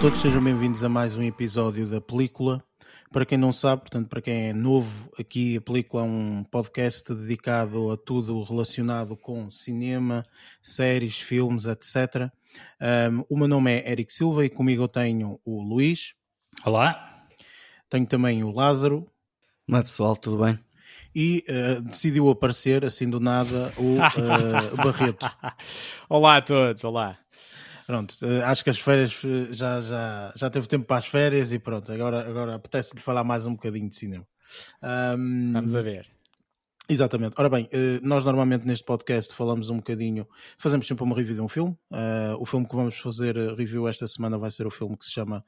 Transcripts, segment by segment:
todos, sejam bem-vindos a mais um episódio da Película. Para quem não sabe, portanto, para quem é novo, aqui a Película é um podcast dedicado a tudo relacionado com cinema, séries, filmes, etc. Um, o meu nome é Eric Silva e comigo eu tenho o Luís. Olá. Tenho também o Lázaro. Olá pessoal, tudo bem? E uh, decidiu aparecer, assim do nada, o uh, Barreto. Olá a todos, olá. Pronto, eh, acho que as férias eh, já, já, já teve tempo para as férias e pronto, agora, agora apetece-lhe falar mais um bocadinho de cinema. Um, Vamos a ver. Exatamente. Ora bem, eh, nós normalmente neste podcast falamos um bocadinho, fazemos sempre uma review de um filme. O filme que vamos fazer review esta semana vai ser o filme que se chama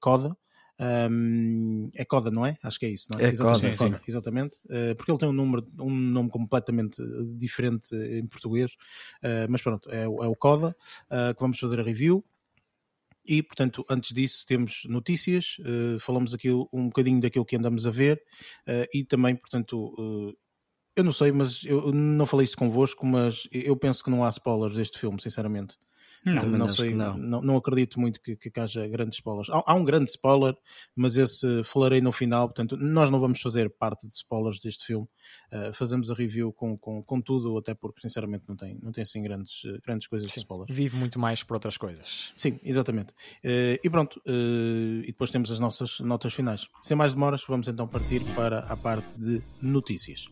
Coda. Um, é Coda, não é? Acho que é isso, não é? É exatamente, Coda, exatamente. Uh, porque ele tem um, número, um nome completamente diferente em português, uh, mas pronto, é, é o Coda uh, que vamos fazer a review. E, portanto, antes disso temos notícias, falamos aqui um bocadinho daquilo que andamos a ver e também, portanto, eu não sei, mas eu não falei isso convosco, mas eu penso que não há spoilers deste filme, sinceramente. Não, não, sei, não. não. Não, acredito muito que, que haja grandes spoilers. Há, há, um grande spoiler, mas esse falarei no final. Portanto, nós não vamos fazer parte de spoilers deste filme. Uh, fazemos a review com, com, com tudo, até porque, sinceramente, não tem, não tem assim grandes, grandes coisas Sim, de spoilers. Vive muito mais por outras coisas. Sim, exatamente. Uh, e pronto, uh, e depois temos as nossas notas finais. Sem mais demoras, vamos então partir para a parte de notícias.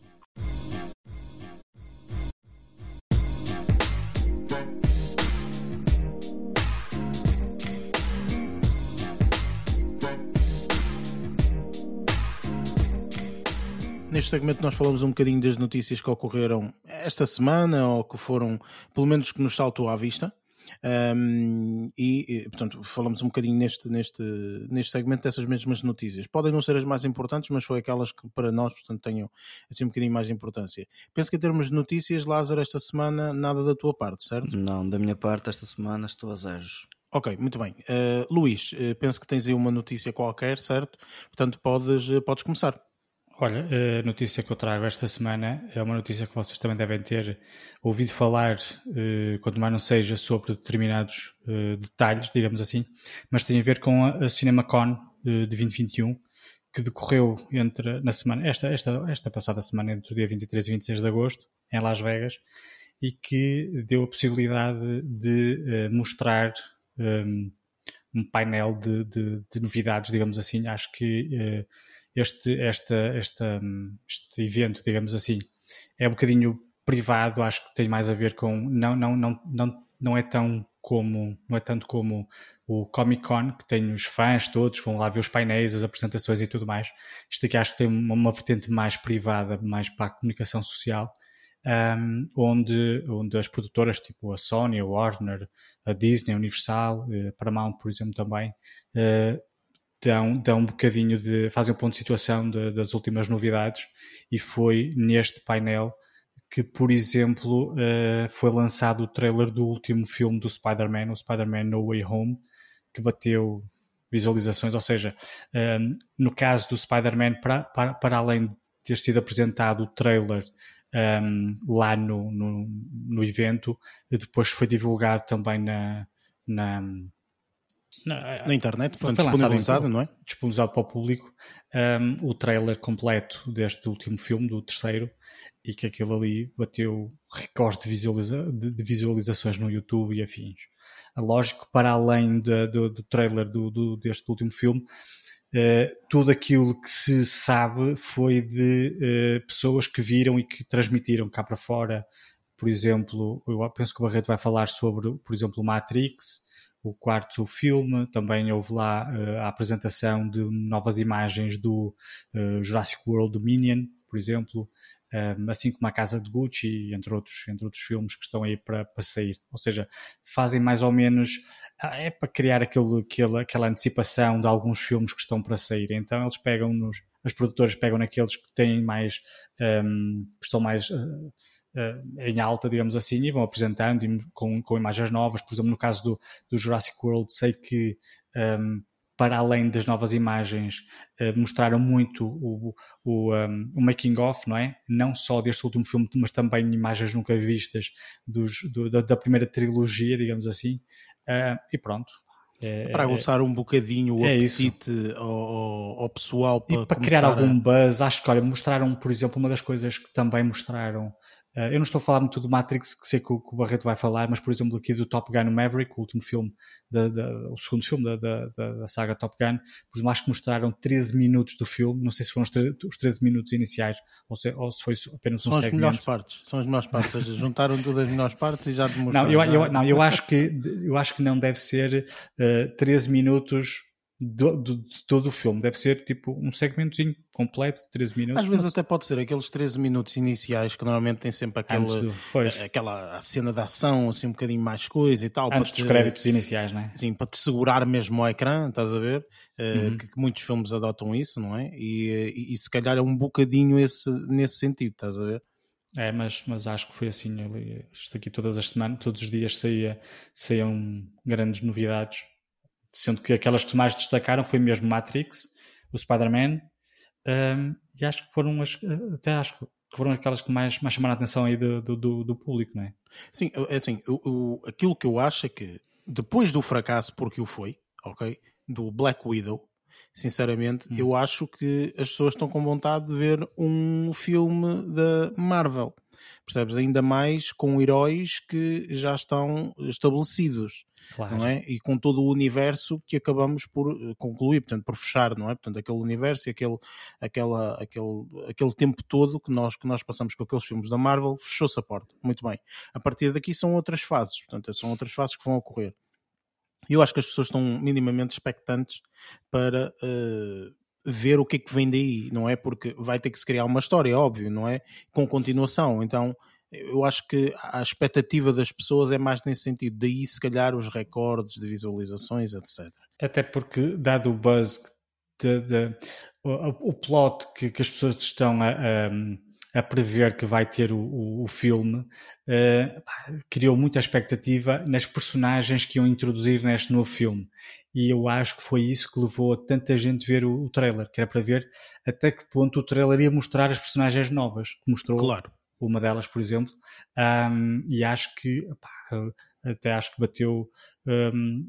Neste segmento nós falamos um bocadinho das notícias que ocorreram esta semana ou que foram, pelo menos que nos saltou à vista. Um, e, portanto, falamos um bocadinho neste, neste, neste segmento dessas mesmas notícias. Podem não ser as mais importantes, mas foi aquelas que para nós, portanto, tenham assim um bocadinho mais importância. Penso que em termos de notícias, Lázaro, esta semana nada da tua parte, certo? Não, da minha parte, esta semana estou a zeros. Ok, muito bem. Uh, Luís, uh, penso que tens aí uma notícia qualquer, certo? Portanto, podes, uh, podes começar. Olha, a notícia que eu trago esta semana é uma notícia que vocês também devem ter ouvido falar, eh, quanto mais não seja, sobre determinados eh, detalhes, digamos assim, mas tem a ver com a CinemaCon eh, de 2021, que decorreu entre, na semana, esta, esta, esta passada semana, entre o dia 23 e 26 de agosto, em Las Vegas, e que deu a possibilidade de mostrar um painel de, de, de, novidades, digamos assim. Acho que este, esta, esta, este evento, digamos assim, é um bocadinho privado, acho que tem mais a ver com não não não não não é tão como não é tanto como o Comic Con que tem os fãs todos vão lá ver os painéis, as apresentações e tudo mais. Isto aqui acho que tem uma, uma vertente mais privada, mais para a comunicação social, um, onde onde as produtoras tipo a Sony, a Warner, a Disney, a Universal, a Paramount, por exemplo, também uh, dão, dão um bocadinho de. fazem um ponto de situação de, das últimas novidades e foi neste painel que, por exemplo, uh, foi lançado o trailer do último filme do Spider-Man, o Spider-Man No Way Home, que bateu visualizações, ou seja, um, ehm, no caso do Spider-Man, para, para, para além de ter sido apresentado o trailer um, ehm, lá no, no, no evento, depois foi divulgado também na, na na, na internet, foi disponibilizado, não é? Disponibilizado para o público um, o trailer completo deste último filme, do terceiro, e que aquilo ali bateu recordes de, visualiza de, visualizações no YouTube e afins. Lógico, para além de, do, do trailer do, do, deste último filme, uh, tudo aquilo que se sabe foi de uh, pessoas que viram e que transmitiram cá para fora. Por exemplo, eu penso que o Barreto vai falar sobre, por exemplo, o Matrix, o quarto filme, também houve lá uh, a apresentação de novas imagens do uh, Jurassic World Dominion, por exemplo, um, eh, assim como a Casa de Gucci, entre outros, entre outros filmes que estão aí para, para sair. Ou seja, fazem mais ou menos, ah, é para criar aquele, aquele, aquela antecipação de alguns filmes que estão para sair. Então eles pegam nos, as produtoras pegam naqueles que têm mais, um, que estão mais... Uh, em alta, digamos assim, e vão apresentando com, com imagens novas. Por exemplo, no caso do, do Jurassic World, sei que um, ehm, para além das novas imagens, uh, mostraram muito o, o, um, ehm, o making of, não é? Não só deste último filme, mas também imagens nunca vistas dos, do, da, da, primeira trilogia, digamos assim. Uh, e pronto, É, para aguçar um bocadinho o é apetite ao, ao, pessoal para, para criar algum a... buzz. Acho que, olha, mostraram, por exemplo, uma das coisas que também mostraram eu não estou a falar muito do Matrix, que sei que o, que o, Barreto vai falar, mas por exemplo aqui do Top Gun Maverick, o último filme, da, da, o segundo filme da, da, da, saga Top Gun, por exemplo, acho que mostraram 13 minutos do filme, não sei se foram os, os 13 minutos iniciais ou se, ou se foi apenas um são segmento. São as melhores partes, são as melhores partes, ou seja, juntaram todas as melhores partes e já demonstraram. Não, eu, eu, não, eu, acho que, eu acho que não deve ser uh, eh, 13 minutos do, do, de todo o filme. Deve ser tipo um segmentozinho completo de 13 minutos. Às vezes mas... até pode ser aqueles 13 minutos iniciais que normalmente tem sempre aquela, do... aquela cena de ação, assim um bocadinho mais coisa e tal. Antes dos te, créditos iniciais, não é? Sim, para te segurar mesmo o ecrã, estás a ver? Eh, uhum. que, que, muitos filmes adotam isso, não é? E, eh, e, e, se calhar é um bocadinho esse, nesse sentido, estás a ver? É, mas, mas acho que foi assim. Isto aqui todas as semanas, todos os dias saía, saíam grandes novidades sendo que aquelas que mais destacaram foi mesmo Matrix, o Spider-Man, um, e acho que foram as, até acho que foram aquelas que mais, mais chamaram a atenção aí do, do, do público, não é? Sim, é assim, o, o, aquilo que eu acho é que depois do fracasso, porque o foi, ok, do Black Widow, sinceramente, hum. eu acho que as pessoas estão com vontade de ver um filme da Marvel. Percebes? Ainda mais com heróis que já estão estabelecidos. Claro. Não é? E com todo o universo que acabamos por eh, concluir, portanto, por fechar, não é? Portanto, aquele universo e aquele, aquela, aquele, aquele tempo todo que nós, que nós passamos com aqueles filmes da Marvel, fechou-se a porta. Muito bem. A partir daqui são outras fases, portanto, são outras fases que vão ocorrer. Eu acho que as pessoas estão minimamente expectantes para uh, ver o que é que vem daí, não é? Porque vai ter que se criar uma história, óbvio, não é? Com continuação. Então, eu acho que a expectativa das pessoas é mais nesse sentido. Daí, se calhar, os recordes de visualizações, etc. Até porque, dado o buzz, de, de, o, o, plot que, que, as pessoas estão a, a, a, prever que vai ter o, o, o filme, uh, criou muita expectativa nas personagens que iam introduzir neste novo filme. E eu acho que foi isso que levou a tanta gente a ver o, o trailer, que era para ver até que ponto o trailer ia mostrar as personagens novas, que mostrou claro uma delas, por exemplo, um, e acho que até acho que bateu um,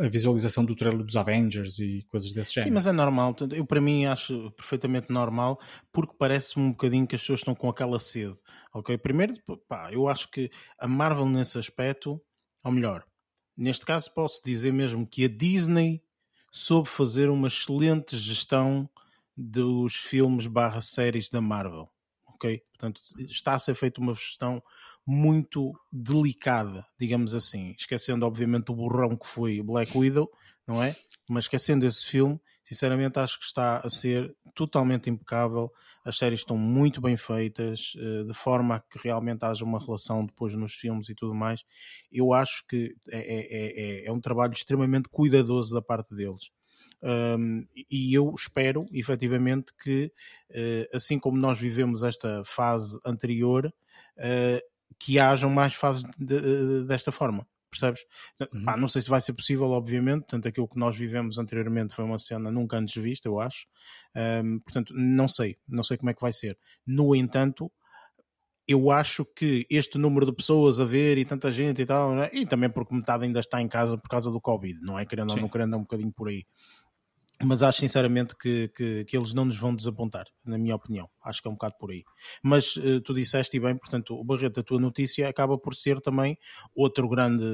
a visualização do trailer dos Avengers e coisas desse género. Sim, mas é normal. Eu, para mim, acho perfeitamente normal, porque parece-me um bocadinho que as pessoas estão com aquela sede. Ok? Primeiro, pá, eu acho que a Marvel, nesse aspecto, ou melhor, neste caso, posso dizer mesmo que a Disney soube fazer uma excelente gestão dos filmes barra séries da Marvel ok? Portanto, está a ser feita uma gestão muito delicada, digamos assim, esquecendo obviamente o burrão que foi Black Widow, não é? Mas esquecendo esse filme, sinceramente acho que está a ser totalmente impecável. As séries estão muito bem feitas, eh, de forma a que realmente haja uma relação depois nos filmes e tudo mais. Eu acho que é, é, é, é um trabalho extremamente cuidadoso da parte deles. Um, e eu espero, efetivamente, que uh, assim como nós vivemos esta fase anterior, uh, que hajam mais fases de, desta forma. Percebes? Uhum. Pá, não sei se vai ser possível, obviamente. Portanto, aquilo que nós vivemos anteriormente foi uma cena nunca antes vista, eu acho. Um, portanto, não sei. Não sei como é que vai ser. No entanto, eu acho que este número de pessoas a ver e tanta gente e tal, é? e também porque metade ainda está em casa por causa do Covid, não é? Querendo ou não querendo, é um bocadinho por aí mas acho sinceramente que, que, que, eles não nos vão desapontar, na minha opinião. Acho que é um bocado por aí. Mas uh, tu disseste e bem, portanto, o Barreto, a tua notícia acaba por ser também outro grande,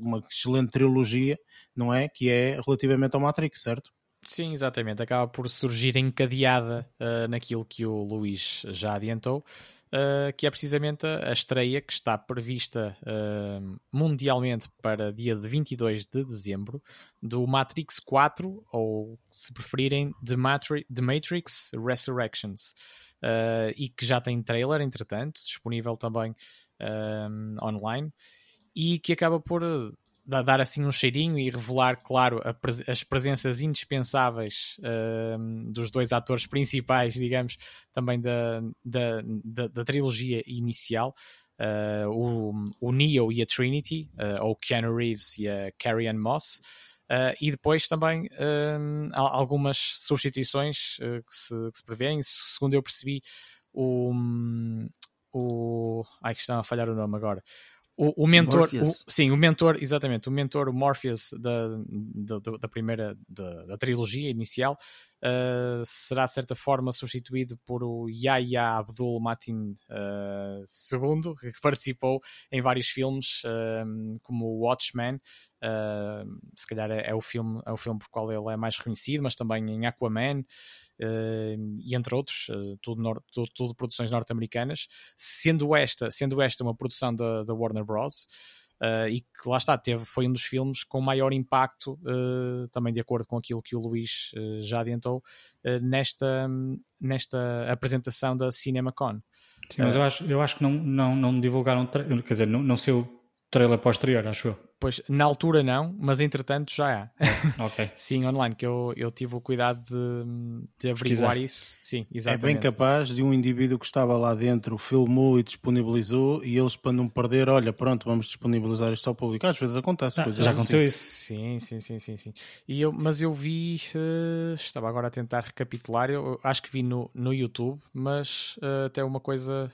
uma excelente trilogia, não é? Que é relativamente ao Matrix, certo? Sim, exatamente. Acaba por surgir encadeada uh, naquilo que o Luís já adiantou uh, que é precisamente a estreia que está prevista uh, mundialmente para dia de 22 de dezembro do Matrix 4, ou se preferirem, The, Matri The Matrix Resurrections. Uh, e que já tem trailer, entretanto, disponível também online, e que acaba por dar assim um cheirinho e revelar, claro, as presenças indispensáveis uh, dos dois atores principais, digamos, também da, da, da, da trilogia inicial. Uh, o, o Neo e a Trinity, uh, ou Keanu Reeves e a Carrie Ann Moss, uh, e depois também algumas substituições que se, que, se, prevêem. Segundo eu percebi, o, o. Ai, que está a falhar o nome agora o, o mentor, o, sim, o mentor, exatamente, o mentor o Morpheus da, da, da primeira da, da, trilogia inicial uh, será de certa forma substituído por o Yahya Abdul Matin uh, II, que participou em vários filmes, uh, como o Watchmen, se calhar é, é, o filme, é o filme por qual ele é mais reconhecido, mas também em Aquaman. Uh, e entre outros, uh, tudo, nor tudo, tudo, produções norte-americanas, sendo esta, sendo esta uma produção da, da Warner Bros. Uh, e que lá está, teve, foi um dos filmes com maior impacto, também de acordo com aquilo que o Luís já adiantou, nesta, nesta apresentação da CinemaCon. Sim, mas eu acho, eu acho que não, não, não divulgaram, quer dizer, não, não sei o trailer posterior, acho eu. Pois, na altura não, mas entretanto já há. Ok. Sim, online, que eu, eu tive o cuidado de, de averiguar isso. Sim, exatamente. É bem capaz de um indivíduo que estava lá dentro filmou e disponibilizou e eles para não perder, olha, pronto, vamos disponibilizar isto ao público. Às vezes acontece. Ah, já aconteceu sim, isso. Sim, sim, sim, sim. sim. E eu, mas eu vi, uh, estava agora a tentar recapitular, eu acho que vi no, no YouTube, mas uh, até uma coisa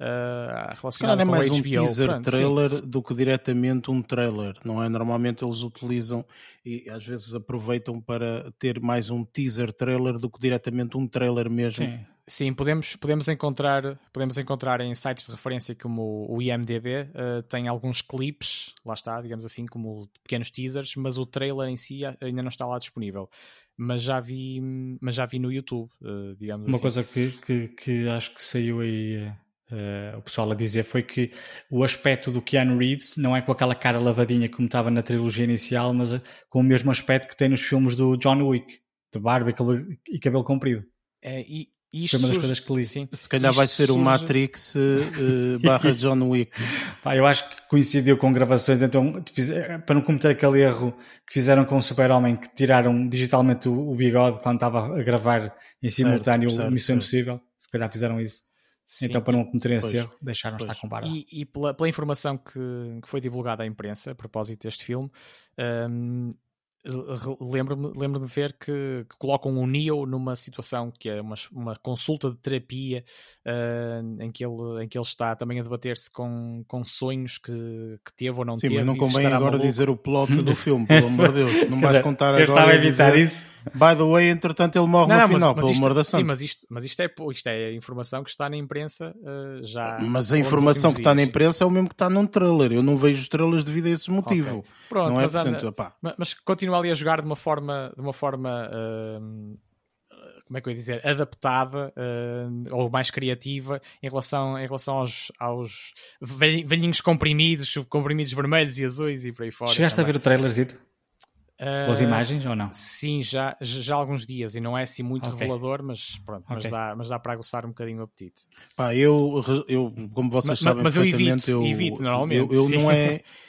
uh, relacionada é com mais HBO. um teaser Pronto, trailer sim. do que diretamente um trailer, não é? Normalmente eles utilizam e às vezes aproveitam para ter mais um teaser trailer do que diretamente um trailer mesmo. Sim. Sim, podemos, podemos, encontrar, podemos encontrar em sites de referência como o IMDB, uh, tem alguns clipes, lá está, digamos assim, como pequenos teasers, mas o trailer em si ainda não está lá disponível. Mas já vi, mas já vi no YouTube, uh, digamos Uma assim. coisa que, que, que, acho que saiu aí Uh, o pessoal a dizer foi que o aspecto do Keanu Reeves não é com aquela cara lavadinha como estava na trilogia inicial, mas uh, com o mesmo aspecto que tem nos filmes do John Wick, de barba e cabelo comprido. É, e isto foi uma das coisas que li. Sim. Se calhar vai ser surge... o Matrix uh, barra John Wick. Pá, eu acho que coincidiu com gravações, então fiz, para não cometer aquele erro que fizeram com o Super-Homem, que tiraram digitalmente o, o, bigode quando estava a gravar em simultâneo certo, certo, Missão certo. Impossível, se calhar fizeram isso. Sim, então, para não cometerem esse erro, deixaram pois. estar com barba. E, e pela, pela, informação que, que, foi divulgada à imprensa a propósito deste filme, um, lembro-me lembro de ver que, que, colocam o Neo numa situação que é uma, uma consulta de terapia uh, em, que ele, em que ele está também a debater-se com, com sonhos que, que teve ou não Sim, teve. Mas não convém agora maluco. dizer o plot do filme, pelo amor de Deus. Não vais contar agora. Eu estava a evitar dizer, isso. By the way, entretanto, ele morre não, no final, mas, pelo amor da Sim, mas isto, mas isto, é, isto é informação que está na imprensa uh, já. Mas a informação que está na imprensa é o mesmo que está num trailer. Eu não vejo os trailers devido a esse motivo. Okay. Pronto, não é, mas, portanto, mas, mas continua ali a jogar de uma forma, de uma forma uh, como é que eu ia dizer, adaptada uh, ou mais criativa em relação, em relação aos, aos velhinhos comprimidos, comprimidos vermelhos e azuis e por aí fora. Chegaste também. a ver o trailer, Zito? Uh, as imagens ou não? Sim, já, já há alguns dias e não é assim muito okay. revelador, mas pronto, okay. mas, dá, mas dá para aguçar um bocadinho o apetite. Pá, eu, eu como vocês mas, sabem, mas eu evito, eu, evito normalmente. Eu, eu não é.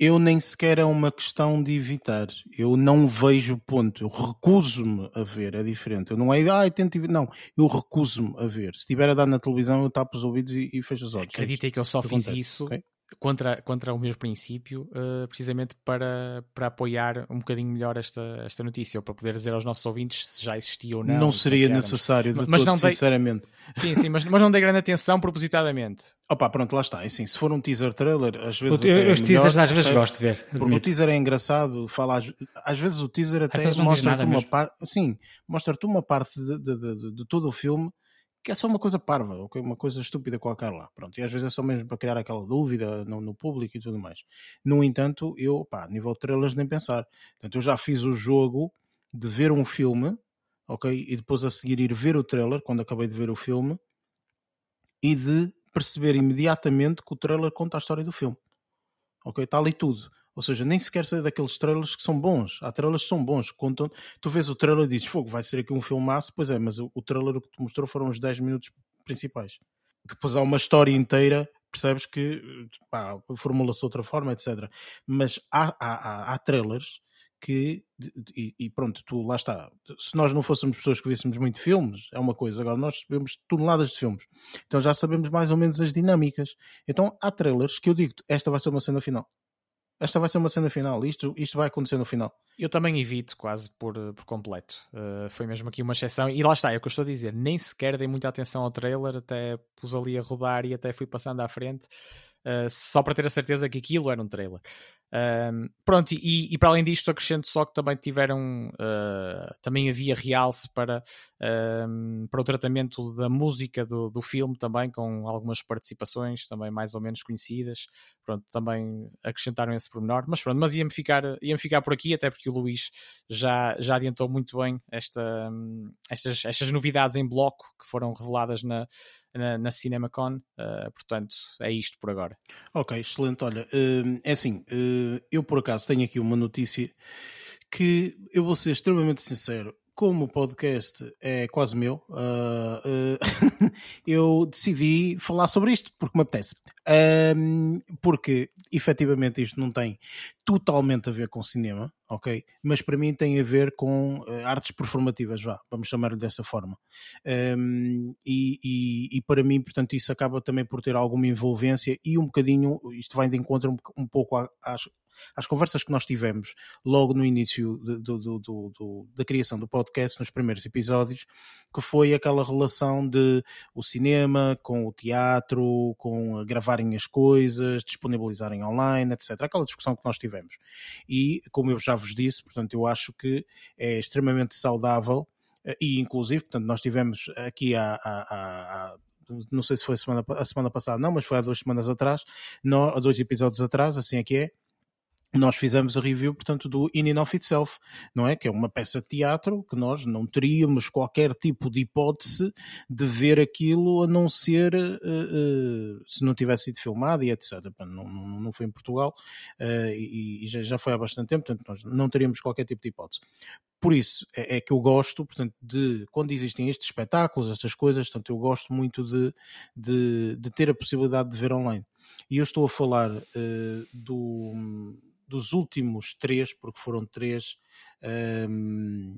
eu nem sequer é uma questão de evitar. Eu não vejo ponto. Eu recuso-me a ver. É diferente. Eu não é, ah, tento evitar. Não, eu recuso-me a ver. Se estiver a dar na televisão, eu tapo os ouvidos e, e fecho os olhos. Acreditei que eu só fiz acontece, isso okay? Contra, contra o mesmo princípio, uh, precisamente para, para apoiar um bocadinho melhor esta, esta notícia, ou para poder dizer aos nossos ouvintes se já existia ou não. Não seria necessário, de mas, todo, não dei... sinceramente. Sim, sim, mas, mas não dei grande atenção propositadamente. Opa, pronto, lá está. É assim, se for um teaser trailer, às vezes. Eu, é os teasers às vezes gosto de ver. Admito. Porque o teaser é engraçado, fala às, às vezes o teaser até mostra-te uma parte. Sim, mostra-te uma parte de, de, de, de todo o filme que é só uma coisa parva, uma coisa estúpida qualquer lá. Pronto, e às vezes é só mesmo para criar aquela dúvida no, no público e tudo mais. No entanto, eu, pá, nível de trailers nem pensar. Portanto, eu já fiz o jogo de ver um filme, ok? E depois a seguir ir ver o trailer, quando acabei de ver o filme, e de perceber imediatamente que o trailer conta a história do filme. Ok? Está ali tudo. Ou seja, nem sequer sei daqueles trailers que são bons. Há trailers que são bons, contam. Tu vês o trailer e dizes, fogo, vai ser aqui um filmaço. Pois é, mas o, o trailer que te mostrou foram os 10 minutos principais. Depois há uma história inteira, percebes que formula-se outra forma, etc. Mas há, há, há, há trailers que, e, e, pronto, tu lá está. Se nós não fôssemos pessoas que víssemos muito filmes, é uma coisa. Agora nós vemos toneladas de filmes, então já sabemos mais ou menos as dinâmicas. Então há trailers que eu digo, esta vai ser uma cena final esta vai ser uma cena final, isto, isto vai acontecer no final. Eu também evito quase por, por completo. Uh, foi mesmo aqui uma exceção. E lá está, é o que eu estou a dizer. Nem sequer dei muita atenção ao trailer, até pus ali a rodar e até fui passando à frente. uh, só para ter a certeza que aquilo era um trailer. Um, pronto, e, e, para além disto, acrescento só que também tiveram, uh, também havia realce para, um, para o tratamento da música do, do filme, também com algumas participações, também mais ou menos conhecidas. Pronto, também acrescentaram esse pormenor, mas pronto, mas ia-me ficar, ia ficar por aqui, até porque o Luís já, já adiantou muito bem esta, estas, estas novidades em bloco que foram reveladas na, na, na CinemaCon. Uh, portanto, é isto por agora. Ok, excelente. Olha, é assim, eu por acaso tenho aqui uma notícia que eu vou ser extremamente sincero. Como o podcast é quase meu, eu decidi falar sobre isto porque me apetece. porque efetivamente isto não tem totalmente a ver com cinema, ok? Mas para mim tem a ver com uh, artes performativas, vá, vamos chamar-lhe dessa forma. Um, e, e, e, para mim, portanto, isso acaba também por ter alguma envolvência e um bocadinho, isto vai de encontro um, um pouco às, às conversas que nós tivemos logo no início do, do, do, da criação do podcast, nos primeiros episódios, que foi aquela relação de o cinema com o teatro, com gravarem as coisas, disponibilizarem online, etc. Aquela discussão que nós tivemos. E, como eu já vos disse, portanto, eu acho que é extremamente saudável eh, e inclusive, portanto, nós tivemos aqui há não sei se foi a semana, a semana passada, não, mas foi há duas semanas atrás, há dois episódios atrás, assim é que é, nós fizemos a review, portanto, do In and of Itself, não é? Que é uma peça de teatro que nós não teríamos qualquer tipo de hipótese de ver aquilo a não ser uh, uh, se não tivesse sido filmado e etc. Não, não, não foi em Portugal uh, e, e já, já, foi há bastante tempo, portanto, nós não teríamos qualquer tipo de hipótese. Por isso é, é, que eu gosto, portanto, de quando existem estes espetáculos, estas coisas, portanto, eu gosto muito de, de, de ter a possibilidade de ver online. E eu estou a falar do dos últimos três, porque foram três, um,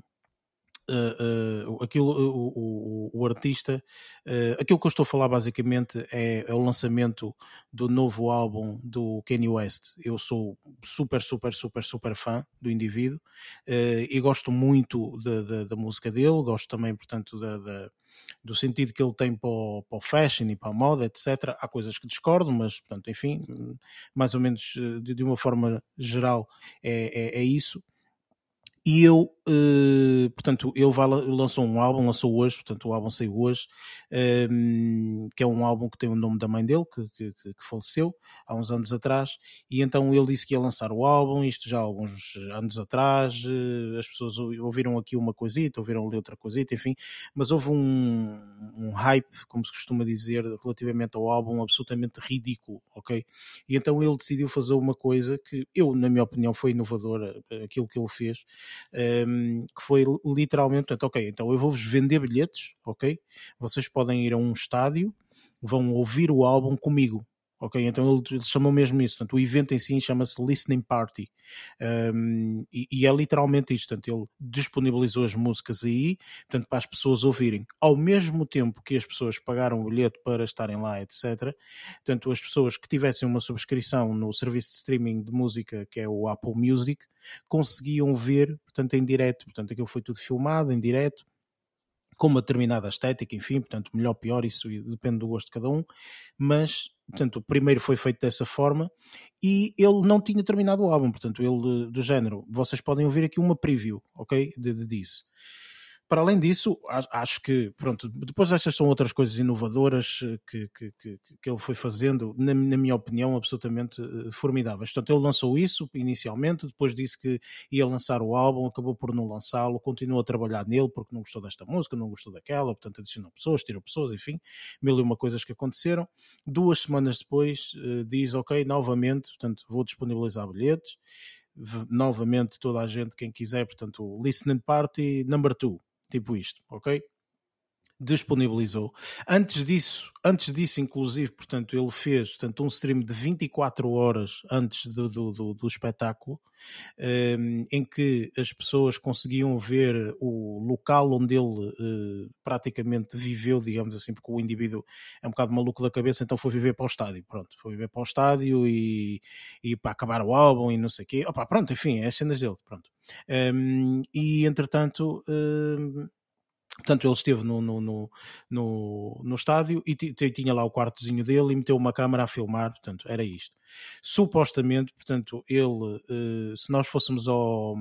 Uh, uh, aquilo, o, o, o artista, uh, aquilo que eu estou a falar basicamente é, é, o lançamento do novo álbum do Kanye West. Eu sou super, super, super, super fã do indivíduo e gosto muito da música dele, gosto também, portanto, da, da do sentido que ele tem para o, para o, fashion e para a moda, etc. Há coisas que discordo, mas, portanto, enfim, mais ou menos de, de uma forma geral é, é, é isso. E eu, uh, portanto, ele vai, lançou um álbum, lançou hoje, portanto, o álbum saiu hoje, ehm, que é um álbum que tem o nome da mãe dele, que, que, que, faleceu há uns anos atrás, e então ele disse que ia lançar o álbum, isto já há alguns anos atrás, uh, as pessoas ouviram aqui uma coisita, ouviram ali outra coisita, enfim, mas houve um, um hype, como se costuma dizer, relativamente ao álbum, absolutamente ridículo, ok? E então ele decidiu fazer uma coisa que eu, na minha opinião, foi inovadora, aquilo que ele fez, um, que foi literalmente, portanto, ok, então eu vou-vos vender bilhetes, ok? Vocês podem ir a um estádio, vão ouvir o álbum comigo, Ok, então ele, chamou mesmo isso. Portanto, o evento em si chama-se Listening Party um, e, e, é literalmente isto. Portanto, ele disponibilizou as músicas aí, portanto, para as pessoas ouvirem. Ao mesmo tempo que as pessoas pagaram o bilhete para estarem lá, etc. Portanto, as pessoas que tivessem uma subscrição no serviço de streaming de música que é o Apple Music conseguiam ver, portanto, em direto. Portanto, aquilo foi tudo filmado em direto com uma determinada estética, enfim, portanto, melhor, pior, isso depende do gosto de cada um, mas, portanto, o primeiro foi feito dessa forma e ele não tinha terminado o álbum, portanto, ele do género, vocês podem ouvir aqui uma preview, ok, de, de disso. Para além disso, acho que, pronto, depois estas são outras coisas inovadoras eh, que, que, que, que ele foi fazendo, na, na, minha opinião, absolutamente eh, formidáveis. Portanto, ele lançou isso inicialmente, depois disse que ia lançar o álbum, acabou por não lançá-lo, continuou a trabalhar nele porque não gostou desta música, não gostou daquela, portanto, adicionou pessoas, tirou pessoas, enfim, mil e uma coisas que aconteceram. Duas semanas depois, eh, diz, ok, novamente, portanto, vou disponibilizar bilhetes novamente toda a gente, quem quiser, portanto, Listening Party number 2 tipo isto, ok? Disponibilizou. Antes disso, antes disso, inclusive, portanto, ele fez portanto, um stream de 24 horas antes do, do, do, do espetáculo, um, ehm, em que as pessoas conseguiam ver o local onde ele uh, praticamente viveu, digamos assim, porque o indivíduo é um bocado maluco da cabeça, então foi viver para o estádio, pronto, foi viver para o estádio e, e para acabar o álbum e não sei o quê, Opa, pronto, enfim, é as cenas dele, pronto. Um, ehm, e entretanto. Uh, Portanto, ele esteve no, no, no, no, no estádio e tinha lá o quartozinho dele e meteu uma câmera a filmar, portanto, era isto. Supostamente, portanto, ele, eh, se nós fôssemos ao,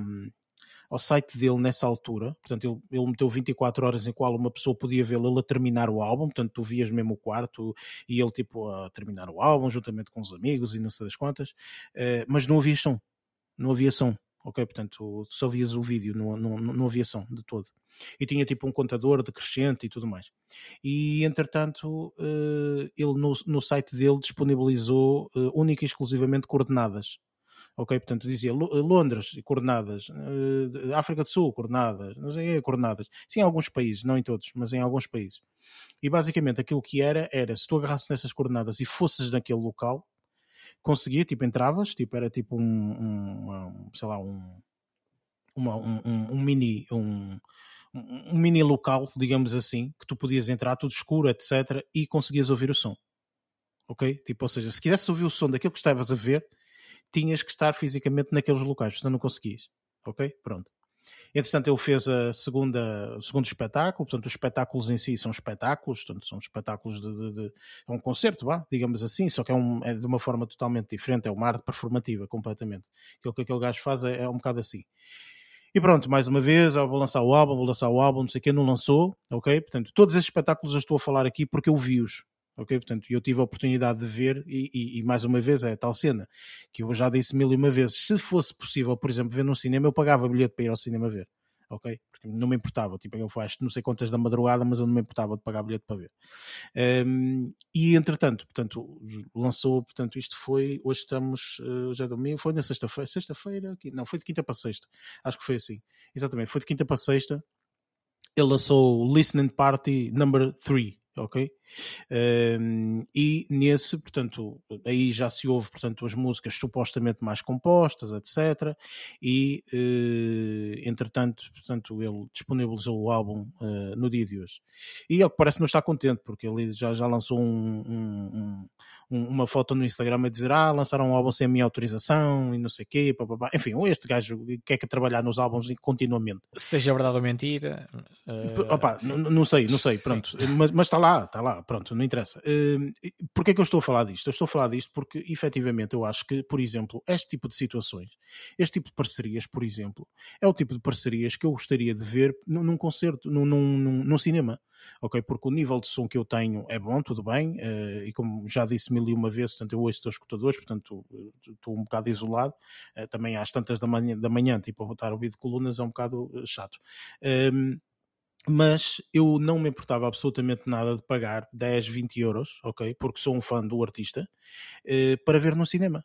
ao site dele nessa altura, portanto, ele, ele meteu 24 horas em qual uma pessoa podia vê-lo a terminar o álbum, portanto, tu vias mesmo o quarto e ele, tipo, a terminar o álbum, juntamente com os amigos e não sei das quantas, eh, mas não havia som, não havia som ok? Portanto, só vias o vídeo, não, não, não havia som de todo. E tinha tipo um contador decrescente e tudo mais. E entretanto, eh, ele no, no site dele disponibilizou uh, única e exclusivamente coordenadas. Ok, portanto dizia Londres, coordenadas, África do Sul, coordenadas, não sei, coordenadas. Sim, em alguns países, não em todos, mas em alguns países. E basicamente aquilo que era, era se tu agarrasses nessas coordenadas e fosses naquele local, conseguia, tipo, entravas, tipo, era tipo um, um sei lá, um, uma, um, um, mini, um, um mini local, digamos assim, que tu podias entrar, tudo escuro, etc, e conseguias ouvir o som. Ok? Tipo, ou seja, se quisesse ouvir o som daquilo que estavas a ver, tinhas que estar fisicamente naqueles locais, senão não conseguias. Ok? Pronto. Entretanto, ele fez a segunda, o segundo espetáculo, portanto, os espetáculos em si são espetáculos, portanto, são espetáculos de, de, de é um concerto, vá, digamos assim, só que é, um, é, de uma forma totalmente diferente, é uma arte performativa, completamente. Aquilo que aquele gajo faz é, é um bocado assim. E pronto, mais uma vez, vou lançar o álbum, vou lançar o álbum, não sei o que, não lançou, ok? Portanto, todos esses espetáculos eu estou a falar aqui porque eu vi-os, ok? Portanto, eu tive a oportunidade de ver e, e, e, mais uma vez é a tal cena que eu já disse mil e uma vezes. Se fosse possível, por exemplo, ver no cinema, eu pagava bilhete para ir ao cinema ver, ok? Porque não me importava, tipo, eu faço não sei quantas da madrugada, mas eu não me importava de pagar bilhete para ver. Um, e entretanto, portanto, lançou, portanto, isto foi, hoje estamos, uh, hoje é domingo, foi na sexta-feira, sexta-feira, não, foi de quinta para sexta, acho que foi assim, exatamente, foi de quinta para sexta, ele lançou Listening Party Number 3, ok? Um, e nesse, portanto, aí já se ouve, portanto, as músicas supostamente mais compostas, etc. E, uh, entretanto, portanto, ele disponibilizou o álbum uh, no dia de hoje. E ao que parece não está contente, porque ele já, já lançou um, um, uma foto no Instagram a dizer ah, lançaram um álbum sem a minha autorização e não sei o quê, papapá. enfim, este gajo quer que trabalhar nos álbuns continuamente. Seja verdade ou mentira. Uh, Opa, não sei, não sei, pronto, mas, mas está lá, está lá, pronto, não interessa. Uh, Porquê é que eu estou a falar disto? Eu estou a falar disto porque, efetivamente, eu acho que, por exemplo, este tipo de situações, este tipo de parcerias, por exemplo, é o tipo de parcerias que eu gostaria de ver num, num concerto, num, num, num cinema ok? Porque o nível de som que eu tenho é bom, tudo bem, uh, e como já disse mil e uma vezes, portanto, eu ouço os escutadores, portanto, estou um bocado isolado, uh, também às tantas da manhã, da manhã tipo, a botar o ouvido de colunas é um bocado chato. Um, ehm, mas eu não me importava absolutamente nada de pagar 10, 20 euros, ok? Porque sou um fã do artista, para ver no cinema.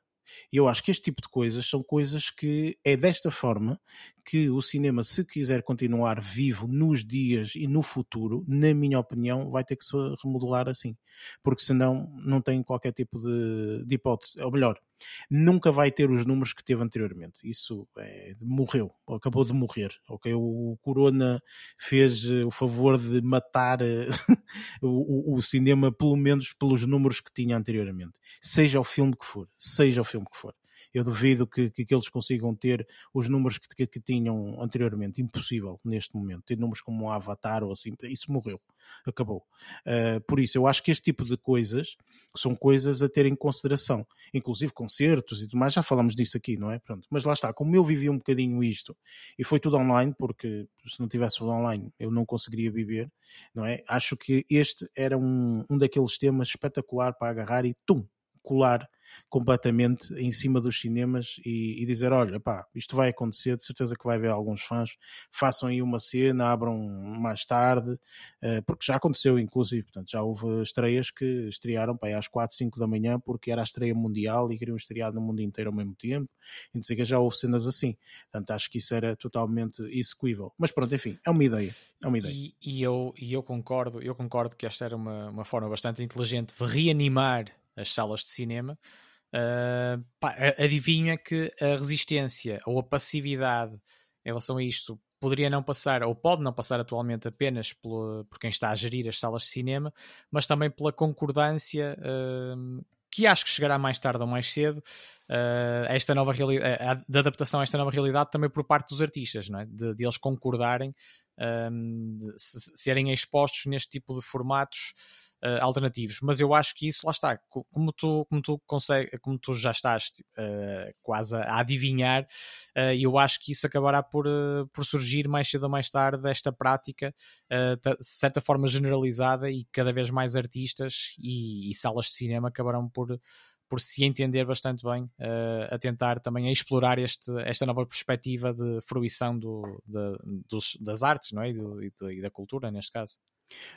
E eu acho que este tipo de coisas são coisas que é desta forma que o cinema, se quiser continuar vivo nos dias e no futuro, na minha opinião, vai ter que se remodelar assim. Porque senão não tem qualquer tipo de, de hipótese. Ou melhor, nunca vai ter os números que teve anteriormente. Isso é, morreu, acabou de morrer. Okay? O Corona fez eh, o favor de matar eh, o, o, cinema, pelo menos pelos números que tinha anteriormente. Seja o filme que for, seja o filme que for. Eu duvido que, que, que eles consigam ter os números que, que, que, tinham anteriormente. Impossível neste momento. Ter números como um Avatar ou assim. Isso morreu. Acabou. Uh, por isso, eu acho que este tipo de coisas são coisas a ter em consideração. Inclusive concertos e tudo mais. Já falamos disso aqui, não é? Pronto. Mas lá está. Como eu vivi um bocadinho isto e foi tudo online, porque se não tivesse tudo online eu não conseguiria viver, não é? Acho que este era um, um daqueles temas espetacular para agarrar e tum, colar completamente em cima dos cinemas e, e, dizer: olha, pá, isto vai acontecer, de certeza que vai haver alguns fãs, façam aí uma cena, abram mais tarde, uh, porque já aconteceu, inclusive, portanto, já houve estreias que estrearam pá, às 4, 5 da manhã porque era a estreia mundial e queriam estrear no mundo inteiro ao mesmo tempo, e que já houve cenas assim, portanto, acho que isso era totalmente execuível. Mas pronto, enfim, é uma ideia. É uma ideia. E, e eu, e eu concordo, eu concordo que esta era uma, uma forma bastante inteligente de reanimar as salas de cinema, uh, pá, adivinha que a resistência ou a passividade em relação a isto poderia não passar, ou pode não passar atualmente apenas pelo, por quem está a gerir as salas de cinema, mas também pela concordância uh, que acho que chegará mais tarde ou mais cedo uh, esta nova realidade, da adaptação a esta nova realidade também por parte dos artistas, não é? de, de eles concordarem um, serem expostos neste tipo de formatos uh, alternativos. Mas eu acho que isso, lá está, como tu, como tu, consegue, como tu já estás uh, quase a adivinhar, uh, eu acho que isso acabará por, por surgir mais cedo ou mais tarde esta prática, de certa forma generalizada, e cada vez mais artistas e, e salas de cinema acabarão por por se entender bastante bem uh, a tentar também a explorar este, esta nova perspectiva de fruição do, de, dos, das artes não é? e, do, e da cultura, neste caso.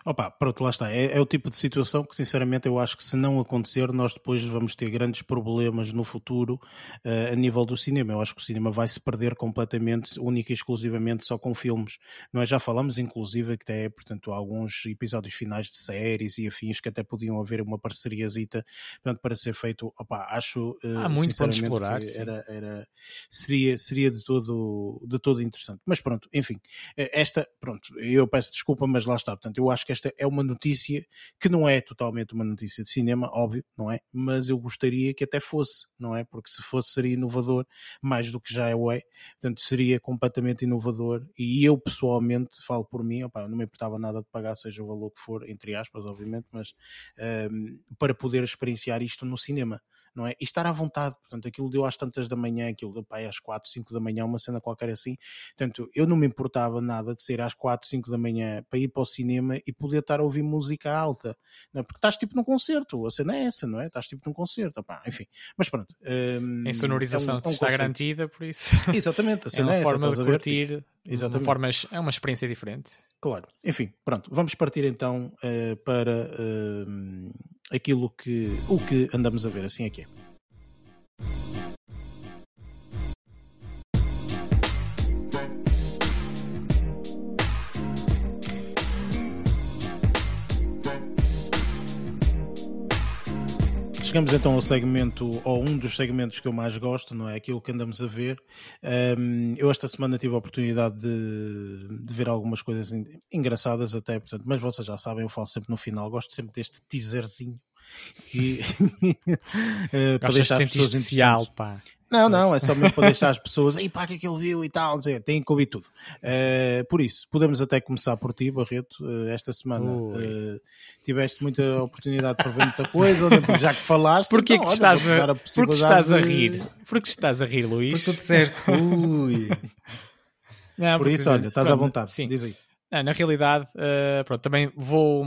Opa, pronto, lá está. É, é, o tipo de situação que, sinceramente, eu acho que se não acontecer, nós depois vamos ter grandes problemas no futuro uh, a nível do cinema. Eu acho que o cinema vai se perder completamente, única e exclusivamente só com filmes. É? Já falamos, inclusive, que até, portanto, alguns episódios finais de séries e afins que até podiam haver uma parceriazita portanto, para ser feito. Opa, acho uh, Há muito para explorar. Era, era, seria, seria de, todo, de todo interessante. Mas pronto, enfim, eh, esta, pronto, eu peço desculpa, mas lá está. Portanto, eu acho que esta é uma notícia que não é totalmente uma notícia de cinema, óbvio, não é? Mas eu gostaria que até fosse, não é? Porque se fosse seria inovador, mais do que já é o é. Portanto, seria completamente inovador e eu pessoalmente falo por mim, opa, não me importava nada de pagar, seja o valor que for, entre aspas, obviamente, mas um, para poder experienciar isto no cinema não é? E estar à vontade, portanto, aquilo deu às tantas da manhã, aquilo deu pai, às 4, 5 da manhã, uma cena qualquer assim, portanto, eu não me importava nada de sair às 4, 5 da manhã para ir para o cinema e poder estar a ouvir música alta, é? porque estás tipo num concerto, a cena é essa, não é? Estás tipo num concerto, opá, enfim, mas pronto. Um, em sonorização é um, é um está garantida, por isso. Exatamente, a é cena é, uma essa, forma de curtir, Exatamente. Uma forma, é uma experiência diferente. Claro, enfim, pronto, vamos partir então uh, para uh, aquilo que o que andamos a ver, assim é que Chegamos então ao segmento, ou um dos segmentos que eu mais gosto, não é? Aquilo que andamos a ver. Um, eu esta semana tive a oportunidade de, de, ver algumas coisas engraçadas até, portanto, mas vocês já sabem, eu falo sempre no final, gosto sempre deste teaserzinho que uh, para deixar pessoas especial, pá. Não, não, é só mesmo para deixar as pessoas, aí pá, que aquilo viu e tal, dizer, tem que ouvir tudo. Uh, por isso, podemos até começar por ti, Barreto. Uh, esta semana uh, tiveste muita oportunidade para ver muita coisa, já que falaste. Porquê então, que, estás a, a porque estás a rir? Porque estás a rir, Luís? Porque tu disseste, ui. Não, por isso, olha, estás pronto, à vontade. Sim. Diz aí. É, na realidade, uh, pronto, também vou,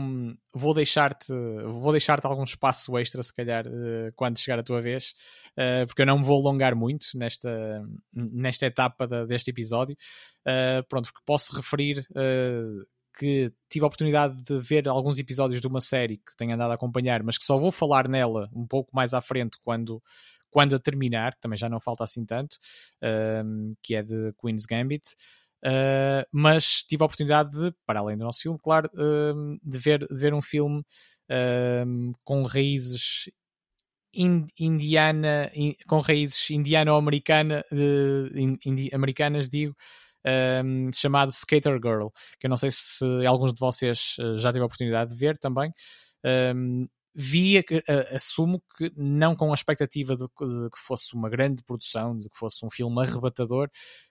vou deixar-te vou deixar-te algum espaço extra, se calhar, uh, quando chegar a tua vez, uh, porque eu não me vou alongar muito nesta, nesta etapa deste episódio. pronto, porque posso referir que tive a oportunidade de ver alguns episódios de uma série que tenho andado a acompanhar, mas que só vou falar nela um pouco mais à frente quando, quando a terminar, que também já não falta assim tanto, que é de Queen's Gambit. Uh, mas tive a oportunidade de, para além do nosso filme, claro, uh, de, ver, de ver um filme uh, com raízes indiana, in, com raízes indiano-americana, indi americanas, digo, chamado Skater Girl, que eu não sei se alguns de vocês já tiveram a oportunidade de ver também. Um, vi, assumo que não com a expectativa de, de, que fosse uma grande produção, de que fosse um filme arrebatador,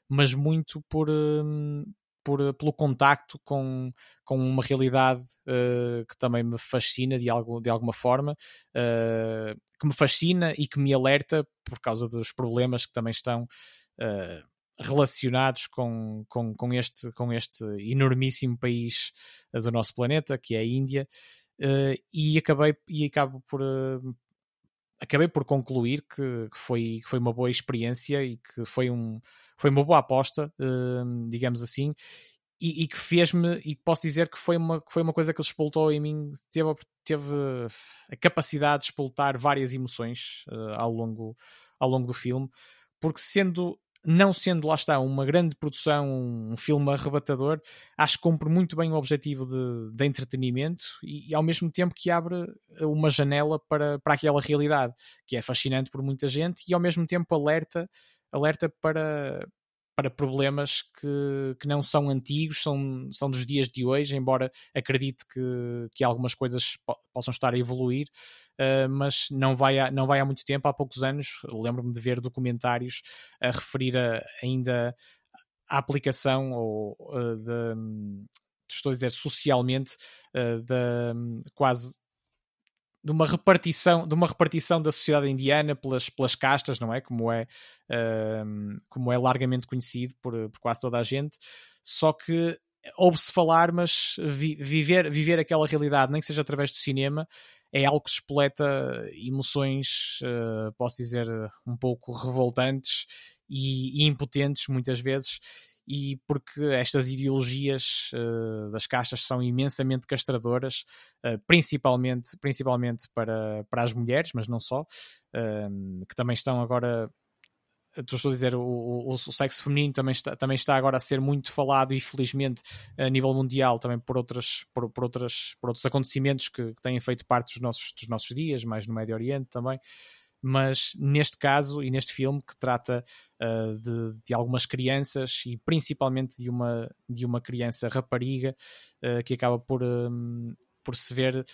mas muito por, hum, por, pelo contacto com, com uma realidade uh, que também me fascina de, algo, de alguma forma, uh, que me fascina e que me alerta por causa dos problemas que também estão uh, relacionados com, com, com, este, com este enormíssimo país do nosso planeta, que é a Índia. E acabei e acabo por, acabei por concluir que, que, foi, que foi uma boa experiência e que foi, um, foi uma boa aposta, uh, digamos assim, e, e que fez-me, e posso dizer que foi uma, que foi uma coisa que expultou em mim, teve, teve a capacidade de expultar várias emoções uh, ao, longo, ao longo do filme, porque sendo não sendo lá está uma grande produção, um filme arrebatador, acho que cumpre muito bem o objetivo de, de entretenimento e, e, ao mesmo tempo que abre uma janela para, para aquela realidade que é fascinante por muita gente e ao mesmo tempo alerta, alerta para, para problemas que, que não são antigos, são, são dos dias de hoje, embora acredite que, que algumas coisas po possam estar a evoluir, uh, mas não vai, há, não vai há muito tempo, há poucos anos, lembro-me de ver documentários a referir a, ainda a aplicação ou uh, de, estou a dizer socialmente, uh, de, quase de uma repartição de uma repartição da sociedade indiana pelas, pelas castas, não é? Como é, uh, como é largamente conhecido por, por quase toda a gente. Só que ouve-se falar, mas vi, viver, viver aquela realidade, nem que seja através do cinema, é algo que espoleta emoções, uh, posso dizer, um pouco revoltantes e, e impotentes muitas vezes e porque estas ideologias uh, das caixas são imensamente castradoras, uh, principalmente, principalmente para, para as mulheres, mas não só, uh, que também estão agora. Estou a dizer, o, o, o, sexo feminino também está, também está agora a ser muito falado e felizmente a nível mundial também por, outras, por, por, outras, por outros acontecimentos que, que têm feito parte dos nossos, dos nossos dias, mais no Médio Oriente também mas neste caso e neste filme que trata uh, de, de, algumas crianças e principalmente de uma, de uma criança rapariga uh, que acaba por, um, por se ver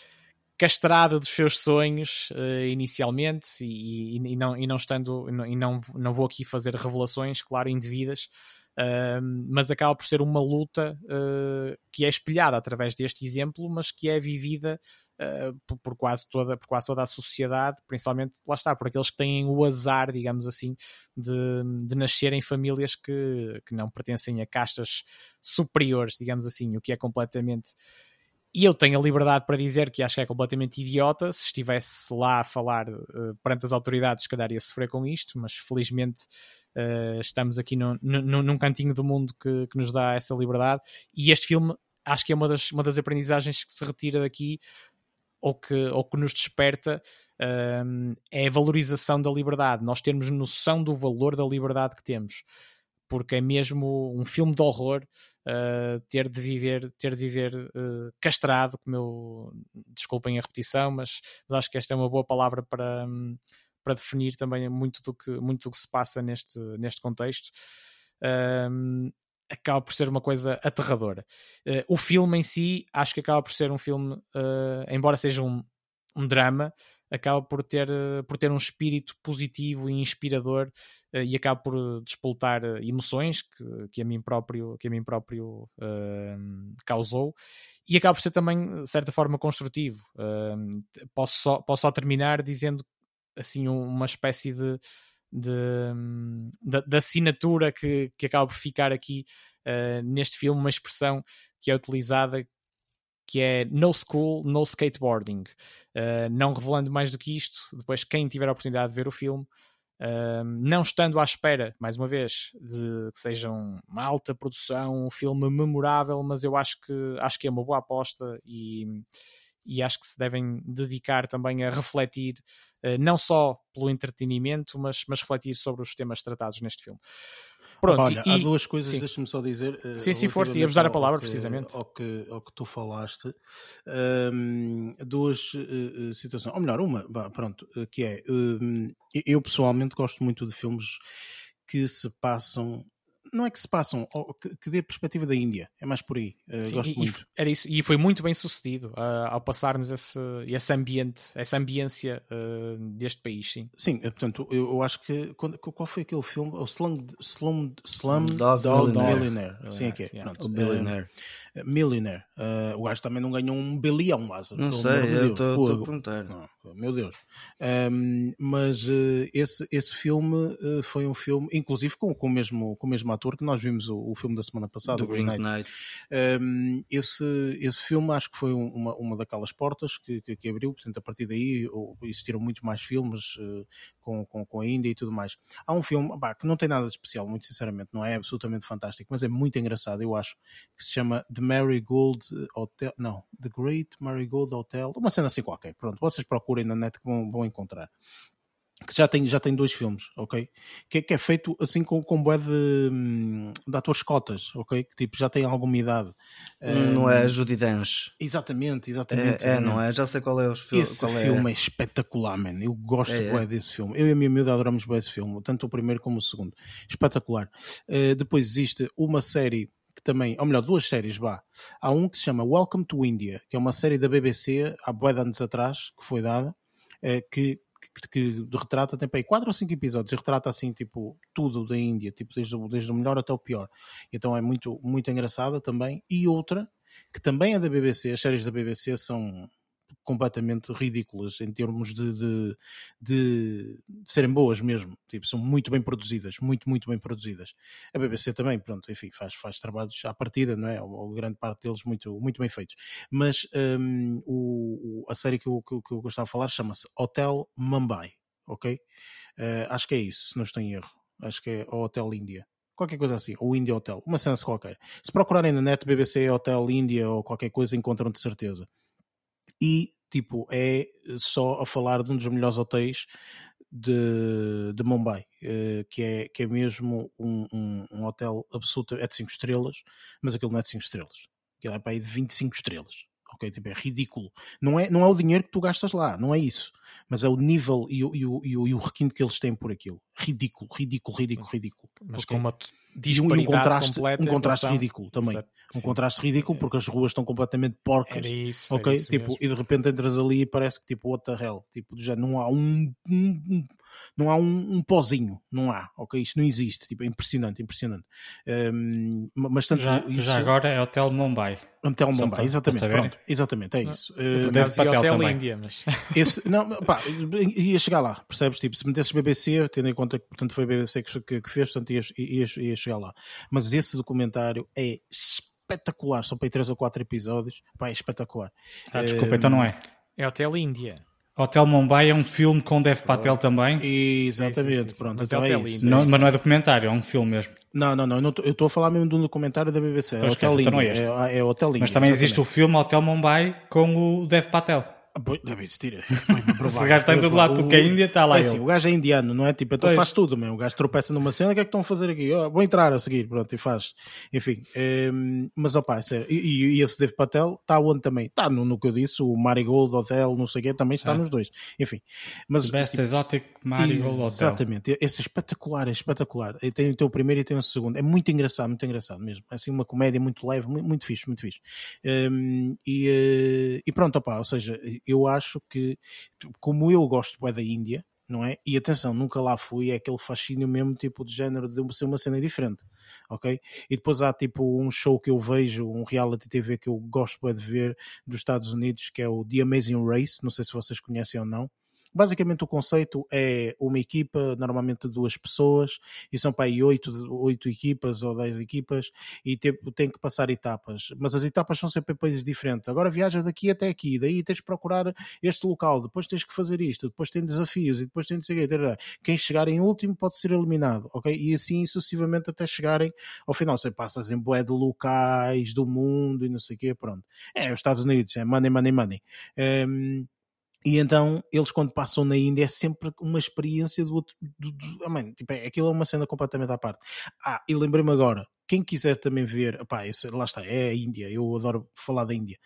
castrada dos seus sonhos uh, inicialmente e, e, não, e não estando e não, não vou aqui fazer revelações, claro, indevidas, Mas acaba por ser uma luta uh, que é espelhada através deste exemplo, mas que é vivida uh, por, por, quase toda, por quase toda a sociedade, principalmente, lá está, por aqueles que têm o azar, digamos assim, de, de nascer em famílias que, que não pertencem a castas superiores, digamos assim, o que é completamente e eu tenho a liberdade para dizer que acho que é completamente idiota. Se estivesse lá a falar uh, perante as autoridades, se calhar ia sofrer com isto, mas felizmente uh, estamos aqui no, no, num cantinho do mundo que, que, nos dá essa liberdade. E este filme acho que é uma das, uma das aprendizagens que se retira daqui ou que, ou que nos desperta eh, é a valorização da liberdade. Nós termos noção do valor da liberdade que temos porque é mesmo um filme de horror uh, ter de viver, ter de viver uh, castrado, como eu desculpem a repetição, mas, mas, acho que esta é uma boa palavra para, para definir também muito do que, muito do que se passa neste, neste contexto. Um, acaba por ser uma coisa aterradora. Uh, o filme em si, acho que acaba por ser um filme, embora seja um, um drama, acaba por ter, por ter um espírito positivo e inspirador uh, e acaba por despoltar eh, emoções que, que a mim próprio, que a mim próprio uh, causou e acaba por ser também, de certa forma, construtivo. Uh, posso, só, posso só terminar dizendo assim uma espécie de, de, de assinatura que, que acaba por ficar aqui uh, neste filme, uma expressão que é utilizada que é No School, No Skateboarding. Uh, não revelando mais do que isto, depois quem tiver a oportunidade de ver o filme, uh, não estando à espera, mais uma vez, de que seja uma alta produção, um filme memorável, mas eu acho que, acho que é uma boa aposta e, e acho que se devem dedicar também a refletir, uh, não só pelo entretenimento, mas, mas refletir sobre os temas tratados neste filme. Pronto, Olha, e... há duas coisas, deixa-me só dizer. Eh, sim, sim, força, ia-vos dar a palavra, que, precisamente. Ao que, ao que tu falaste. Um, duas uh, situações, ou melhor, uma, pronto, que é. Um, eu pessoalmente gosto muito de filmes que se passam não é que se passam, que, que dê a perspectiva da Índia, é mais por aí. Uh, Sim, gosto e, muito. Era isso, e foi muito bem sucedido uh, ao passar-nos esse, esse ambiente, essa ambiência uh, deste país. Sim, sim portanto, eu, eu acho que. Quando, qual foi aquele filme? O Slum, Slum, Slum Dog, Millionaire. Millionaire. Sim, é que é. Yeah. O Billionaire. Millionaire. Uh, o gajo também não ganhou um bilhão, mas Não sei, eu estou a perguntar. Não, meu Deus. Um, mas uh, esse, esse filme uh, foi um filme, inclusive com, com, o, mesmo, com o mesmo ator que nós vimos o, o filme da semana passada, do Green Knight. Knight. Um, esse, esse filme acho que foi uma, uma daquelas portas que, que, que abriu, portanto, a partir daí existiram muitos mais filmes com, com, com a Índia e tudo mais. Há um filme que não tem nada de especial, muito sinceramente, não é absolutamente fantástico, mas é muito engraçado, eu acho, que se chama The Marigold Hotel, não, The Great Marigold Hotel, uma cena assim qualquer. Pronto, vocês procurem na net que vão, vão encontrar que já tem, já tem dois filmes, ok? Que, que é feito assim com, com bué de, hum, de atores cotas, ok? Que tipo já tem alguma idade. Não um, é Judy Dench. Exatamente, exatamente. É, é, não é? Já sei qual é o filme. Esse é. filme é. é. espetacular, man. Eu gosto é, é. desse filme. Eu e a minha miúda adoramos bué esse filme, tanto o primeiro como o segundo. Espetacular. Uh, depois existe uma série que também, ou melhor, duas séries, vá. Há um que se chama Welcome to India, que é uma série da BBC há bué de anos atrás, que foi dada, uh, que que, que, retrata, tem aí 4 ou 5 episódios e retrata assim, tipo, tudo da Índia, tipo, desde, desde o melhor até o pior. Então é muito, muito engraçada também. E outra, que também é da BBC, as séries da BBC são completamente ridículas em termos de, de, de, serem boas mesmo. Tipo, são muito bem produzidas, muito, muito bem produzidas. A BBC também, pronto, enfim, faz, faz trabalhos à partida, não é? Ou, ou grande parte deles muito, muito bem feitos. Mas um, o, a série que eu, que, que eu gostava de falar chama-se Hotel Mumbai, ok? Uh, acho que é isso, se não estou em erro. Acho que é o Hotel Índia qualquer coisa assim, ou India Hotel, uma sense qualquer. Se procurarem na net BBC Hotel Índia ou qualquer coisa, encontram de certeza e tipo é só a falar de um dos melhores hotéis de, de Mumbai, uh, que, é, que é mesmo um, um, um, hotel absoluto, é de 5 estrelas, mas aquilo não é de 5 estrelas, aquilo é para aí de 25 estrelas ok? Tipo, é ridículo. Não é, não é o dinheiro que tu gastas lá, não é isso. Mas é o nível e o, e o, e o, e o requinte que eles têm por aquilo. Ridículo, ridículo, ridículo, ridículo. Mas okay? com uma disparidade e um, contraste, completa um contraste ridículo também. Exato. Um Sim. contraste ridículo porque as ruas estão completamente porcas. Isso, ok? Tipo, e de repente entras ali e parece que tipo, what the hell? Tipo, já não há um, um não há um, um pozinho, não há, ok? Isto não existe, tipo, é impressionante, impressionante. Um, mas tanto já, isso... já agora é Hotel Mumbai. Hotel Mumbai, exatamente, pronto, exatamente, é isso. Uh, Hotel também. Índia, mas... Esse, não, pá, ia chegar lá, percebes? Tipo, se metesses BBC, tendo em conta que portanto, foi a BBC que, que, que fez, portanto ia, ia, ia, chegar lá. Mas esse documentário é espetacular, são para aí 3 ou 4 episódios, pá, é espetacular. Ah, desculpa, então não é. É Hotel Índia. Hotel Mumbai é um filme com Dev Patel também. Exatamente, sim, sim, sim, pronto. Mas, então é, é não, mas não é documentário, é um filme mesmo. Não, não, não. Eu estou a falar mesmo de um documentário da BBC. É Hotel então não é, é, é Hotel Mas também existe o filme Hotel Mumbai com o Dev Patel. Deve existir. Se o gajo está em todo lado, tudo que é Índia, está lá. É assim, o gajo é indiano, não é? Tipo, então pois. faz tudo, meu. O gajo tropeça numa cena, o que é que estão a fazer aqui? Oh, vou entrar a seguir, pronto, e faz. Enfim, é, mas opá, é sério. E, e, esse Dev Patel está onde também? Está no, no, que eu disse, o Marigold Hotel, não sei o quê, também está ah. nos dois. Enfim. Mas, The Best tipo, Exotic Marigold Hotel. Exatamente, esse é espetacular, é espetacular. E tem, o primeiro e tem o segundo. É muito engraçado, muito engraçado mesmo. É assim, uma comédia muito leve, muito, muito fixe, muito fixe. Um, e, uh, e pronto, opá, ou seja, eu acho que como eu gosto bem da Índia, não é? E atenção, nunca lá fui, é aquele fascínio mesmo, tipo, de género de ser uma cena diferente, ok? E depois há, tipo, um show que eu vejo, um reality TV que eu gosto bem de ver dos Estados Unidos, que é o The Amazing Race, não sei se vocês conhecem ou não, Basicamente o conceito é uma equipa, normalmente duas pessoas, e são para aí oito, oito equipas ou dez equipas, e tem, tem que passar etapas. Mas as etapas são sempre em países diferentes. Agora viaja daqui até aqui, daí tens que procurar este local, depois tens que fazer isto, depois tem desafios, e depois tem de seguir. Quem chegar em último pode ser eliminado, ok? E assim sucessivamente até chegarem ao final. Você passas em bué de locais do mundo e não sei o quê, pronto. É, os Estados Unidos, é money, money, money. Um, e então eles quando passam na Índia é sempre uma experiência do outro. Do, do, oh, tipo, é, aquilo é uma cena completamente à parte. Ah, e lembrei-me agora, quem quiser também ver, opá, esse, lá está, é a Índia, eu adoro falar da Índia.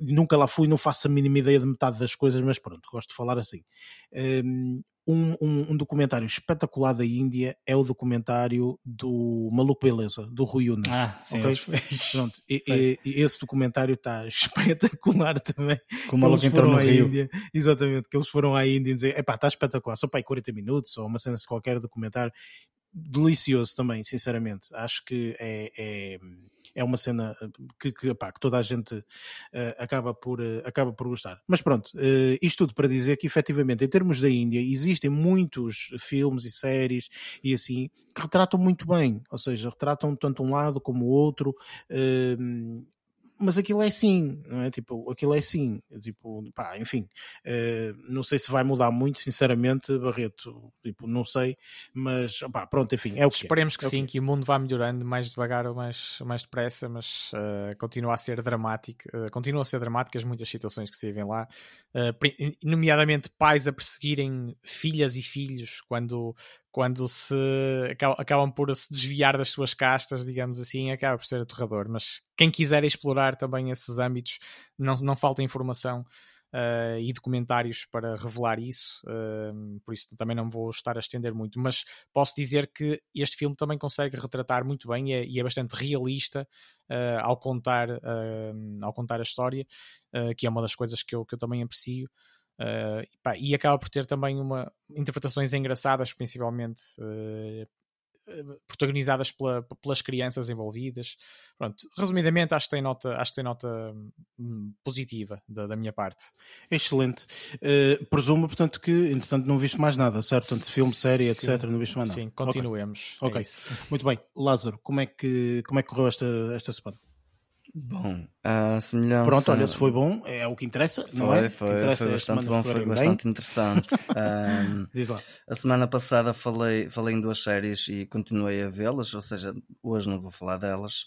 Nunca lá fui, não faço a mínima ideia de metade das coisas, mas pronto, gosto de falar assim. Um, um, um, um, documentário espetacular da Índia é o documentário do Maluco Beleza, do Rui Unas. Ah, sim, okay? Pronto, e, e, e, esse documentário está espetacular também. Com o maluco entrou no Rio. Índia, exatamente, que eles foram à Índia e dizer, epá, está espetacular, só para aí 40 minutos ou uma cena de qualquer documentário. Delicioso também, sinceramente. Acho que é, é é uma cena eh, que, que, pá, que toda a gente uh, acaba, por, uh, acaba por gostar. Mas pronto, uh, isto tudo para dizer que efetivamente, em termos da Índia, existem muitos filmes e séries e assim que retratam muito bem, ou seja, retratam tanto um lado como o outro mas aquilo é assim, não é? Tipo, aquilo é assim, tipo, pá, enfim, uh, não sei se vai mudar muito, sinceramente, Barreto, tipo, não sei, mas, pá, pronto, enfim, é o que é. Esperemos é. que é sim, que... que o mundo vá melhorando mais devagar ou mais, mais depressa, mas uh, continua a ser dramático, uh, continua a ser dramáticas muitas situações que se vivem lá, nomeadamente pais a perseguirem filhas e filhos quando quando se acabam por se desviar das suas castas, digamos assim, acaba por ser aterrador. Mas quem quiser explorar também esses âmbitos, não, não falta informação uh, e documentários para revelar isso, uh, por isso também não vou estar a estender muito. Mas posso dizer que este filme também consegue retratar muito bem e é, e é bastante realista uh, ao, contar, ao contar a história, que é uma das coisas que eu, que eu também aprecio. Uh, pá, e acaba por ter também uma interpretações engraçadas, principalmente uh, protagonizadas pela, pelas crianças envolvidas. Pronto, resumidamente, acho que tem nota, acho que tem nota hum, positiva da, da, minha parte. Excelente. Uh, presumo, portanto, que entretanto não viste mais nada, certo? Tanto filme, série, sim, etc. Não viste mais nada. Sim, continuemos. Ok. É Muito bem. Lázaro, como é que, como é que correu esta, esta semana? Bom, a semelhança. Pronto, olha, se foi bom, é o que interessa. Foi, não é? foi, interessa foi bastante bom, foi bastante bem. interessante. um, Diz lá. A semana passada falei, falei em duas séries e continuei a vê-las, ou seja, hoje não vou falar delas,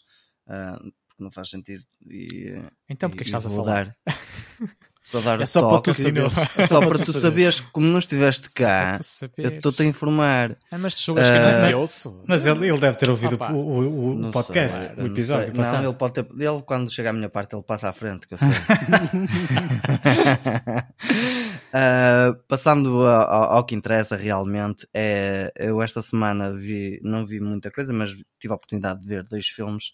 uh, porque não faz sentido. E, então, porque é que estás a falar? Só dar é só toque, para tu saberes. Só para tu saberes, como não estiveste cá, eu estou-te a informar. Ah, mas tu julgas uh, que não te ouço? Mas ele, ele deve ter ouvido o, o, o podcast, sei, o episódio. Não, não, ele pode ter. Ele, quando chega à minha parte, ele passa à frente, que eu sei. uh, passando ao, ao, que interessa realmente, é, eu esta semana vi, não vi muita coisa, mas tive a oportunidade de ver dois filmes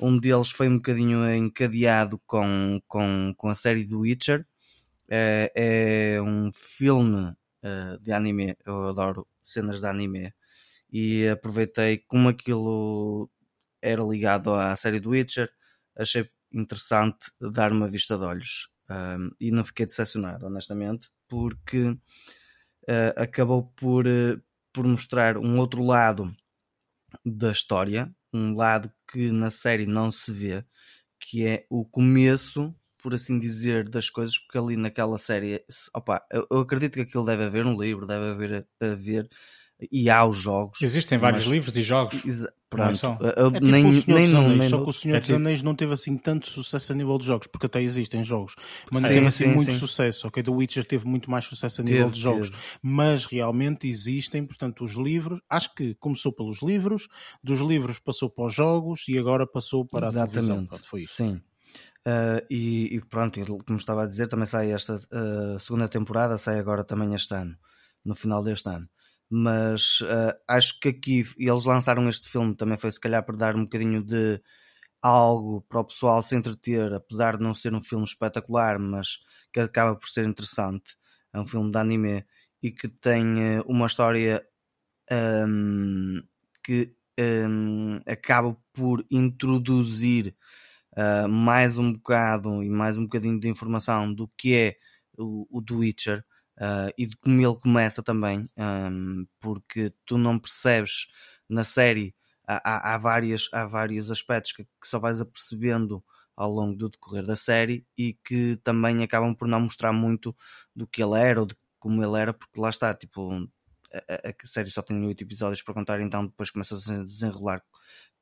um deles foi um bocadinho encadeado com, com, com a série do Witcher. É, é um filme uh, de anime, eu adoro cenas de anime. E aproveitei como aquilo era ligado à série do Witcher, achei interessante dar uma vista de olhos. Um, e não fiquei decepcionado, honestamente, porque uh, acabou por, uh, por mostrar um outro lado da história, um lado que na série não se vê, que é o começo, por assim dizer, das coisas, porque ali naquela série, opa, eu, eu acredito que aquilo deve haver um livro, deve haver, haver e há os jogos. Existem vários mas, livros e jogos. Pronto, é, tipo nem, nem, Anéis, nem, só que o Senhor é dos tipo... Anéis não teve assim tanto sucesso a nível de jogos, porque até existem jogos, mas não teve assim sim, muito sim. sucesso. Ok, The Witcher teve muito mais sucesso a nível teve, de jogos, teve. mas realmente existem, portanto, os livros. Acho que começou pelos livros, dos livros passou para os jogos e agora passou para Exatamente. a televisão. Pronto, foi isso. Sim. Uh, e, e, pronto, como estava a dizer, também sai esta uh, segunda temporada, sai agora também este ano, no final deste ano mas uh, acho que aqui eles lançaram este filme também foi se calhar para dar um bocadinho de algo para o pessoal se entreter, apesar de não ser um filme espetacular, mas que acaba por ser interessante. É um filme de anime e que tem uh, uma história um, que um, acaba por introduzir uh, mais um bocado e mais um bocadinho de informação do que é o, o The Witcher uh, e de como ele começa também, um, porque tu não percebes na série, há, há, várias, há vários aspectos que, que só vais apercebendo ao longo do decorrer da série e que também acabam por não mostrar muito do que ele era ou de como ele era, porque lá está, tipo, a, a série só tem oito episódios para contar, então depois começa a desenrolar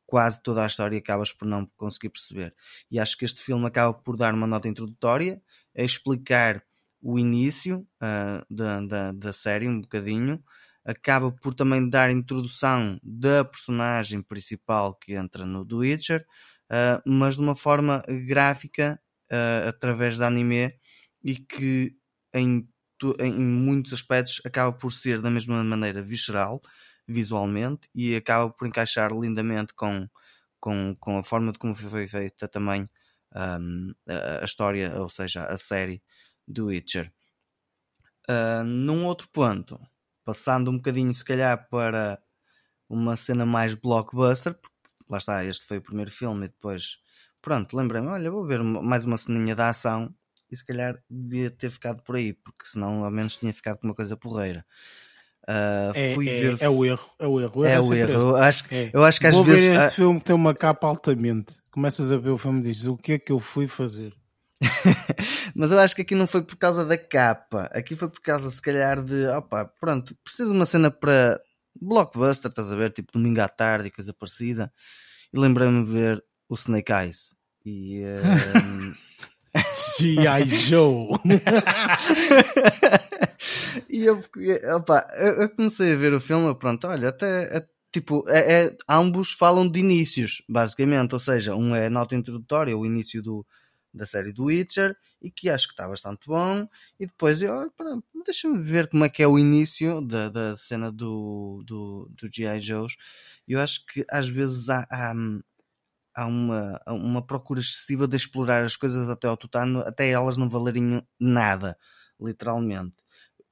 quase toda a história e acabas por não conseguir perceber. E acho que este filme acaba por dar uma nota introdutória, a explicar o início uh, da, da, da, série, um bocadinho, acaba por também dar introdução da personagem principal que entra no The Witcher, uh, mas de uma forma gráfica, uh, através da anime, e que em, em muitos aspectos acaba por ser da mesma maneira visceral, visualmente, e acaba por encaixar lindamente com, com, com a forma de como foi feita também um, a, a história, ou seja, a série do Witcher. Uh, num outro ponto, passando um bocadinho se calhar para uma cena mais blockbuster, porque lá está, este foi o primeiro filme e depois, pronto, lembrei-me, olha, vou ver mais uma ceninha da ação e se calhar devia ter ficado por aí, porque senão ao menos tinha ficado com uma coisa porreira. Uh, é, fui é, ver... é o erro, é o erro. É o erro. Eu acho, é. eu acho que às Vou vezes. Ver este filme que tem uma capa altamente. Começas a ver o filme e dizes o que é que eu fui fazer? Mas eu acho que aqui não foi por causa da capa. Aqui foi por causa, se calhar, de opa, pronto, preciso de uma cena para blockbuster, estás a ver? Tipo domingo à tarde e coisa parecida. E lembrei-me de ver o Snake Eyes. E. Um... G.I. Joe! e eu, opa, eu, comecei a ver o filme, pronto, olha, até, é, tipo, é, é, ambos falam de inícios, basicamente, ou seja, um é nota introdutória, o início do, da série do Witcher e que acho que está bastante bom. E depois eu, deixa-me ver como é que é o início da, da cena do, do, do G.I. Joe's. Eu acho que às vezes há, há, há uma, uma procura excessiva de explorar as coisas até ao tutano, até elas não valerem nada. literalmente.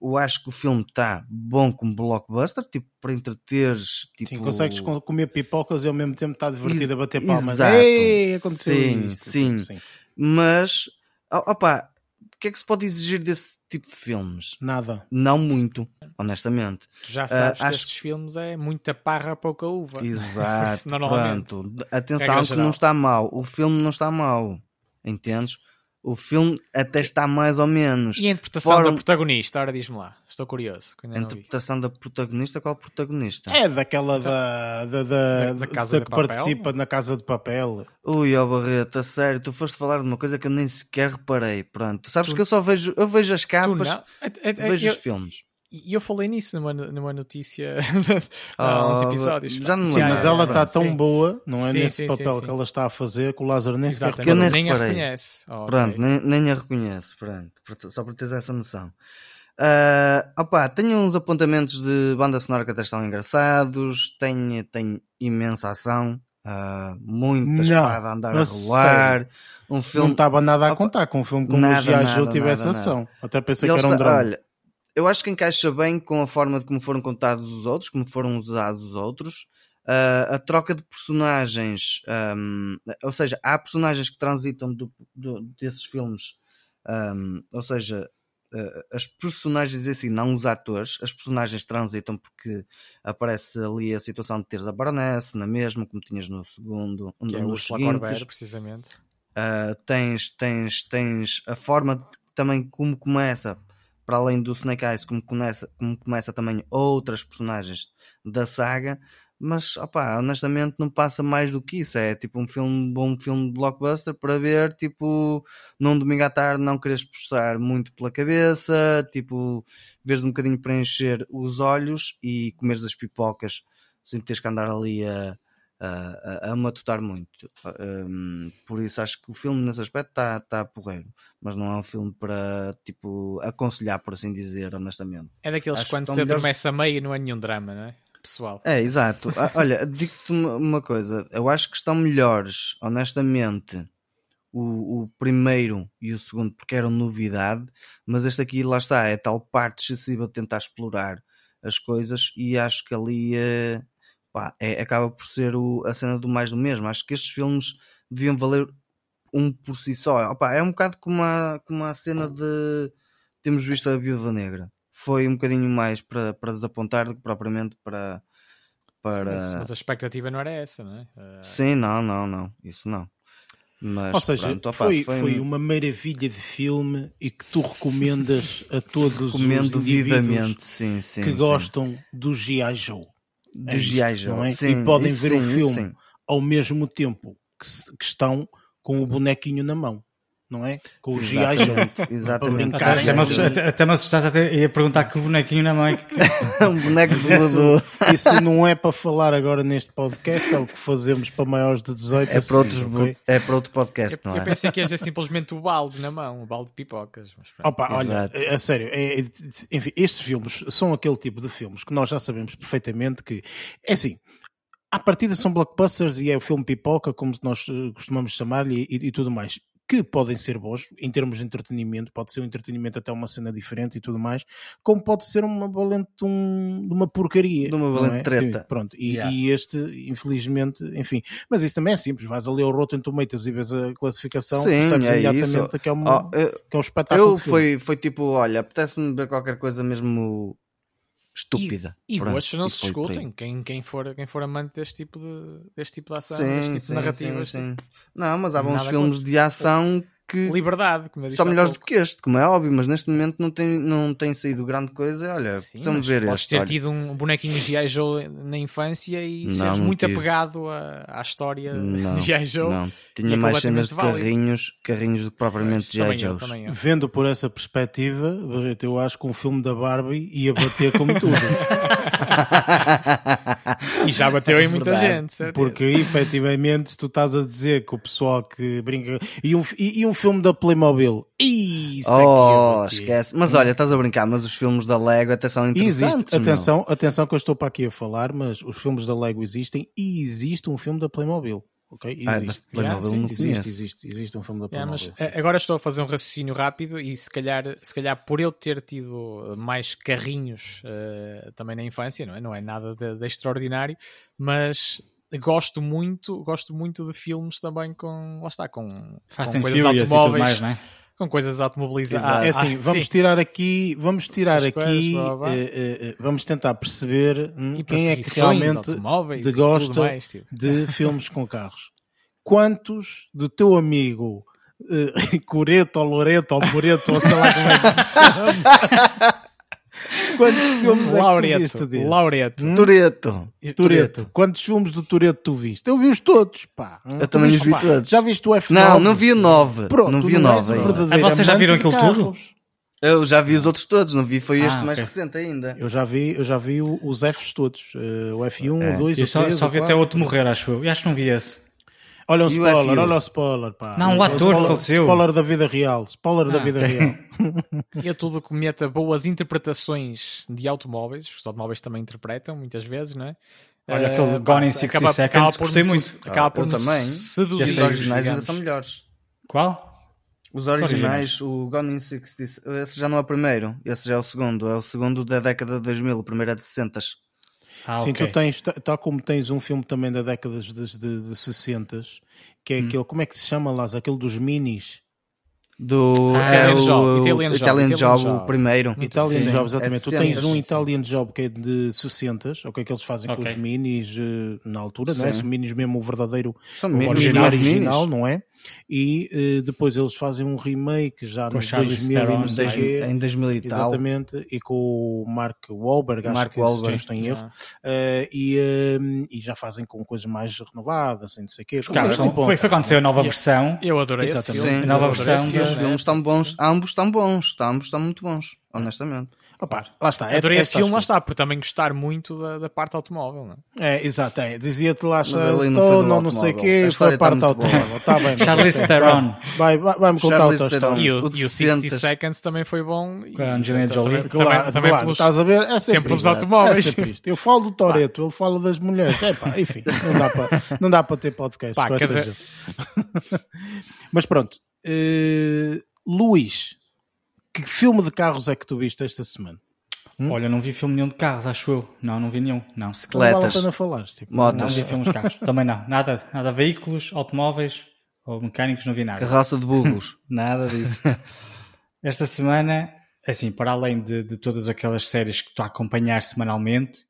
Eu acho que o filme está bom como blockbuster, tipo, para entreteres. Tipo... Sim, consegues co- comer pipocas e ao mesmo tempo está divertido Ex- a bater palmas. exato. Ei, aconteceu Sim, isto. sim. sim. Mas, opa, o que é que se pode exigir desse tipo de filmes? Nada. Não muito, honestamente. Tu já sabes que acho- estes filmes é muita parra, pouca uva. Exato. Pronto. Atenção Regra que não está mal. O filme não está mal. Entendes? O filme até está mais ou menos. E a interpretação Fora- da protagonista? Ora, diz-me lá. Estou curioso. A interpretação da protagonista, qual protagonista? É daquela da, da, da, Da- da Casa de que Papel? participa na Casa de Papel. Ui, ó Barreto, a sério, tu foste falar de uma coisa que eu nem sequer reparei. Pronto, sabes Tu- que eu só vejo, eu vejo as Tu capas, não? É- é- é- vejo eu, os filmes. E eu falei nisso numa, numa notícia há uns Oh, episódios. já não lembro. mas ela está tão Sim. boa, não é? Sim, nesse sim, papel sim, sim. que ela está a fazer, que o Lázaro nem sequer eu nem nem a reconhece. Oh. Pronto, nem, nem a reconheço, pronto, só para teres essa noção. Ah, opá, tenho uns apontamentos de banda sonora que até estão engraçados, tem, tem imensa ação, ah, muita Não, espada a andar a rolar, um Não filme estava nada a Opa, contar com um filme como nada, o G.I. Joe tivesse nada, ação. Até pensei E que ele era um drama. Olha, eu acho que encaixa bem com a forma de como foram contados os outros, como foram usados os outros. Ah, a troca de personagens, ahm, ou seja, há personagens que transitam do- do- desses filmes, ahm, ou seja, ah, as personagens em si, não os atores, as personagens transitam porque aparece ali a situação de teres a Baroness na mesma, como tinhas no segundo, Que é o. Corber, precisamente. Uh, tens, tens, tens a forma de, também como começa, para além do Snake Eyes, como começa, como começa também outras personagens da saga, mas opá, honestamente não passa mais do que isso. É tipo um filme, bom filme de blockbuster para ver, tipo, num domingo à tarde não queres puxar muito pela cabeça, tipo, veres um bocadinho para encher os olhos e comeres as pipocas sem teres que andar ali a, a, a, a matutar muito. Um, por isso acho que o filme nesse aspecto está tá porreiro, mas não é um filme para tipo aconselhar, por assim dizer, honestamente. É daqueles Acho que quando se melhores- adormece a meio não é nenhum drama, não é? Pessoal. É, exato. Ah, Olha, digo-te uma, coisa, eu acho que estão melhores, honestamente, o, o primeiro e o segundo, porque eram novidade, mas este aqui, lá está, é tal parte excessiva de tentar explorar as coisas e acho que ali eh, pá, é, acaba por ser o- a cena do mais do mesmo. Acho que estes filmes deviam valer um por si só. Opa, é um bocado como a, como a cena de temos visto a Viúva Negra. Foi um bocadinho mais para, para desapontar do que propriamente para. para... Mas, mas a expectativa não era essa, não é? Ah, Sim, não, não, não. Isso não. Mas, Ou seja, pronto, opa, foi, foi foi um- uma maravilha de filme e que tu recomendas a todos os Recomendo indivíduos vivamente, sim, sim. que sim. gostam do G.I. Joe. Do é não é? Sim, E podem ver o sim, filme. isso sim. ao mesmo tempo que, que estão com o bonequinho na mão, não é? Com o G.I. Joe. Exatamente, Até, até, me assustaste- até, até me assustaste até ia perguntar que bonequinho na mão é que. um boneco de Isso, voador. isso não é para falar agora neste podcast, é o que fazemos para maiores de 18 É para, outros, assim, ok? é para outro podcast, eu, não eu é? pensei que ia dizer simplesmente o balde na mão, o balde de pipocas. Mas. Opa, olha, a sério, é- é- enfim, estes filmes são aquele tipo de filmes que nós já sabemos perfeitamente que, é assim, à partida são blockbusters e é o filme pipoca, como nós eh, costumamos chamar-lhe e, e tudo mais, que podem ser bons em termos de entretenimento, pode ser um entretenimento até uma cena diferente e tudo mais, como pode ser uma valente um- de uma porcaria. De uma valente é? treta. Pronto, e, Yeah. e este, infelizmente, enfim, mas isso também é simples, vais ali ao Rotten Tomatoes e vês a classificação, Sim, percebes é imediatamente isso. que é, um, Oh, eu, que é um espetáculo eu de foi, foi tipo, olha, apetece-me ver qualquer coisa mesmo estúpida. E Pronto, gostos não e se discutem. Quem, quem, for, quem for amante deste tipo de, deste tipo de ação, deste tipo de narrativas, sim, sim. Não, mas há bons filmes de ação que liberdade, como eu disse são melhores do que este, como é óbvio, mas neste momento não tem, não tem saído grande coisa. Olha, Sim, precisamos ver podes este. ter olha. tido um bonequinho G.I. Joe na infância e Não, seres não muito tive. apegado à, à história Não, de G.I. Joe. Não, tinha é mais cenas de carrinhos, carrinhos do que propriamente G.I. Eu, Joes. eu. Vendo por essa perspectiva, Barreto, eu acho que um filme da Barbie ia bater como tudo. E já bateu em muita Verdade. gente, certo? Porque efetivamente, se tu estás a dizer que o pessoal que brinca. E um, e, e um filme da Playmobil. Isso é Oh, bater. esquece. Mas olha, estás a brincar, mas os filmes da Lego até são interessantes. Meu. atenção, atenção que eu estou para aqui a falar, mas os filmes da Lego existem e existe um filme da Playmobil. Ok? Ah, Existe. Playmobil Sim, não existe, conheço. existe, existe um filme da É, Playmobil. mas sim. eh, agora estou a fazer um raciocínio rápido e se calhar, se calhar por eu ter tido mais carrinhos eh, também na infância, não é? Não é nada de, de extraordinário, mas gosto muito, gosto muito de filmes também com, lá está, com, Fast com coisas Furious e tudo automóveis, mais, não é? Com coisas automobilizadas. É assim, vamos tirar aqui, vamos tirar Essas aqui, coisas, blá, blá, eh, eh, eh, vamos tentar perceber hum, e quem é que perseguições, realmente de gosta mais, tipo. de filmes com carros. Quantos do teu amigo eh, Coreto ou Loreto ou Moreto ou sei lá como é que se chama? Quantos filmes é que tu viste Laureate, dele? Laureate. Hum? Toreto. Toreto. Quantos filmes do Toreto tu viste? Eu vi-os todos, pá. Eu Tu também os vi todos. Já viste o F9? Não, não vi o 9. Pronto, não vi o és 9 um ainda. Ah, vocês já viram aquilo tudo? Eu já vi os outros todos, não vi, foi este Ah, mais ok. recente ainda. Eu já vi, eu já vi o- os Fs todos. eh, o F1, É. o 2, Eu o só, 3, só o vi até 4. outro morrer, acho eu. Eu acho que não vi esse. Olha o E o spoiler, F1? olha o spoiler, pá. Não, o ator spoiler, que faleceu. Spoiler da vida real. Spoiler da Ah, vida ok. real. E é tudo que meta boas interpretações de automóveis, os automóveis também interpretam muitas vezes, não é? Olha, Eh, aquele pá, Gone in se 60 Seconds, por gostei muito. su- Acaba Ah, por também. seduzir, Os sei, originais ainda são melhores. Qual? Os originais, o Gone in 60, esse já não é o primeiro, esse já é o segundo, é o segundo da década de 2000, o primeiro é de 60. Ah, Sim, ok. tu tens, ta- tal como tens um filme também da década de, de, de 60 que é Hum. aquele, como é que se chama lá? Aquele dos minis. Do Ah, é Italian o, Job, o Italian Italian Job, Job. o primeiro. Muito Italian Sim, Job, é exatamente. tu 60, tens um sim, Italian Job que é de 60 o que é que eles fazem com Ok. os minis eh, na altura, não é? Sim. Os minis mesmo o verdadeiro São o original, original não é? E eh, depois eles fazem um remake já Com no a Charlize 2000 e não Theron, sei quê. em 2000 e tal. Exatamente, e com o Mark Wahlberg, acho Mark que Wahlberg. se não estou em erro. Eh, e, eh, e já fazem com coisas mais renovadas, e não sei o quê. São- bom, foi, foi quando saiu a nova versão. Eu adorei esse Exatamente. filme. Sim, nova versão os filme. filmes estão bons, ambos estão bons, ambos estão muito bons, honestamente. Opa, lá está. é- Adorei é esse filme, lá está, por também gostar muito da, da parte automóvel. Não é? É, exato, é. Dizia-te lá, ali não não sei o quê, foi a parte boa. automóvel. Está bem. Charlize ok. Theron. Vai, vai, vai-me contar tua história. Theron. E o, o e o 60 60 Seconds também foi bom. Com a Angelina Jolie. Também, Claro, também claro, pelos, estás a ver? É sempre, sempre pelos isto. automóveis. É sempre isto. Eu falo do Toreto, ele fala das mulheres. É pá, enfim, não dá para, não dá para ter podcast Pá, cada-. Mas pronto, eh, Luís, que filme de carros é que tu viste esta semana? Hum? Olha, não vi filme nenhum de carros, acho eu. Não, não vi nenhum. Não. Não Bicicletas, pena falar. Tipo. Não vi filmes de carros. Também não. Nada, nada. Veículos, automóveis ou mecânicos, não vi nada. carroça de burros. Nada disso. Esta semana, assim, para além de, de todas aquelas séries que estou a acompanhar semanalmente,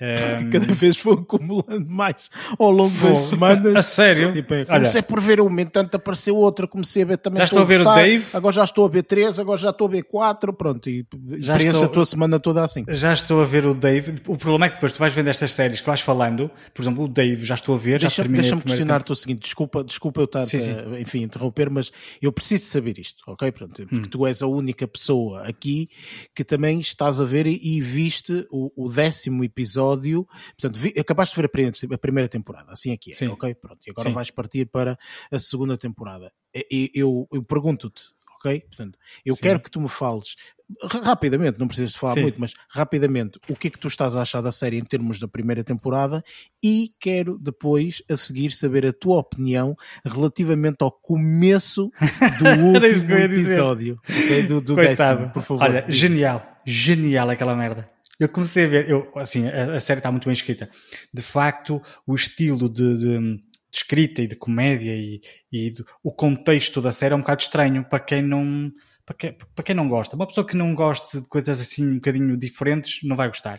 ehm, Cada vez vou acumulando mais ao longo das semanas. A sério? Tipo, é, Olha. comecei por ver uma, entanto apareceu outra, comecei a ver também. Já estou a ver o gostar, Dave. Agora já estou a ver três, agora já estou a ver quatro, pronto, e Já preenche estou- a tua semana toda assim. já estou a ver o Dave. O problema é que depois tu vais vendo estas séries que vais falando. Por exemplo, o Dave já estou a ver. já Deixa- terminei Deixa-me questionar-te o seguinte, desculpa, desculpa eu estar Sim, sim. a, enfim, interromper, mas eu preciso saber isto, ok? Pronto, porque Hum. tu és a única pessoa aqui que também estás a ver e, e viste o, o décimo episódio, portanto, vi- acabaste de ver a primeira, temporada, assim aqui é, Sim. ok? Pronto, e agora Sim. vais partir para a segunda temporada. E- eu, eu pergunto-te, ok? Portanto, eu Sim. quero que tu me fales ra- rapidamente, não precisas de falar Sim. muito, mas rapidamente, o que é que tu estás a achar da série em termos da primeira temporada e quero depois, a seguir, saber a tua opinião relativamente ao começo do último episódio, ok? do, do décimo, por favor. Olha, genial. Genial aquela merda. Eu comecei a ver, eu, assim, a, a série está muito bem escrita. De facto, o estilo de, de- de escrita e de comédia e, e o contexto da série é um bocado estranho para quem não para quem, para quem não gosta. Uma pessoa que não gosta de coisas assim um bocadinho diferentes não vai gostar.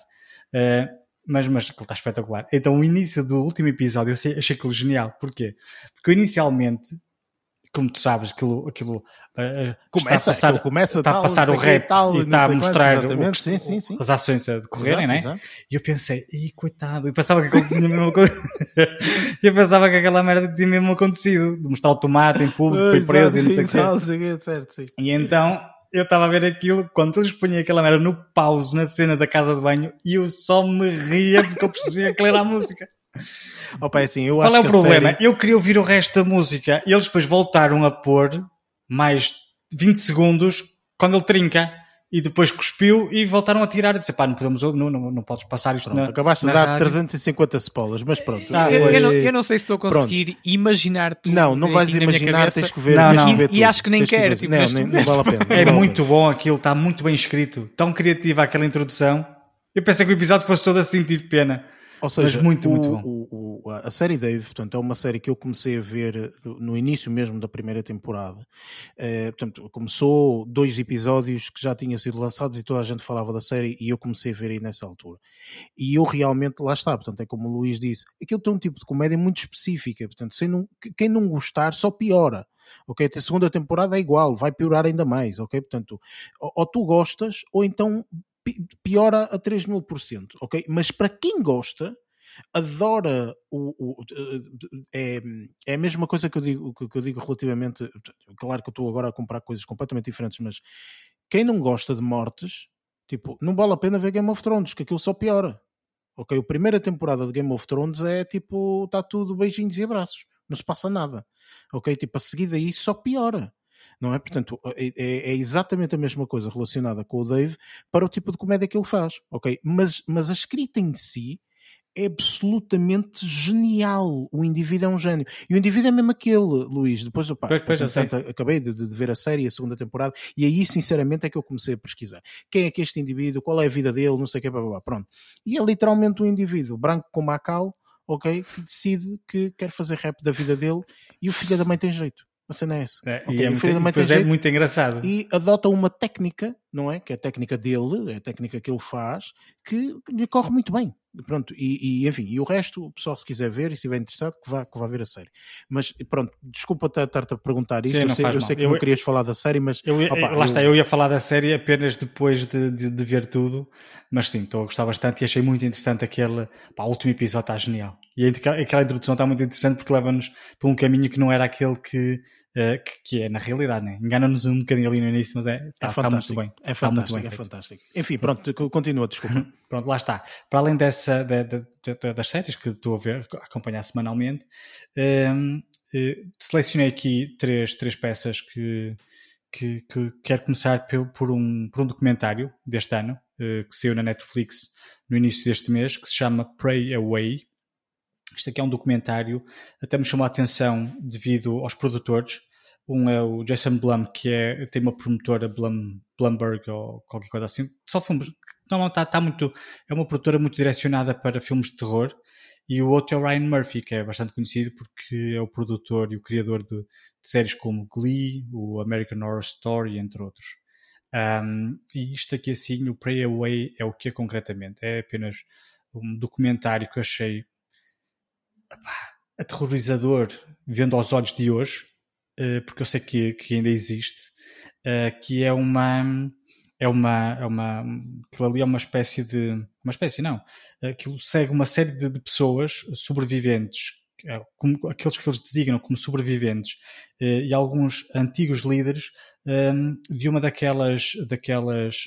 Eh, mas, mas aquilo está espetacular. Então, o início do último episódio eu achei aquilo genial. Porquê? Porque eu inicialmente, como tu sabes, aquilo, aquilo eh, Começa, está a passar, começa está a passar o rap tal, e está a mostrar o que- sim, sim, sim. as ações a decorrerem, Exato, né? exato. E eu pensei, Ih, coitado, eu pensava que aquilo tinha mesmo acontecido. eu pensava que aquela merda tinha mesmo acontecido, de mostrar o tomate em público, foi preso e não sei o sim. E então eu estava a ver aquilo, quando eles punham aquela merda no pause na cena da casa de banho, e eu só me ria porque eu percebia que era a música. Opa, é assim, eu Qual acho é o problema? série- Eu queria ouvir o resto da música e eles depois voltaram a pôr mais 20 segundos quando ele trinca. e depois cuspiu e voltaram a tirar e disse, pá, não podemos, não, não, não podes passar isto Pronto, na, acabaste na de dar rádio. 350 spoilers, mas pronto. Ah, eu, eu não, eu não sei se estou a conseguir imaginar tudo. Não, não vais imaginar, cabeça. tens que ver. Não, tens não. que ver E- e acho que nem quero, tipo, não, neste nem, não vale a pena. não É vale muito bom aquilo, está muito bem escrito, tão criativa aquela introdução. Eu pensei que o episódio fosse todo assim, tive pena. Ou seja, Mas muito, o- muito bom. o- o- a série Dave, portanto, é uma série que eu comecei a ver no início mesmo da primeira temporada. Eh, portanto, começou dois episódios que já tinham sido lançados e toda a gente falava da série e eu comecei a ver aí nessa altura. E eu realmente, lá está, portanto, é como o Luís disse, aquilo tem um tipo de comédia muito específica, portanto, sem não- quem não gostar só piora. Ok, a segunda temporada é igual, vai piorar ainda mais, ok? Portanto, ou, ou tu gostas, ou então piora a 3 mil por cento, ok? Mas para quem gosta, adora o, o- é, é a mesma coisa que eu digo que, eu digo relativamente claro que eu estou agora a comprar coisas completamente diferentes mas quem não gosta de mortes tipo não vale a pena ver Game of Thrones que aquilo só piora ok? A primeira temporada de Game of Thrones é tipo está tudo beijinhos e abraços não se passa nada ok? Tipo a seguir daí só piora não é? Portanto, é, é- é exatamente a mesma coisa relacionada com o Dave para o tipo de comédia que ele faz, ok? Mas, mas a escrita em si é absolutamente genial. O indivíduo é um gênio. E o indivíduo é mesmo aquele, Luís. Depois, opá, Pois, pois, eu entretanto, acabei de, de ver a série, a segunda temporada, e aí, sinceramente, é que eu comecei a pesquisar. Quem é que é este indivíduo? Qual é a vida dele? Não sei o que, blá, blá, blá. Pronto. E é literalmente um indivíduo branco como a cal, ok? Que decide que quer fazer rap da vida dele e o filho da mãe tem jeito. A cena é essa. É, Ok, e é, muito, é jeito muito engraçado. e adota uma técnica, não é? Que é a técnica dele, é a técnica que ele faz, que lhe corre muito bem. Pronto, e, e, enfim, e o resto, o pessoal se quiser ver e se estiver interessado, que vá, que vá ver a série. Mas pronto, desculpa estar- estar-te a perguntar isto, Sim, eu, sei, eu sei que Eu- não querias falar da série, mas Eu, opa, lá eu- está, eu ia falar da série apenas depois de, de- de ver tudo, mas sim, estou a gostar bastante e achei muito interessante aquele. Pá, o último episódio está genial. E aquela introdução está muito interessante porque leva-nos por um caminho que não era aquele que, eh, que, que é na realidade, né? Engana-nos um bocadinho ali no início, mas é, é está, está muito fantástico. bem. É Está muito fantástico, bem é feito. fantástico. Enfim, pronto, co- continua, desculpa. Pronto, lá está. Para além dessa, da- da- da- das séries que estou a ver, a acompanhar semanalmente, hum, eh, selecionei aqui três, três peças que, que, que quero começar por, por um, por um documentário deste ano, eh, que saiu na Netflix no início deste mês, que se chama Pray Away. Isto aqui é um documentário, até me chamou a atenção devido aos produtores. Um é o Jason Blum, que é, tem uma promotora Blum, Blumberg ou qualquer coisa assim. Só filmes. Não, está tá muito. É uma produtora muito direcionada para filmes de terror. E o outro é o Ryan Murphy, que é bastante conhecido porque é o produtor e o criador de, de séries como Glee, o American Horror Story, entre outros. Um, e isto aqui assim, o Pray Away é o que é concretamente? É apenas um documentário que eu achei aterrorizador vendo aos olhos de hoje, eh, porque eu sei que, que ainda existe, eh, que é uma é uma, é uma aquilo ali é uma espécie de uma espécie não, aquilo segue uma série de, de pessoas sobreviventes eh, como, aqueles que eles designam como sobreviventes e alguns antigos líderes de uma daquelas daquelas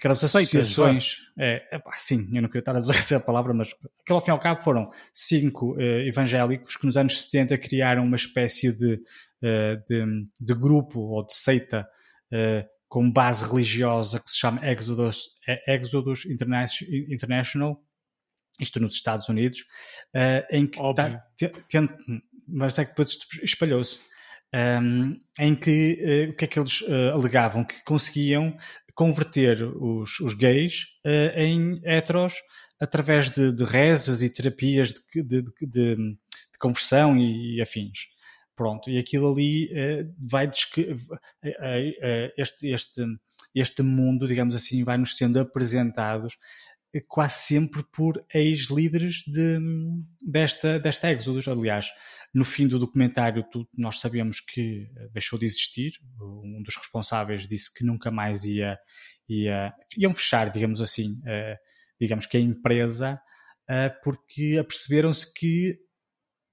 Seitas, associações é, é sim, eu não queria estar a dizer essa palavra mas aquilo ao fim e ao cabo foram cinco eh, evangélicos que nos anos 70 criaram uma espécie de, eh, de, de grupo ou de seita eh, com base religiosa que se chama Exodus, Exodus Interna- International, isto nos Estados Unidos, em que tá- mas é que depois espalhou-se. Um, em que eh, o que é que eles eh, alegavam? Que conseguiam converter os, os gays eh, em heteros através de, de rezas e terapias de, de- de- conversão e, e afins. Pronto, e aquilo ali eh, vai eh, este, este, este mundo, digamos assim, vai-nos sendo apresentados quase sempre por ex-líderes de, desta, desta Exodus. Aliás, no fim do documentário, tu- nós sabemos que eh, deixou de existir. Um dos responsáveis disse que nunca mais ia, ia iam fechar, digamos assim, eh, digamos que a empresa, eh, porque aperceberam-se que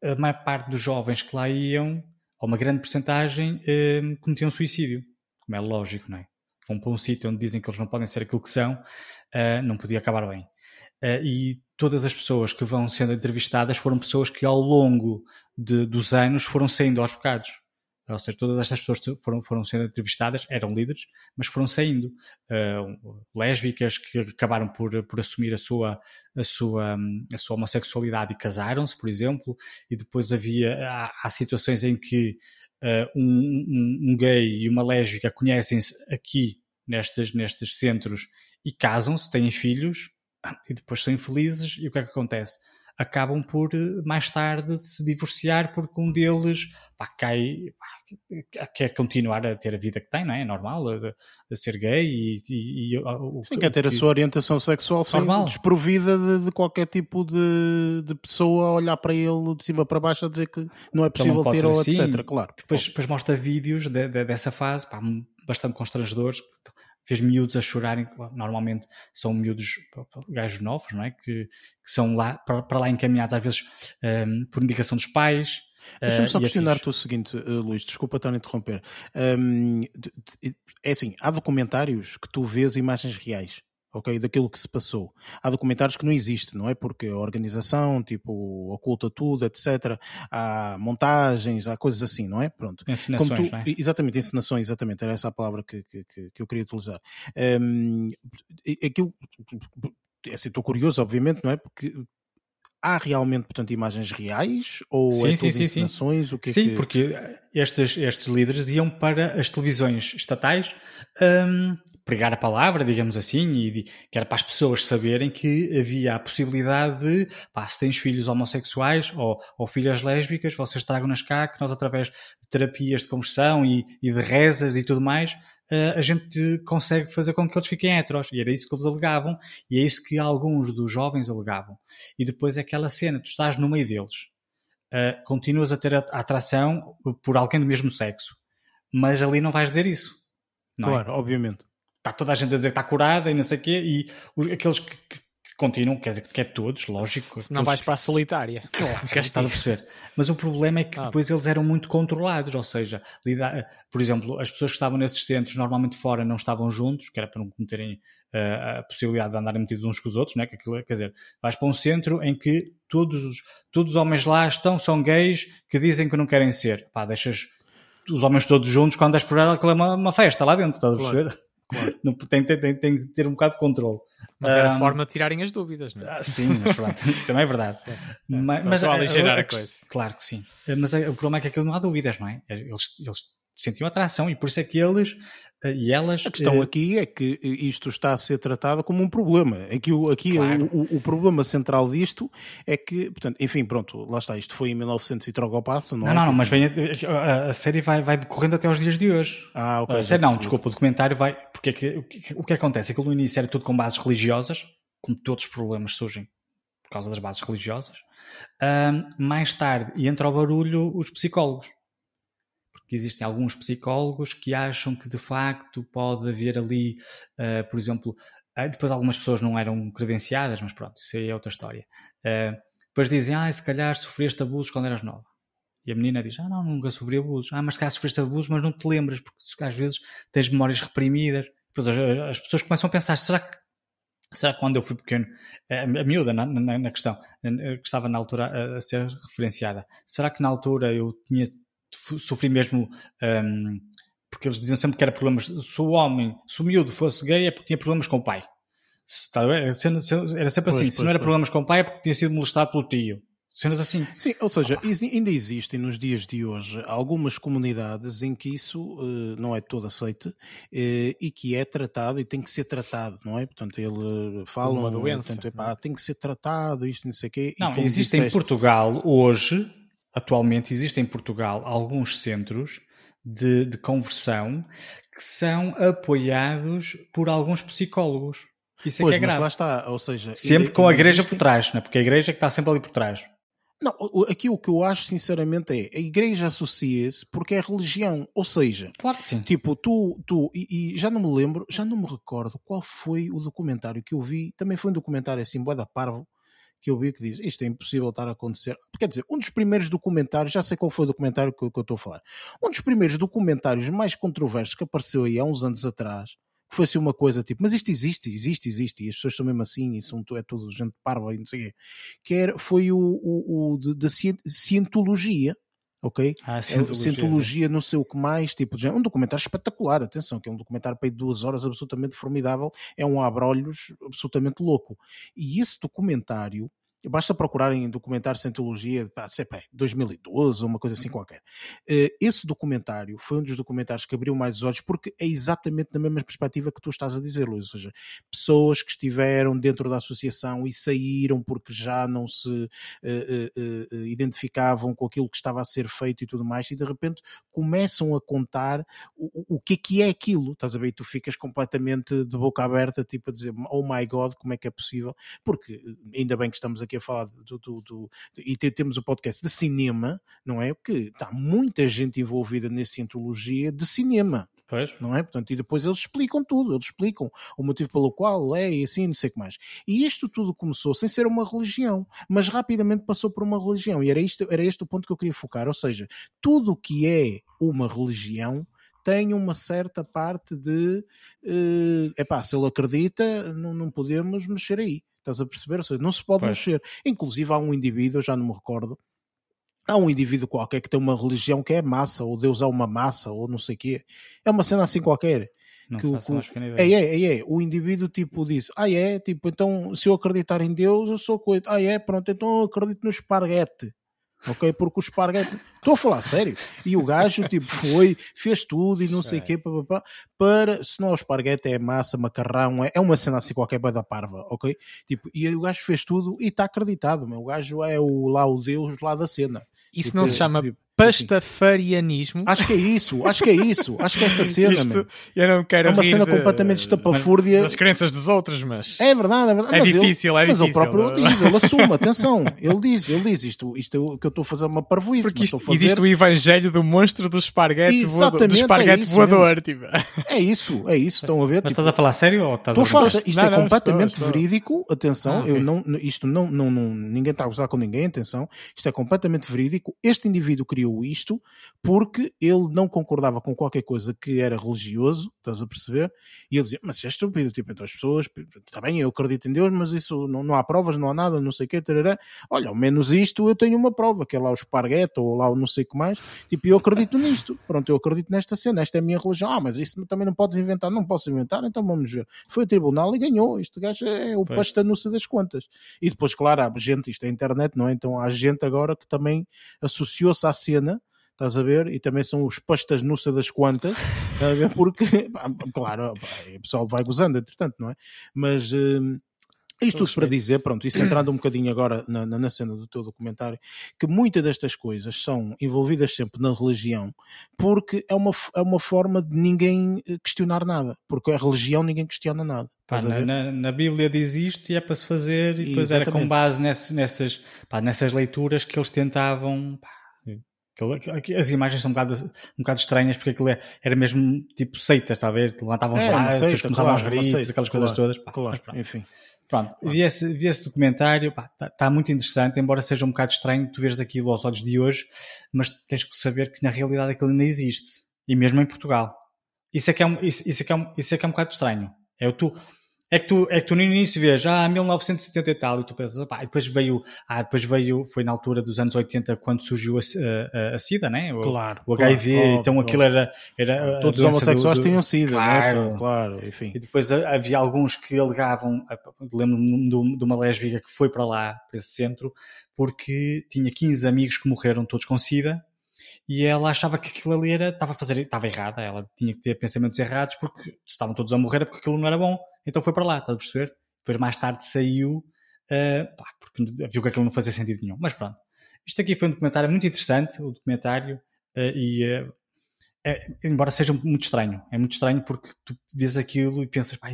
a maior parte dos jovens que lá iam, ou uma grande porcentagem, eh, cometiam suicídio. Como é lógico, não é? Vão para um sítio onde dizem que eles não podem ser aquilo que são, eh, não podia acabar bem. Eh, e todas as pessoas que vão sendo entrevistadas foram pessoas que ao longo de- dos anos foram saindo aos bocados. Ou seja, todas estas pessoas foram, foram sendo entrevistadas, eram líderes, mas foram saindo. Uh, lésbicas que acabaram por, por assumir a sua, a, sua, a sua homossexualidade e casaram-se, por exemplo, e depois havia, há, há situações em que uh, um, um, um, gay e uma lésbica conhecem-se aqui nestes, nestes centros e casam-se, têm filhos e depois são infelizes e o que é que acontece? acabam por eh, mais tarde se divorciar porque um deles pá, cai, pá, quer continuar a ter a vida que tem, não é? É normal, a, a ser gay e, e, e o, Sim, quer ter a sua orientação sexual normal. desprovida de, de, qualquer tipo de, de pessoa a olhar para ele de cima para baixo a dizer que não é possível não ter ou assim. etc. Claro. Depois, depois mostra vídeos de, de, dessa fase, pá, bastante constrangedores fez miúdos a chorarem, normalmente são miúdos, gajos novos, não é? Que, que são lá, para, para, lá encaminhados às vezes um, por indicação dos pais. Deixa-me só uh, questionar-te o seguinte, uh, Luís, desculpa estar a interromper. Um, é assim, há documentários que tu vês imagens reais ok? Daquilo que se passou. Há documentários que não existem, não é? Porque a organização, tipo, oculta tudo, etc. Há montagens, há coisas assim, não é? Pronto. Encenações, tu, é? Exatamente, encenações, exatamente. Era essa a palavra que, que, que eu queria utilizar. Um, aquilo, é assim, estou curioso, obviamente, não é? Porque há realmente, portanto, imagens reais ou sim, é sim, sim, encenações? Sim, o que é sim que... porque estes, estes líderes iam para as televisões estatais um, pregar a palavra, digamos assim, e que era para as pessoas saberem que havia a possibilidade de, pá, se tens filhos homossexuais ou, ou filhas lésbicas, vocês tragam-nas cá, que nós através de terapias de conversão e, e de rezas e tudo mais, a gente consegue fazer com que eles fiquem heteros. E era isso que eles alegavam, e é isso que alguns dos jovens alegavam. E depois aquela cena, tu estás no meio deles, uh, continuas a ter a, atração por alguém do mesmo sexo, mas ali não vais dizer isso. É? claro, é? obviamente. Está toda a gente a dizer que está curada e não sei o quê, e os, aqueles que, que continuam, quer dizer, que é todos, lógico. Se não vais para a solitária. Claro, que estás a perceber. Mas o problema é que ah. depois eles eram muito controlados, ou seja, lidar, por exemplo, as pessoas que estavam nesses centros normalmente fora não estavam juntos, que era para não cometerem a possibilidade de andarem metidos uns com os outros, né? que aquilo, quer dizer, vais para um centro em que todos os, todos os homens lá estão, são gays, que dizem que não querem ser. Pá, deixas os homens todos juntos quando és por aquilo é uma, uma festa lá dentro, estás a perceber? Claro. Claro. Não, tem, tem, tem, que ter um bocado de controle. Mas era um, a forma de tirarem as dúvidas, não é? Ah, sim, mas pronto, também é verdade. mas, então, mas a, a, a, coisa. Claro que sim. Mas o problema é que aquilo não há dúvidas, não é? Eles, eles sentiam atração e por isso é que eles eh, e elas. A questão uh... aqui é que isto está a ser tratado como um problema. Aqui, aqui claro. o, o, problema central disto é que, portanto, enfim, pronto, lá está, isto foi em 1900 e troca ao passo, não, não é? Não, não, mas vem a, a, série vai, vai decorrendo até aos dias de hoje. Ah, ok. A série, não, desculpa, o documentário vai. Porque é que, o, que, o que acontece? Aquilo no início era tudo com bases religiosas, como todos os problemas surgem por causa das bases religiosas. mais tarde, e entra ao barulho os psicólogos que existem alguns psicólogos que acham que de facto pode haver ali, uh, por exemplo, uh, depois algumas pessoas não eram credenciadas, mas pronto, isso aí é outra história. Uh, depois dizem, ah, se calhar sofreste abusos quando eras nova. E a menina diz, ah, não, nunca sofri abusos. Ah, mas se calhar sofreste abusos, mas não te lembras, porque às vezes tens memórias reprimidas. Depois as, as pessoas começam a pensar, será que Será que quando eu fui pequeno, a miúda na, na, na, questão, que estava na altura a, a, ser referenciada, será que na altura eu tinha sofri mesmo. Um, porque eles diziam sempre que era problemas. Se o homem, se o miúdo fosse gay, é porque tinha problemas com o pai. Se, tá, era, sempre assim. Pois, se não era pois. problemas com o pai, é porque tinha sido molestado pelo tio. Cenas assim. Sim, ou seja, ainda existem nos dias de hoje algumas comunidades em que isso uh, não é todo aceite uh, e que é tratado e tem que ser tratado, não é? Portanto, ele fala uma doença. Portanto, epá, tem que ser tratado, isto não sei o quê. Não, existe disseste... em Portugal hoje atualmente existem em Portugal alguns centros de, de conversão que são apoiados por alguns psicólogos. Isso é pois, que é grave. lá está, ou seja... Sempre com a igreja por trás, não é? porque a igreja é que está sempre ali por trás. Não, aqui o que eu acho sinceramente é a igreja associa-se porque é religião, ou seja, claro que sim. tipo, tu, tu e, e, já não me lembro, já não me recordo qual foi o documentário que eu vi, também foi um documentário assim, Boa Parvo, que eu vi que diz isto é impossível estar a acontecer. Quer dizer, um dos primeiros documentários, já sei qual foi o documentário que, que eu estou a falar, um dos primeiros documentários mais controversos que apareceu aí há uns anos atrás, que foi assim uma coisa tipo, mas isto existe, existe, existe, e as pessoas são mesmo assim, e são, é tudo gente parva e não sei o quê, que era, foi o, o, o da cientologia, ok? Ah, É, cientologia, Cientologia, não sei o que mais, tipo, de género. um documentário espetacular, atenção, que é um documentário para duas horas absolutamente formidável, é um abrolhos absolutamente louco. E esse documentário, basta procurarem documentário Cientologia, pá, sei pá, 2012 ou uma coisa assim qualquer. Eh, Esse documentário foi um dos documentários que abriu mais os olhos, porque é exatamente na mesma perspectiva que tu estás a dizer, Luís, ou seja, pessoas que estiveram dentro da associação e saíram porque já não se eh, eh, eh, identificavam com aquilo que estava a ser feito e tudo mais, e de repente começam a contar o, o- que é que é aquilo, estás a ver? E tu ficas completamente de boca aberta, tipo a dizer, oh my god, como é que é possível? Porque ainda bem que estamos aqui a falar do, do- do- e te- temos o podcast de cinema, não é? Porque está muita gente envolvida nessa cientologia de cinema Pois. não é? Portanto, e depois eles explicam tudo, eles explicam o motivo pelo qual é e assim, não sei o que mais. E isto tudo começou sem ser uma religião, mas rapidamente passou por uma religião, e era, isto, era este o ponto que eu queria focar, ou seja, tudo o que é uma religião tem uma certa parte de é epá, se ele acredita, não, não podemos mexer aí. Estás a perceber? Ou seja, não se pode Pois. mexer. Inclusive há um indivíduo, eu já não me recordo, há um indivíduo qualquer que tem uma religião que é massa, ou Deus é uma massa, ou não sei o quê. É uma cena assim qualquer. Não Que faço que É, é, é, é. O indivíduo tipo diz, ah é, tipo, então se eu acreditar em Deus, eu sou coisa. Ah é, pronto, então eu acredito no esparguete. Ok? Porque o esparguete. Estou a falar sério. E o gajo, tipo, foi, fez tudo e não sei o quê, pá, pá, pá, para. Se não é o esparguete, é massa, macarrão, é, é uma cena assim qualquer da parva, ok? Tipo, e aí o gajo fez tudo e está acreditado, meu. O gajo é o, lá o Deus lá da cena. Isso Tipo, não se chama tipo, pastafarianismo. Acho que é isso, acho que é isso, acho que é essa cena, Isto, eu não quero É uma cena de- completamente estapafúrdia. das crenças dos outros, mas É verdade, é verdade. É Mas ele- difícil, é Mas ele difícil. próprio diz, ele assume, atenção. Ele diz, ele diz isto, isto é o que eu estou a fazer é uma parvoíce. porque mas isto, estou a fazer- existe o evangelho do monstro do esparguete voador. Exatamente, Do é esparguete isso voador. Tipo. É isso, é isso, estão a ver? Mas Tipo, estás a falar sério ou estás a falar, isto Não, é não, completamente estou, estou. verídico, atenção, Ah, ok. eu não, isto não, não, não, ninguém está a gozar com ninguém, atenção, isto é completamente verídico. Este indivíduo criou isto porque ele não concordava com qualquer coisa que era religioso, estás a perceber? E ele dizia, mas isso é estúpido, tipo, então as pessoas, está bem, eu acredito em Deus, mas isso não, não há provas, não há nada, não sei o quê, tarará. olha, ao menos isto eu tenho uma prova, que é lá o esparguete ou lá o não sei o que mais, tipo, eu acredito nisto, pronto, eu acredito nesta cena, esta é a minha religião, ah, mas isso também não podes inventar, não posso inventar, então vamos ver. Foi o tribunal e ganhou, este gajo é o pastanuça das contas. E depois, claro, há gente, isto é internet, não é? Então há gente agora que também associou-se à cena, estás a ver? E também são os pastas nuça das quantas, a ver? Porque, claro, o pessoal vai gozando, entretanto, não é? Mas hum, isto tudo para dizer, pronto, isso entrando um bocadinho agora na, na, na cena do teu documentário, que muitas destas coisas são envolvidas sempre na religião, porque é uma, é uma forma de ninguém eh, questionar nada, porque a religião ninguém questiona nada. Pá, na, na- na Bíblia diz isto e é para se fazer, e depois era com Exatamente. base nesse- nessas, pá, nessas leituras que eles tentavam. pá, as imagens são um bocado, um bocado estranhas porque aquilo é- era mesmo tipo seitas, está a ver? Levantavam os É, braços, seita, começavam claro, uma gritos, seita, aquelas coisas claro, todas. pá, mas Claro, pronto. enfim. Pronto, vi esse, vi esse documentário, está tá muito interessante, embora seja um bocado estranho tu veres aquilo aos olhos de hoje, mas tens que saber que na realidade aquilo ainda existe, e mesmo em Portugal. Isso é que é um, isso, isso é que é um, isso é que é um bocado estranho. É o tu, é que tu, é que tu no início vês, ah, 1970 e tal, e tu pensas, opá, e depois veio, ah, depois veio, foi na altura dos anos 80 quando surgiu a, a, a SIDA, né? O, Claro. o HIV, claro, então óbvio, aquilo era, era Todos os homossexuais do- do- tinham sido, Claro. né? claro, enfim. e depois ha- havia alguns que alegavam, ah, lembro-me de- de uma lésbica que foi para lá, para esse centro, porque tinha 15 amigos que morreram todos com SIDA e ela achava que aquilo ali era, estava a fazer, estava errada, ela tinha que ter pensamentos errados porque estavam todos a morrer é porque aquilo não era bom, então foi para lá, estás a perceber? Depois mais tarde saiu, ah, pá, porque viu que aquilo não fazia sentido nenhum, mas pronto. Isto aqui foi um documentário muito interessante, o documentário, ah, e ah, é, embora seja muito estranho, é muito estranho porque tu vês aquilo e pensas, pá,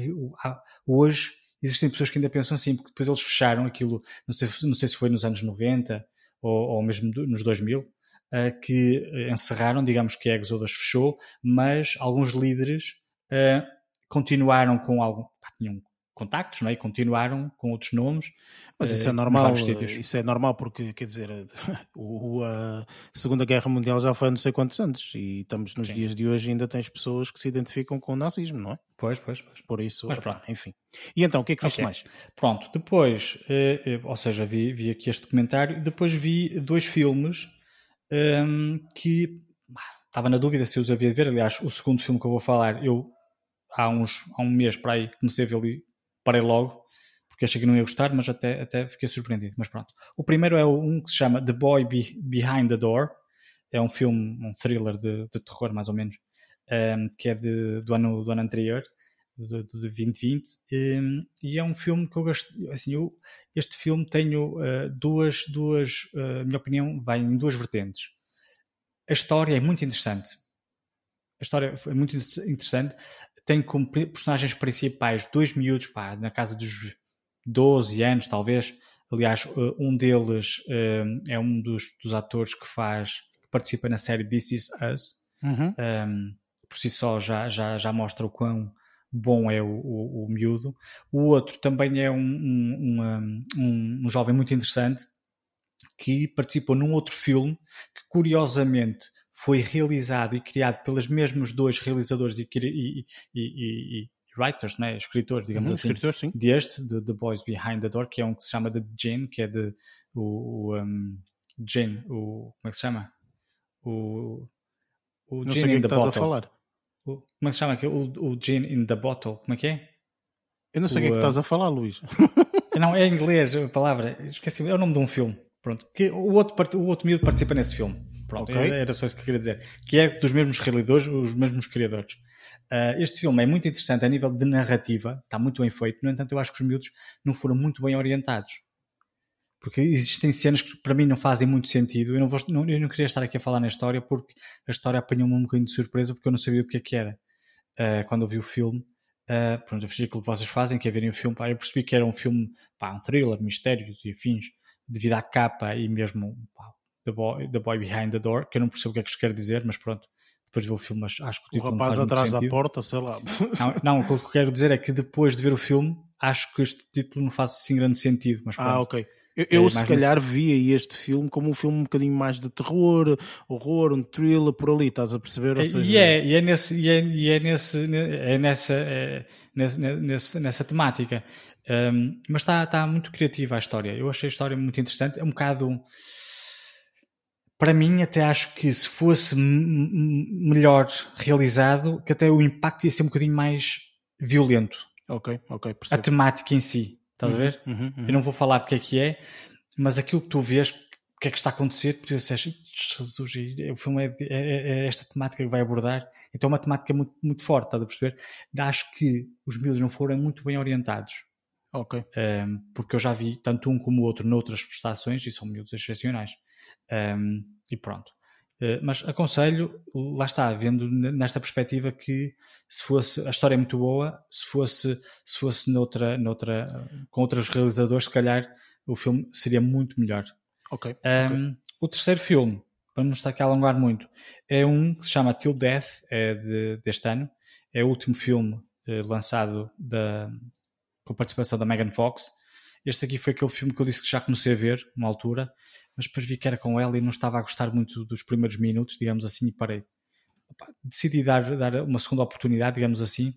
hoje existem pessoas que ainda pensam assim, porque depois eles fecharam aquilo, não sei, não sei se foi nos anos 90 ou, ou mesmo nos 2000, eh, que encerraram, digamos que a Exodus fechou, mas alguns líderes eh, continuaram com algum, pá, tinham contactos, não é? E continuaram com outros nomes. Mas isso eh, é normal, isso é normal porque, quer dizer, o, a Segunda Guerra Mundial já foi há não sei quantos anos e estamos nos Sim. dias de hoje e ainda tens pessoas que se identificam com o nazismo, não é? Pois, pois, pois. Por isso, Mas pronto. enfim. E então, o que é que viste Ok. mais? Pronto, depois, eh, eh, ou seja, vi, vi aqui este documentário, depois vi dois filmes um, que estava na dúvida se os havia de ver. Aliás, o segundo filme que eu vou falar, eu há, uns, há um mês para aí comecei a ver ali, parei logo, porque achei que não ia gostar, mas até, até fiquei surpreendido. Mas pronto. O primeiro é um que se chama The Boy Be Behind the Door. É um filme, um thriller de, de terror, mais ou menos, um, que é de, do, ano, do ano anterior, de, de 2020. Um, e é um filme que eu gosto. Assim, eu, este filme tenho uh, duas, duas uh, minha opinião, vai em duas vertentes. A história é muito interessante. A história é muito interessante. Tem como personagens principais dois miúdos, pá, na casa dos 12 anos, talvez. Aliás, uh, um deles é um dos, dos atores que faz participa na série This Is Us. Uhum. Um, por si só já, já, já mostra o quão bom é o, o, o miúdo. O outro também é um, um, um, um jovem muito interessante que participou num outro filme que curiosamente foi realizado e criado pelos mesmos dois realizadores e, e, e, e writers, né? escritores, digamos uhum, assim, escritor, sim. deste, de The Boys Behind the Door, que é um que se chama The Gin, que é de o, o um, Gin, o como é que se chama? o, o Não Gin in é the Bottle. Como é que se chama aquilo? O, o Gin in the Bottle. Como é que é? Eu não sei o que é que estás a falar, Luís. não, é em inglês a palavra. Esqueci, é o nome de um filme. Pronto. Que o outro, o outro miúdo participa nesse filme. Pronto, okay. era só isso que eu queria dizer. Que é dos mesmos realizadores, os mesmos criadores. Uh, este filme é muito interessante a nível de narrativa, está muito bem feito. No entanto, eu acho que os miúdos não foram muito bem orientados porque existem cenas que para mim não fazem muito sentido. Eu não, vou, não, eu não queria estar aqui a falar na história porque a história apanhou-me um bocadinho de surpresa porque eu não sabia o que é que era uh, quando eu vi o filme. Uh, pronto, eu fiz aquilo que vocês fazem, que é verem o filme. Pá, eu percebi que era um filme, pá, um thriller, mistérios e afins, devido à capa e mesmo pá, the, boy, the Boy Behind the Door, que eu não percebo o que é que isto quer dizer, mas pronto. Depois vi o filme, mas acho que o título o rapaz não faz atrás da porta, sei lá. Não, não, o que eu quero dizer é que depois de ver o filme, acho que este título não faz assim grande sentido. Mas ah, ok. Eu, eu é, se calhar via este filme como um filme um bocadinho mais de terror, horror, um thriller por ali, estás a perceber? Ou seja... e, é, e é nesse, e é, e é nesse, é nessa, é, nessa, nessa temática. Um, mas está tá muito criativa a história. Eu achei a história muito interessante. É um bocado. Para mim, até acho que se fosse melhor realizado, que até o impacto ia ser um bocadinho mais violento. Ok, ok. Percebo. A temática em si. Estás uhum, a ver? Uhum, uhum. Eu não vou falar do que é que é, mas aquilo que tu vês, o que é que está a acontecer, porque disseste, Jesus, o filme é, é, é, esta temática que vai abordar, então é uma temática muito, muito forte, estás a perceber? Acho que os miúdos não foram muito bem orientados. Ok. Um, porque eu já vi tanto um como o outro noutras prestações e são miúdos excepcionais. Um, e pronto. Eh, mas aconselho, lá está, vendo nesta perspectiva que se fosse, a história é muito boa, se fosse, se fosse noutra, noutra, com outros realizadores, se calhar o filme seria muito melhor. Ok. Um, okay. O terceiro filme, para não estar aqui a alongar muito, é um que se chama Till Death, é de, deste ano, é o último filme eh, lançado da, com a participação da Megan Fox. Este aqui foi aquele filme que eu disse que já comecei a ver, uma altura, mas depois vi que era com ela e não estava a gostar muito dos primeiros minutos, digamos assim, e parei. Decidi dar, dar uma segunda oportunidade, digamos assim,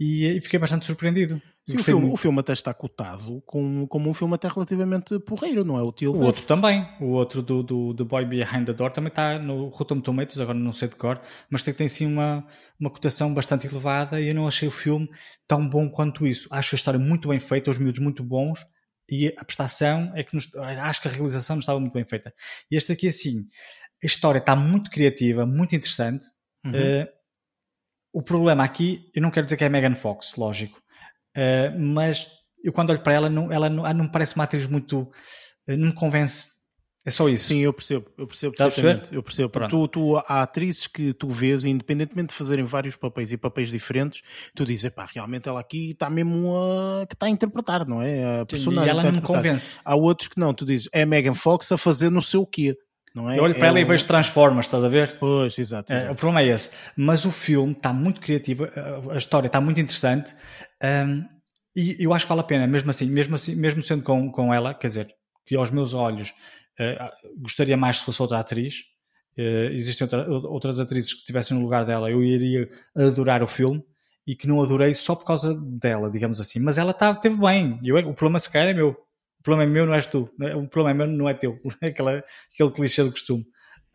e, e fiquei bastante surpreendido. Sim, o, filme, o filme até está cotado como, como um filme até relativamente porreiro, não é? O, o outro também, o outro do, do The Boy Behind the Door também está no Rotten Tomatoes, agora não sei de cor, mas tem, tem sim uma, uma cotação bastante elevada e eu não achei o filme tão bom quanto isso. Acho a história muito bem feita, os miúdos muito bons, e a prestação é que nos, acho que a realização não estava muito bem feita. E este aqui, assim, a história está muito criativa, muito interessante. Uhum. Uh, o problema aqui, eu não quero dizer que é Megan Fox, lógico, uh, mas eu quando olho para ela, não, ela não, não me parece uma atriz muito. Uh, não me convence é só isso. Sim, eu percebo, eu percebo perfeitamente. Eu percebo. Tu, tu, há atrizes que tu vês, independentemente de fazerem vários papéis e papéis diferentes, tu dizes, pá, realmente ela aqui está mesmo a, que está a interpretar, não é? A personagem. E ela não me convence. Há outros que não, tu dizes, é Megan Fox a fazer não sei o quê. Não é? Eu olho para é ela o... e vejo Transformers, estás a ver? Pois, exato. exato. É, o problema é esse. Mas o filme está muito criativo, a história está muito interessante um, e eu acho que vale a pena, mesmo assim, mesmo, assim, mesmo sendo com, com ela, quer dizer, que aos meus olhos Uh, gostaria mais se fosse outra atriz. Uh, existem outra, outras atrizes que estivessem no lugar dela, eu iria adorar o filme e que não adorei só por causa dela, digamos assim. Mas ela tá, teve bem. Eu, o problema, se calhar, é meu. O problema é meu, não és tu. O problema é meu, não é teu. Aquela, aquele clichê do costume.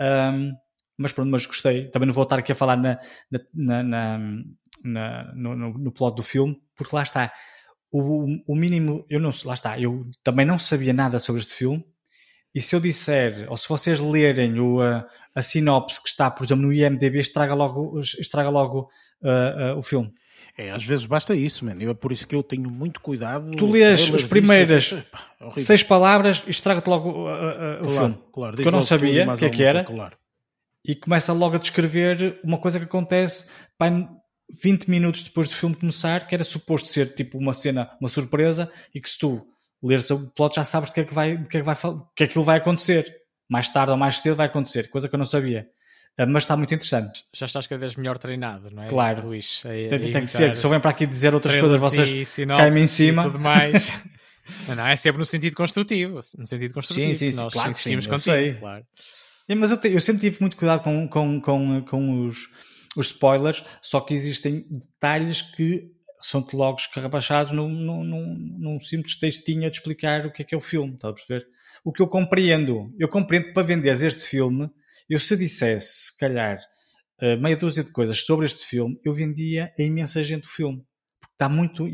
Um, mas pronto, mas gostei. Também não vou estar aqui a falar na, na, na, na no, no, no plot do filme, porque lá está. O, o mínimo, eu não lá está, eu também não sabia nada sobre este filme. E se eu disser, ou se vocês lerem o, a, a sinopse que está, por exemplo, no IMDB, estraga logo, estraga logo uh, uh, o filme. É, às vezes basta isso, mano. É por isso que eu tenho muito cuidado. Tu lês as primeiras isto, seis palavras e estraga-te logo uh, uh, o filme. Claro, Porque eu não sabia o que é que era. Claro. E começa logo a descrever uma coisa que acontece pá, 20 minutos depois do filme começar, que era suposto ser tipo uma cena, uma surpresa, e que se tu leres o plot já sabes de que é que vai, de que é que vai, que aquilo vai acontecer. Mais tarde ou mais cedo vai acontecer, coisa que eu não sabia. Ah, mas está muito interessante. Já estás cada vez melhor treinado, não é? Claro. Luís, a, tem, tem que ser. Se eu venho para aqui dizer outras coisas, vocês caem-me em cima. tudo mais. não, não, é sempre no sentido construtivo. No sentido construtivo. Sim, sim, sim. Nós claro insistimos sim, contigo. Sei. Claro. É, mas eu, te, eu, sempre tive muito cuidado com, com, com, com os, os spoilers, só que existem detalhes que são-te logo escarrabachados num, num, num, num simples textinho a te explicar o que é que é o filme, estás a perceber? O que eu compreendo, eu compreendo que para venderes este filme, eu se dissesse, se calhar, uh, meia dúzia de coisas sobre este filme, eu vendia a imensa gente o filme. Porque está muito.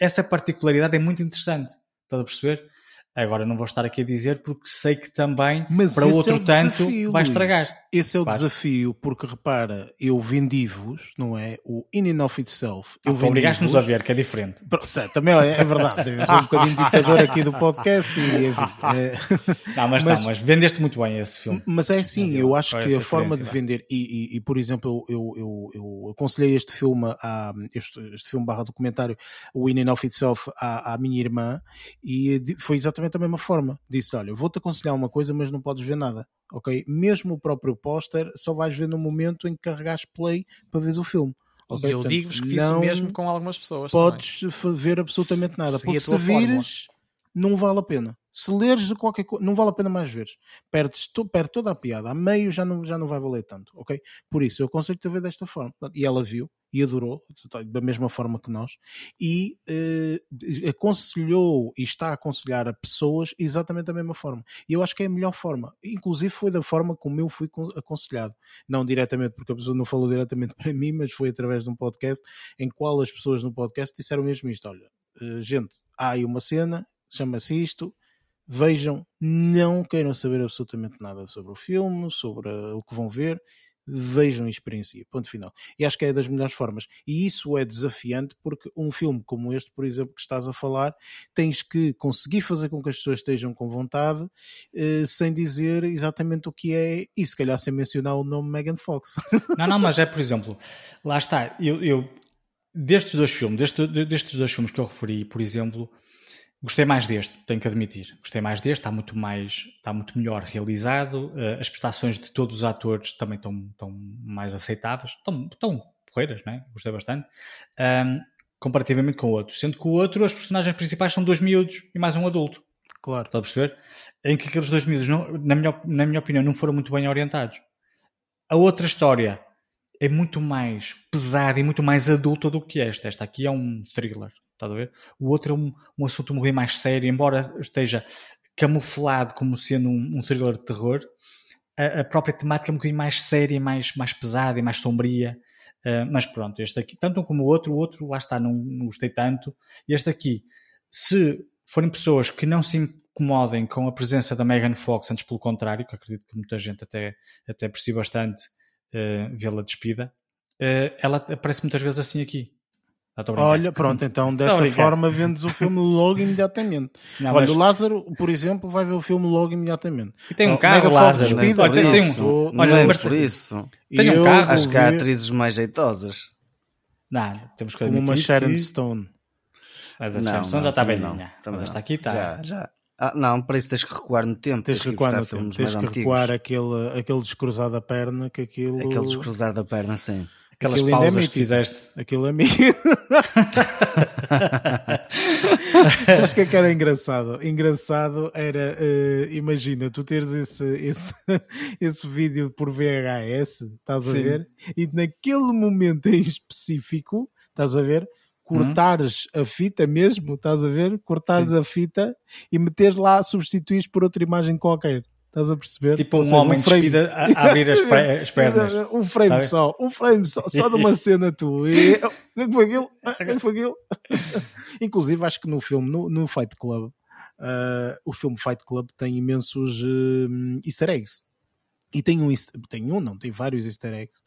Essa particularidade é muito interessante, estás a perceber? Agora não vou estar aqui a dizer porque sei que também Mas para outro é tanto desafio, vai estragar. Esse é o Claro. desafio, porque repara, eu vendi-vos, não é? O In and of Itself. Eu Ah, Obrigaste-nos a ver, que é diferente. Também é verdade. Eu sou um bocadinho ditador aqui do podcast e é- Não, mas, Mas- não, mas vendeste muito bem esse filme. Mas é assim, eu acho que a forma de vender, e, e- e, por exemplo, eu, eu, eu aconselhei este filme, a, este, este filme barra documentário, o In and of Itself, à, à minha irmã, e foi exatamente a mesma forma. Disse: Olha, eu vou-te aconselhar uma coisa, mas não podes ver nada, ok? Mesmo o próprio póster, só vais ver no momento em que carregares play para ver o filme. ok? E eu digo-vos que fiz o mesmo com algumas pessoas. Podes ver absolutamente nada, a porque se vires, não vale a pena. Se leres de qualquer coisa, não vale a pena mais veres. Perdes to, perde toda a piada. A meio já não, já não vai valer tanto, ok? Por isso, eu aconselho-te a ver desta forma. E ela viu e adorou, da mesma forma que nós, e eh, aconselhou e está a aconselhar a pessoas exatamente da mesma forma. E eu acho que é a melhor forma. Inclusive foi da forma como eu fui con- aconselhado. Não diretamente, porque a pessoa não falou diretamente para mim, mas foi através de um podcast em qual as pessoas no podcast disseram mesmo isto: olha, eh, gente, há aí uma cena, chama-se isto, vejam, não queiram saber absolutamente nada sobre o filme, sobre o que vão ver, vejam e experienciem, ponto final. E acho que é das melhores formas. E isso é desafiante porque um filme como este, por exemplo, que estás a falar, tens que conseguir fazer com que as pessoas estejam com vontade, eh, sem dizer exatamente o que é, e se calhar sem mencionar o nome Megan Fox. Não, não, mas é, por exemplo, lá está, eu, eu destes dois filmes, deste- destes dois filmes que eu referi, por exemplo, gostei mais deste, tenho que admitir. Gostei mais deste, está muito mais, está muito melhor realizado, eh, as prestações de todos os atores também estão, estão mais aceitáveis, estão, estão porreiras, não é? Gostei bastante. Ahm, comparativamente com o outro, sendo que o outro, as personagens principais são dois miúdos e mais um adulto. Claro. Estás a perceber? Em que aqueles dois miúdos, não- na, minha, na minha opinião, não foram muito bem orientados. A outra história é muito mais pesada e muito mais adulta do que esta. Esta aqui é um thriller, a ver? O outro é um, um assunto um bocadinho mais sério, embora esteja camuflado como sendo um, um thriller de terror. A, a própria temática é um bocadinho mais séria, mais, mais pesada e mais sombria. Uh, mas pronto, este aqui, tanto um como o outro, o outro lá está, não, não gostei tanto. Este aqui, se forem pessoas que não se incomodem com a presença da Megan Fox, antes pelo contrário, que acredito que muita gente até, até aprecia bastante uh, vê-la despida, uh, ela aparece muitas vezes assim aqui. Olha, pronto, então dessa forma vendes o filme logo imediatamente. Não, Olha, mas- o Lázaro, por exemplo, vai ver o filme logo imediatamente. e tem um carro, Mega Lázaro. despida, Olha, tem, por tem um, isso, olha, não é mas- por isso. Tem um carro, Acho que há ver atrizes mais jeitosas. Não, temos que como uma admitir Sharon que- Stone. Mas a Não, Sharon Stone não, já está bem não, também Mas esta não. aqui está. Já, já. Ah, não, para isso tens que recuar no tempo. Tens tens que recuar no tempo, tens que antigos. recuar aquele, aquele descruzado da perna que aquilo. Aquele descruzar da perna, sim. Aquelas Aquilo é pausas que mítico. fizeste. Aquilo é mítico. Sabes o que é que era engraçado? Engraçado era, eh, imagina, tu teres esse, esse, esse vídeo por VHS, estás a Sim. ver? E naquele momento em específico, estás a ver? Cortares a fita mesmo, estás a ver? Cortares Sim. a fita e meteres lá, substituís por outra imagem qualquer. Estás a perceber? Tipo um seja, homem um frame... a, a, abrir as, as pernas. um frame só, um frame só, só de uma cena tua. E... O que foi aquilo? O que foi aquilo? Inclusive, acho que no filme, no, no Fight Club, uh, o filme Fight Club tem imensos uh, easter eggs. E tem um, tem um, não, tem vários easter eggs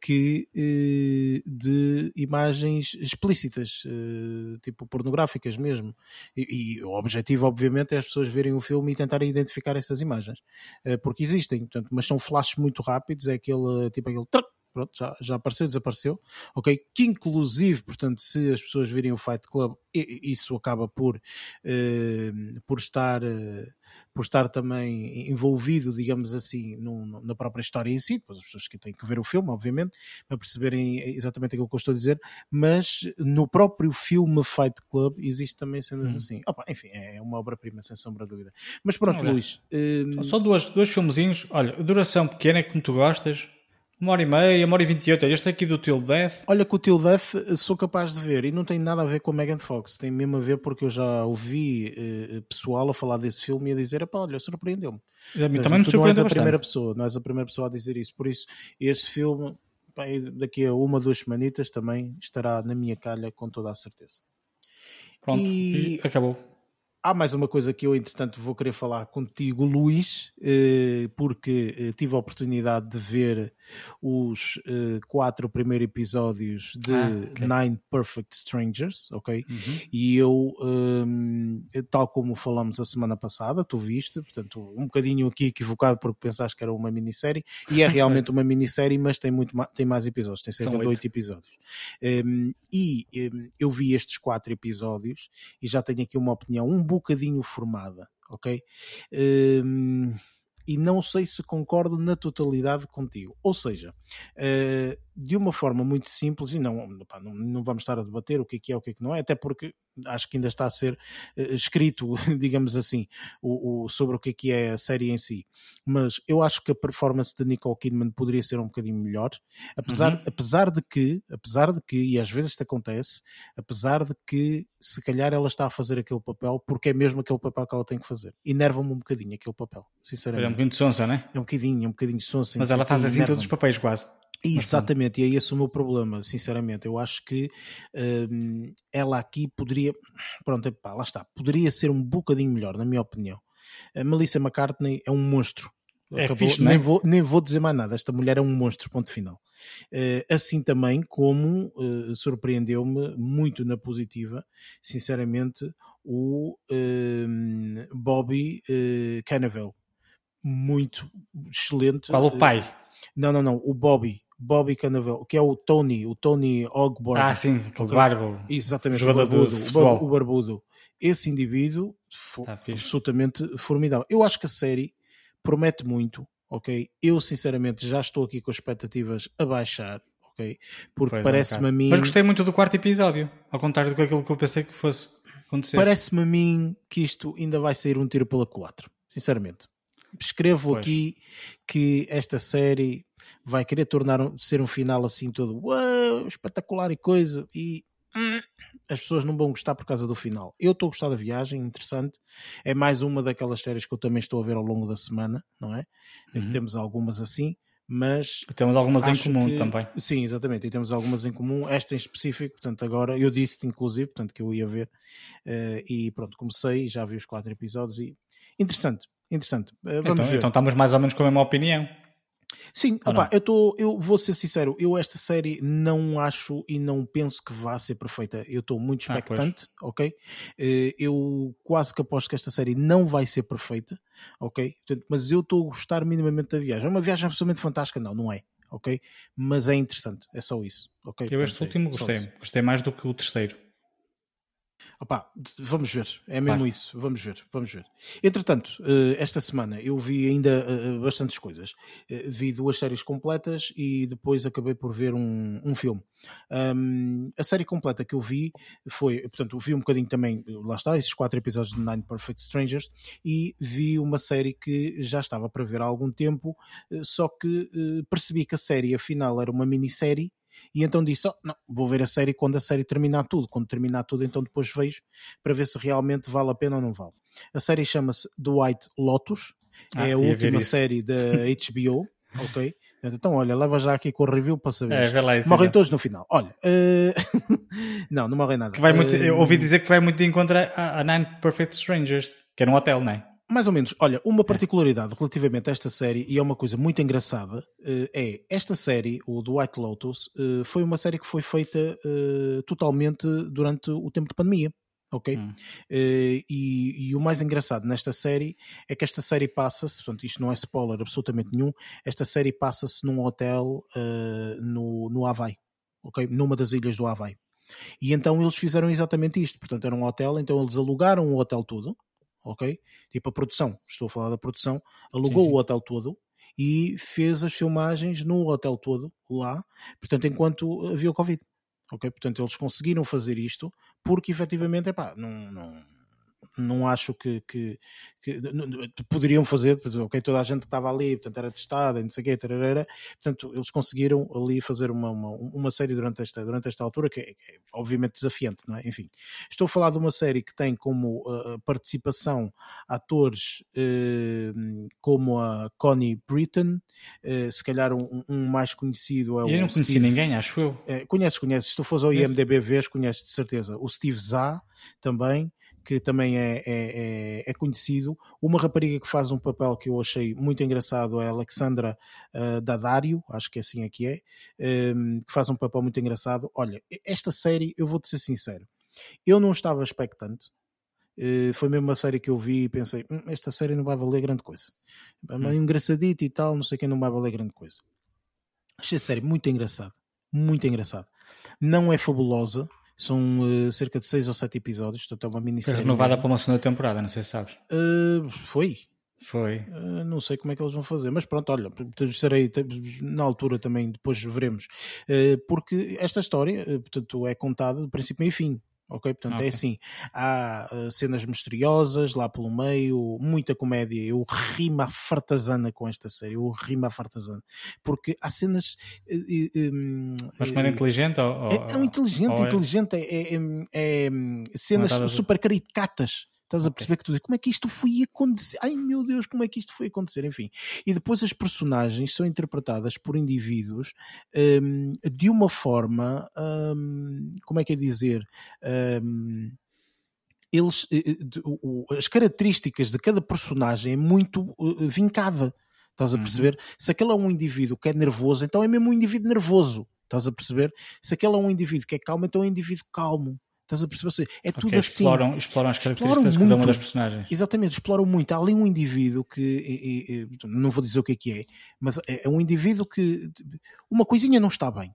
que, eh, de imagens explícitas, eh, tipo pornográficas mesmo. E, e, o objetivo, obviamente, é as pessoas verem o filme e tentarem identificar essas imagens. Eh, porque existem, portanto, mas são flashes muito rápidos, é aquele, tipo aquele pronto, já, já apareceu, desapareceu, ok? Que inclusive, portanto, se as pessoas virem o Fight Club, isso acaba por, eh, por, estar, eh, por estar também envolvido, digamos assim, na própria história em si, as pessoas que têm que ver o filme, obviamente, para perceberem exatamente aquilo que eu estou a dizer, mas no próprio filme Fight Club existe também cenas hum. assim. Opa, enfim, é uma obra-prima, sem sombra de dúvida. Mas pronto, Olha, Luís. Eh, só duas, dois filmezinhos, olha, duração pequena, como tu gostas, uma hora e meia, uma hora e vinte e oito. Este aqui do Till Death. Olha que o Till Death eh, sou capaz de ver e não tem nada a ver com a Megan Fox. Tem mesmo a ver porque eu já ouvi eh, pessoal a falar desse filme e a dizer: pá, olha, surpreendeu-me. Também me surpreendeu não és a primeira pessoa, não és a primeira pessoa a dizer isso. Por isso, este filme, pá, daqui a uma, duas semanitas, também estará na minha calha com toda a certeza. Pronto, e... e acabou há mais uma coisa que eu, entretanto, vou querer falar contigo, Luís, eh, porque eh, tive a oportunidade de ver os eh, quatro primeiros episódios de ah, okay. Nine Perfect Strangers, ok? Uhum. E eu, um, tal como falamos a semana passada, tu viste, portanto, um bocadinho aqui equivocado porque pensaste que era uma minissérie, e é realmente uma minissérie, mas tem, muito tem mais episódios, tem cerca de oito episódios. Um, e um, eu vi estes quatro episódios e já tenho aqui uma opinião um bocadinho formada, ok? Um, e não sei se concordo na totalidade contigo. Ou seja, uh, de uma forma muito simples, e não, pá, não, não, vamos estar a debater o que é que é, o que é que não é, até porque acho que ainda está a ser uh, escrito, digamos assim, o, o, sobre o que é que é a série em si. Mas eu acho que a performance de Nicole Kidman poderia ser um bocadinho melhor, apesar, uhum. apesar de que, apesar de que, e às vezes isto acontece, apesar de que se calhar ela está a fazer aquele papel porque é mesmo aquele papel que ela tem que fazer. Enerva-me um bocadinho aquele papel, sinceramente. É um bocadinho de sonsa, né? É um bocadinho, é um bocadinho de sonsa. Mas ela faz assim todos os papéis quase. Exatamente, e é esse o meu problema, sinceramente. Eu acho que hum, ela aqui poderia, pronto, epá, lá está, poderia ser um bocadinho melhor, na minha opinião. A Melissa McCartney é um monstro. É Acabou, fixe, nem, é? vou, nem vou dizer mais nada, esta mulher é um monstro, ponto final. Uh, assim também como uh, surpreendeu-me muito na positiva, sinceramente, o uh, Bobby uh, Cannavale. Muito excelente. Qual o pai? Não, não, não, o Bobby. Bobby Cannavale, que é o Tony, o Tony Ogborn. Ah, sim, aquele barbo. Exatamente, o barbudo, o, barbudo. Esse indivíduo foi tá absolutamente formidável. Eu acho que a série promete muito, ok? Eu, sinceramente, já estou aqui com expectativas a baixar, ok? Porque parece-me é a mim... Mas gostei muito do quarto episódio, ao contrário do que aquilo que eu pensei que fosse acontecer. Parece-me a mim que isto ainda vai sair um tiro pela culatra, sinceramente. Escrevo pois. aqui que esta série vai querer tornar ser um final assim todo uau, espetacular e coisa e as pessoas não vão gostar por causa do final. Eu estou a gostar da viagem, interessante. É mais uma daquelas séries que eu também estou a ver ao longo da semana, não é? Uhum. Temos algumas assim, mas. Temos algumas em comum que, também. Sim, exatamente, e temos algumas em comum. Esta em específico, portanto, agora eu disse inclusive, portanto, que eu ia ver, uh, e pronto, comecei, já vi os quatro episódios e interessante, interessante. Uh, vamos então, ver. então estamos mais ou menos com a mesma opinião. Sim, opa, eu, tô, eu vou ser sincero, eu esta série não acho e não penso que vá ser perfeita. Eu estou muito ah, expectante, ah, ok? Eh, eu quase que aposto que esta série não vai ser perfeita, ok? Mas eu estou a gostar minimamente da viagem. É uma viagem absolutamente fantástica, não, não é? Ok? Mas é interessante, é só isso, ok? Eu este último gostei, gostei mais do que o terceiro. Opa, vamos ver, é mesmo claro. isso, vamos ver, vamos ver. Entretanto, eh, esta semana eu vi ainda eh, bastantes coisas. Eh, vi duas séries completas e depois acabei por ver um, um filme. Um, a série completa que eu vi foi, portanto, vi um bocadinho também, lá está, esses quatro episódios de Nine Perfect Strangers e vi uma série que já estava para ver há algum tempo, só que percebi que a série afinal era uma minissérie e então disse: oh, não, vou ver a série quando a série terminar tudo. Quando terminar tudo, então depois vejo para ver se realmente vale a pena ou não vale. A série chama-se The White Lotus Ah, é a última série da HBO, ok? Então, olha, leva já aqui com o review para saber. É, lá, morrem todos no final. Olha, uh... não, não morrem nada. Que vai muito, eu ouvi dizer que vai muito de encontro a, a Nine Perfect Strangers, que era um hotel, não é? Mais ou menos. Olha, uma particularidade relativamente a esta série, e é uma coisa muito engraçada, uh, é esta série, o do White Lotus, uh, foi uma série que foi feita totalmente durante o tempo de pandemia ok? Hum. E, e, o mais engraçado nesta série é que esta série passa-se, portanto, isto não é spoiler absolutamente nenhum, esta série passa-se num hotel uh, no, no Havaí, ok? Numa das ilhas do Havaí. E então eles fizeram exatamente isto, portanto, era um hotel, então eles alugaram o hotel todo, ok? Tipo a produção, estou a falar da produção, alugou sim, sim. o hotel todo e fez as filmagens no hotel todo lá, portanto, enquanto havia o Covid ok? Portanto, eles conseguiram fazer isto porque efetivamente, epá, não, não, não acho que, que, que poderiam fazer, ok, toda a gente estava ali, portanto era testada, não sei o quê, tararara, portanto eles conseguiram ali fazer uma, uma, uma série durante esta, durante esta altura que é, que é, obviamente desafiante, não é? Enfim, estou a falar de uma série que tem como uh, participação atores uh, como a Connie Britton, uh, se calhar um, um, mais conhecido é o Eu não conheci Steve, ninguém, acho eu. conheces, conheces, se tu fores ao IMDB vês, conheces de certeza, o Steve Zah também, que também é, é, é, é, conhecido. Uma rapariga que faz um papel que eu achei muito engraçado é a Alexandra uh, Daddario, acho que assim é que é, um, que faz um papel muito engraçado. Olha, esta série, eu vou-te ser sincero, eu não estava expectante. Uh, foi mesmo uma série que eu vi e pensei: hm, esta série não vai valer grande coisa. É hum. engraçadito e tal, não sei quem não vai valer grande coisa. Achei a série muito engraçada, muito engraçada. Não é fabulosa, são uh, cerca de 6 ou 7 episódios, portanto é uma minissérie. Foi renovada para uma segunda temporada, não sei se sabes. Uh, foi. Foi. Uh, não sei como é que eles vão fazer, mas pronto, olha, estarei na altura também, depois veremos. porque esta história, portanto, é contada de princípio e fim ok? Portanto, é okay. é assim: há uh, cenas misteriosas lá pelo meio, muita comédia. Eu rimo a fartazana com esta série, eu rimo a fartazana, porque há cenas. Uh, um, Mas como é inteligente? Ou, é, é um inteligente, ou é inteligente, é, é, é, é cenas super caricatas Estás a perceber que tu dizes, como é que isto foi acontecer? Ai meu Deus, como é que isto foi acontecer? Enfim. E depois as personagens são interpretadas por indivíduos um, de uma forma, um, como é que é dizer? Um, eles, eh, eh, as características de cada personagem é muito eh, vincada. Estás a uhum. perceber? Uhum. Se aquele é um indivíduo que é nervoso, então é mesmo um indivíduo nervoso. Estás a perceber? Se aquele é um indivíduo que é calmo, então é um indivíduo calmo. Estás a perceber? É tudo assim. Exploram, exploram as características de cada uma das personagens. Exatamente, exploram muito. Há ali um indivíduo que, não vou dizer o que é que é, mas é, é um indivíduo que uma coisinha não está bem.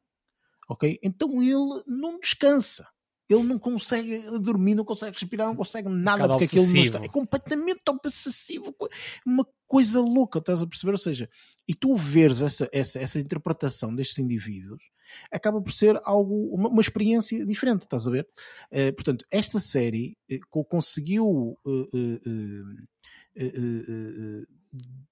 Ok? Então ele não descansa ele não consegue dormir, não consegue respirar, não consegue nada porque obsessivo. aquilo não está. É completamente obsessivo, uma coisa louca, estás a perceber? Ou seja, e tu veres essa, essa, essa interpretação destes indivíduos acaba por ser algo, uma, uma experiência diferente, estás a ver? Uh, portanto, esta série uh, conseguiu. Uh,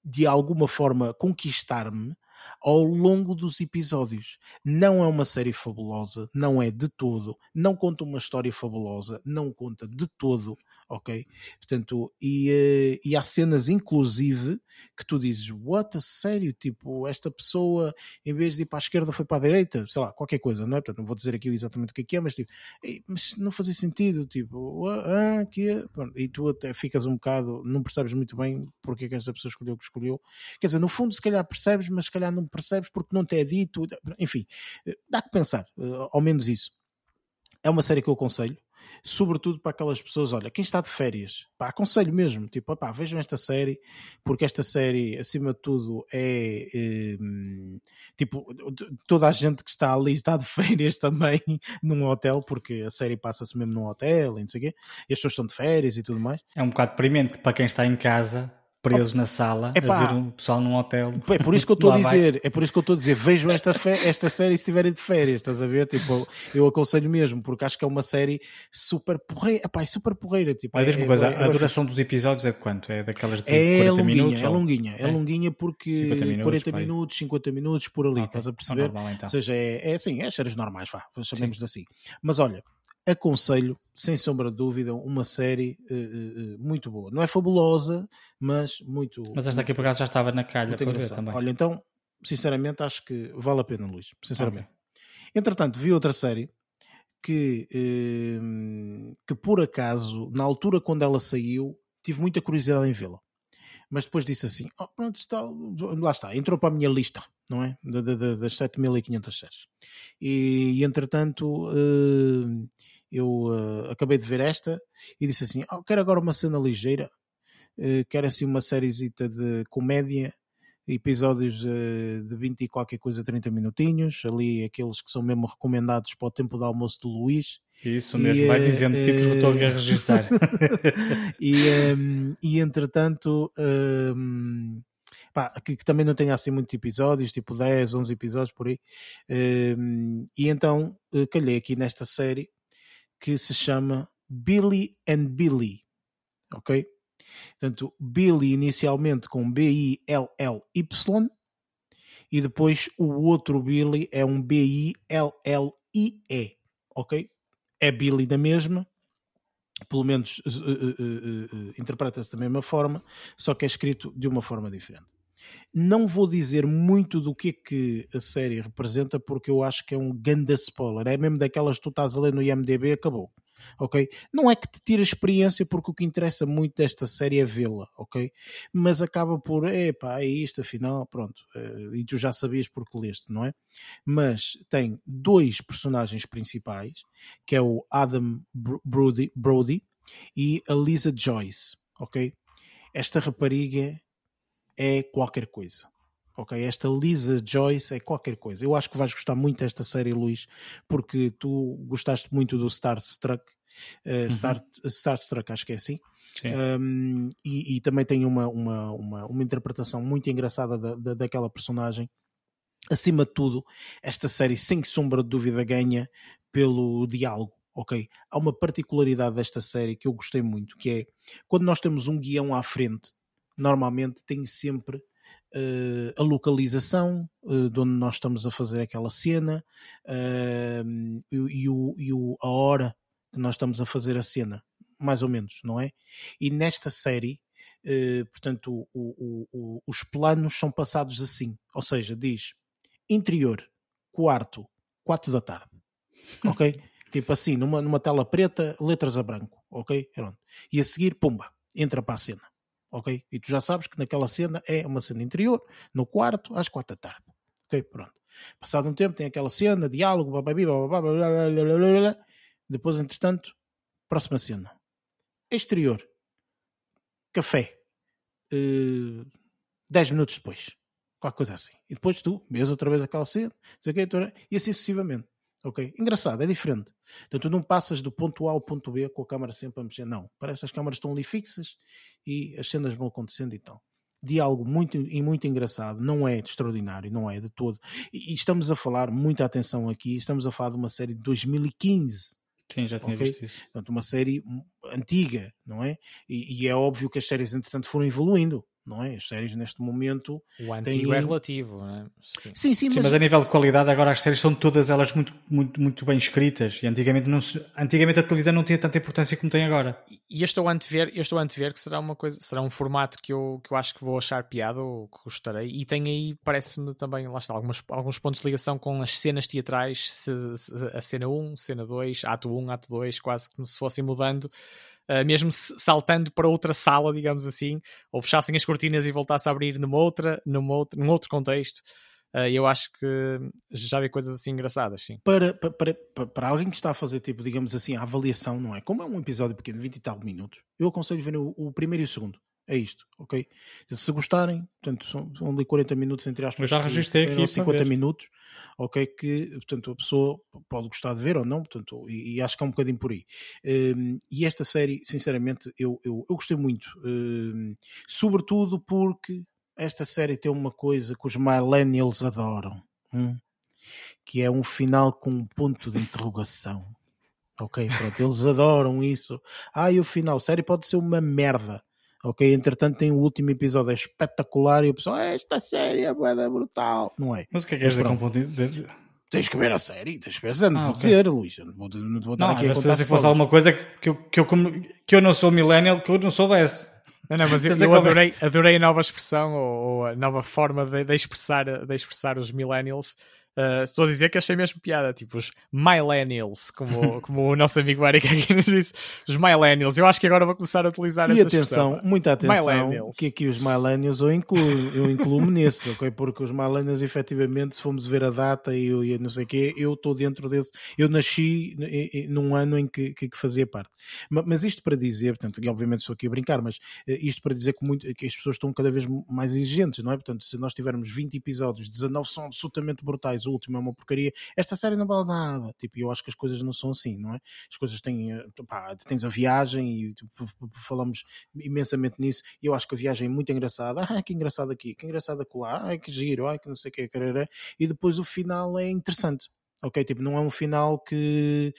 de alguma forma conquistar-me ao longo dos episódios. Não é uma série fabulosa, não é de todo, não conta uma história fabulosa, não conta de todo, ok? Portanto, e, uh, e há cenas, inclusive, que tu dizes, what, a sério? Tipo, esta pessoa, em vez de ir para a esquerda, foi para a direita, sei lá, qualquer coisa, não é? Portanto, não vou dizer aqui exatamente o que é, que é mas tipo, mas não fazia sentido, tipo, ah, que é? e tu até ficas um bocado, não percebes muito bem porque é que esta pessoa escolheu o que escolheu. Quer dizer, no fundo, se calhar percebes, mas se calhar não percebes porque não te é dito. Enfim, dá que pensar, eh, ao menos isso. É uma série que eu aconselho, sobretudo para aquelas pessoas, olha, quem está de férias, pá, aconselho mesmo, tipo, pá, vejam esta série, porque esta série, acima de tudo, é, é tipo, toda a gente que está ali está de férias também num hotel, porque a série passa-se mesmo num hotel e não sei o quê, e as pessoas estão de férias e tudo mais. É um bocado deprimente para quem está em casa preso na sala Epá, a ver um pessoal num hotel. É por isso que eu estou a dizer, é por isso que eu estou a dizer, vejam esta, esta série se estiverem de férias, estás a ver? Tipo, eu aconselho mesmo, porque acho que é uma série super porreira, Epá, é super porreira. Tipo, Mas é, uma coisa, é, a duração dos episódios é de quanto? É daquelas de é 40 longuinha, minutos? É longuinha, é, é longuinha porque 50 minutos, 40 pai. minutos, 50 minutos por ali, okay. estás a perceber? Normal, então. Ou seja, é, é assim, é as séries normais, vá, chamemos de assim. Mas olha, aconselho, sem sombra de dúvida, uma série uh, uh, muito boa. Não é fabulosa, mas muito. Mas esta aqui por acaso já estava na calha para ver também. Olha, então, sinceramente, acho que vale a pena, Luís. Sinceramente. Okay. Entretanto, vi outra série que, uh, que por acaso, na altura quando ela saiu, tive muita curiosidade em vê-la. Mas depois disse assim: oh, pronto, está, lá está, entrou para a minha lista, não é? De, de, de, das 7500 séries. E, e entretanto, uh, eu uh, acabei de ver esta e disse assim: oh, quero agora uma cena ligeira, uh, quero assim uma sériezita de comédia episódios de 20 e qualquer coisa, 30 minutinhos, ali aqueles que são mesmo recomendados para o tempo de almoço do Luís. Isso mesmo, e, vai dizendo títulos que estou a registrar. e, um, ehm, e entretanto, um, ehm, pá, que, que, também não tenha assim muitos episódios, tipo 10, 11 episódios por aí. Ehm, e então uh, calhei aqui nesta série que se chama Billy and Billy, ok? Portanto, Billy inicialmente com B-I-L-L-Y e depois o outro Billy é um B-I-L-L-I-E, ok? É Billy da mesma, pelo menos uh, uh, uh, interpreta-se da mesma forma, só que é escrito de uma forma diferente. Não vou dizer muito do que é que a série representa, porque eu acho que é um ganda spoiler. É mesmo daquelas que tu estás a ler no IMDB acabou ok? Não é que te tire a experiência, porque o que interessa muito desta série é vê-la, ok? Mas acaba por, epá, é isto, afinal, pronto, uh, e tu já sabias porque leste, não é? Mas tem dois personagens principais, que é o Adam Brody, Brody e a Lisa Joyce, ok? Esta rapariga é qualquer coisa. Ok, esta Lisa Joyce é qualquer coisa. Eu acho que vais gostar muito desta série, Luís, porque tu gostaste muito do Star Trek, uh, uhum. Star, Star Trek, acho que é assim. Um, e, e, também tem uma, uma, uma, uma interpretação muito engraçada da, da, daquela personagem. Acima de tudo, esta série, sem sombra de dúvida, ganha pelo diálogo. Ok, há uma particularidade desta série que eu gostei muito, que é quando nós temos um guião à frente, normalmente tem sempre Uh, a localização uh, de onde nós estamos a fazer aquela cena uh, e, e, o, e o, a hora que nós estamos a fazer a cena, mais ou menos, não é? E nesta série, portanto, o, o, os planos são passados assim, ou seja, diz interior, quarto, quatro da tarde, ok? tipo assim, numa, numa tela preta, letras a branco, ok? Pronto. E a seguir, pumba, entra para a cena ok? E tu já sabes que naquela cena é uma cena interior, no quarto, às quatro da tarde, ok? Pronto. Passado um tempo tem aquela cena, diálogo, bababi, bababá, depois, entretanto, próxima cena. Exterior, café, uh, dez minutos depois, qualquer coisa assim. E depois tu vês outra vez aquela cena, e assim sucessivamente. Ok? Engraçado, é diferente. Então tu não passas do ponto A ao ponto B com a câmera sempre a mexer. Não. Parece que as câmaras estão ali fixas e as cenas vão acontecendo e tal. Diálogo muito e muito engraçado, não é extraordinário, não é de todo. E, e, estamos a falar, muita atenção aqui, estamos a falar de uma série de 2015. Sim, já tinha okay? visto isso. Portanto, uma série antiga, não é? E, e é óbvio que as séries, entretanto, foram evoluindo não é? As séries neste momento. O antigo têm... é relativo, não é? Sim, sim, sim, sim mas... mas... a nível de qualidade, agora as séries são todas elas muito, muito, muito bem escritas. E antigamente, não se... antigamente a televisão não tinha tanta importância como tem agora. E eu estou a antever, eu estou a antever que será uma coisa, será um formato que eu, que eu acho que vou achar piada ou que gostarei. E tem aí, parece-me também, lá está, algumas, alguns pontos de ligação com as cenas teatrais, se, se, a cena 1, cena 2, ato 1, ato 2, quase como se fossem mudando uh, mesmo saltando para outra sala, digamos assim, ou fechassem as cortinas e voltasse a abrir numa outra, numa outra, num outro contexto. Uh, eu acho que já vi coisas assim engraçadas, sim. Para, para, para, para, alguém que está a fazer, tipo, digamos assim, a avaliação, não é? Como é um episódio pequeno, 20 e tal minutos, eu aconselho ver o, o primeiro e o segundo. É isto, ok? Se gostarem, portanto, são, são ali 40 minutos entre aspas. Eu já registrei aqui 50 minutos, ok? Que, portanto, a pessoa pode gostar de ver ou não, portanto, e, e acho que é um bocadinho por aí. Um, e esta série, sinceramente, eu, eu, eu gostei muito, um, sobretudo porque esta série tem uma coisa que os millennials adoram, hum? que é um final com um ponto de interrogação. Ok, pronto, eles adoram isso. Ah, e o final, a série pode ser uma merda ok? Entretanto, tem o último episódio, é espetacular e o pessoal, esta série é brutal, não é? Mas o que é que és dizer com ponto de... Tens que ver a série, tens que ver a série, não Ah, vou ok. dizer, Luís, não vou, não te vou estar Não, aqui a mas contar que fosse alguma coisa que eu, que, eu, que eu não sou millennial, que eu não soubesse. Não, não, mas eu, eu que adorei, adorei a nova expressão ou, ou a nova forma de, de expressar, de expressar os millennials. Uh, estou a dizer que achei mesmo piada, tipo os millennials, como, como o nosso amigo Eric aqui nos disse, os millennials. Eu acho que agora vou começar a utilizar E essa atenção, expressão. muita atenção, que aqui os millennials eu incluo, eu incluo-me nisso, ok? Porque os millennials, efetivamente, se formos ver a data e, e não sei o quê, eu estou dentro desse. Eu nasci num ano em que, que, que fazia parte. Ma- Mas isto para dizer, portanto, e obviamente estou aqui a brincar, mas eh, isto para dizer que, muito, que as pessoas estão cada vez mais exigentes, não é? Portanto, se nós tivermos 20 episódios, 19 são absolutamente brutais, o último é uma porcaria, esta série não vale nada. Tipo, eu acho que as coisas não são assim, não é? As coisas têm, eh, pá, tens a viagem e tipo, falamos imensamente nisso. Eu acho que a viagem é muito engraçada. Ah, que engraçado aqui, que engraçado acolá, ai que giro, ai que não sei o que, carará. E depois o final é interessante. Ok, tipo, não é um final que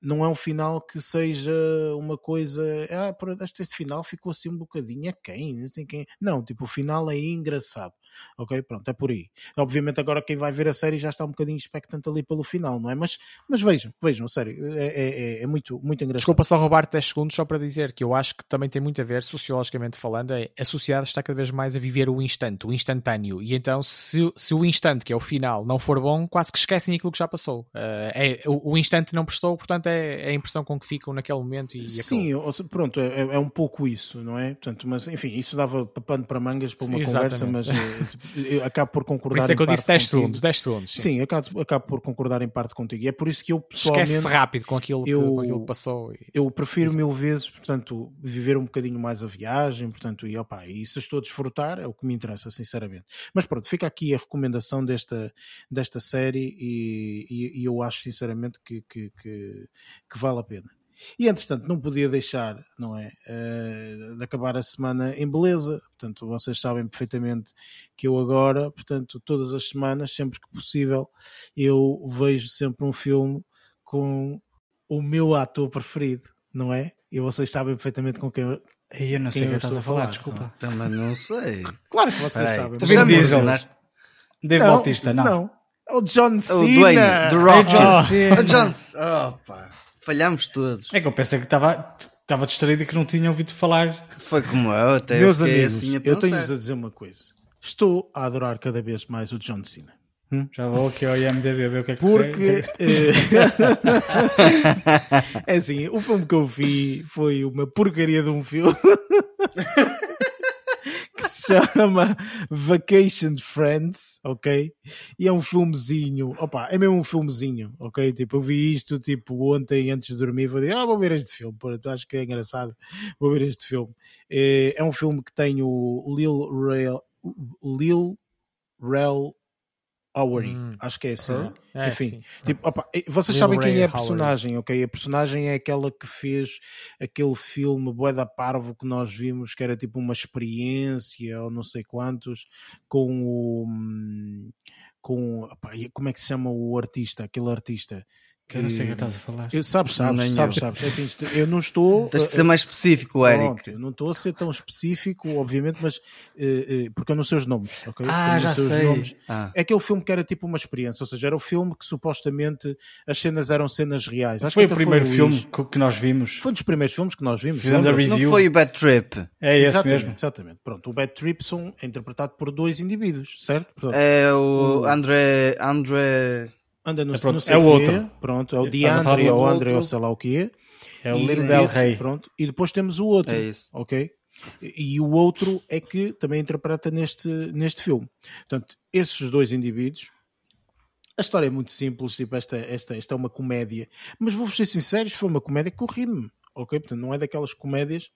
não é um final que seja uma coisa. Ah, este, este final ficou assim um bocadinho a quem? Não tem quem. Não, tipo, o final é engraçado. Ok, pronto, é por aí. Obviamente, agora quem vai ver a série já está um bocadinho expectante ali pelo final, não é? Mas, mas vejam, vejam, sério, é, é, é- é muito, muito engraçado. Desculpa só roubar 10 segundos só para dizer que eu acho que também tem muito a ver, sociologicamente falando, é, a sociedade está cada vez mais a viver o instante, o instantâneo. E então, se, se o instante, que é o final, não for bom, quase que esquecem aquilo que já passou. Eh, é, o, o instante não prestou, portanto, é, é a impressão com que ficam naquele momento e Sim, acabou. pronto, é, é um pouco isso, não é? Portanto, mas enfim, isso dava pa- pano para mangas para uma conversa, Exatamente. mas eh, eu acabo por Por concordar isso é que eu disse parte 10 contigo. segundos, 10 segundos. sim. Sim, acabo, acabo por concordar em parte contigo. E é por isso que eu pessoalmente Esquece rápido com aquilo, que, eu- com aquilo que passou. e- eu prefiro mil vezes, portanto, viver um bocadinho mais a viagem, portanto, e opa, e se estou a desfrutar, é o que me interessa, sinceramente. Mas pronto, fica aqui a recomendação desta, desta série e, e- e eu acho, sinceramente, que, que, que, que vale a pena. E entretanto, não podia deixar, não é, eh, de acabar a semana em beleza. Portanto, vocês sabem perfeitamente que eu agora, portanto, todas as semanas, sempre que possível, eu vejo sempre um filme com o meu ator preferido, não é? E vocês sabem perfeitamente com quem. eu- não sei Quem o que eu estás estou a falar, falar? desculpa. Também não sei. Claro que vocês Peraí, sabem. Vin Diesel. Dave Bautista, não. Não. É o John o Cena. Dwayne, The Rock. É John Ah, Cena. o. Opa, falhamos todos. É que eu pensei que estava estava distraído e que não tinha ouvido falar. Foi como eu, até Meus eu amigos, assim a eu tenho-vos a dizer uma coisa. Estou a adorar cada vez mais o John Cena. Já vou aqui ao IMDB ver o que é que Porque. foi. eh, é assim, o filme que eu vi foi uma porcaria de um filme chama Vacation Friends, ok? E é um filmezinho, opa, é mesmo um filmezinho, ok? Tipo, eu vi isto tipo ontem antes de dormir, falei, ah, vou ver este filme, pô, acho que é engraçado, vou ver este filme. É, é um filme que tem o Lil Rel, Lil Rel Howery, Hum. acho que é assim. Her? É, Enfim, sim. Tipo, opa, vocês Lil sabem quem Ray é a personagem, ok? A personagem é aquela que fez aquele filme Bué da Parvo que nós vimos, que era tipo uma experiência ou não sei quantos, com o. hum, Com, opa, como é que se chama o artista? Aquele artista. Que, Eu não sei o que estás a falar. Eu, sabes, sabes, Nem sabes, eu. sabes. É assim, eu não estou. Tens de ser mais específico, Eric. Pronto, eu não estou a ser tão específico, obviamente, mas eh, eh, porque eu não sei os nomes, ok? Ah, não já sei. nomes. Ah, É aquele filme que era tipo uma experiência, ou seja, era o filme que supostamente as cenas eram cenas reais. Acho foi que o primeiro Luís. filme que, que nós vimos. Foi um dos primeiros filmes que nós vimos. Fizemos a lembras? review. não foi o Bad Trip. É esse exatamente, mesmo. Exatamente. Pronto, o Bad Tripson é interpretado por dois indivíduos, certo? Portanto, É o O- André. André. Anda no, é, pronto, é o quê, outro. Pronto, é o DeAndre do ou. André ou sei lá o quê. É o E Lil Del Rey. Pronto, e depois temos o outro. É isso. ok? E, e o outro é que também interpreta neste, neste filme. Portanto, esses dois indivíduos. A história é muito simples, tipo, esta, esta, esta é uma comédia. Mas vou ser sincero, isto foi uma comédia que eu ri-me, ok? Portanto, não é daquelas comédias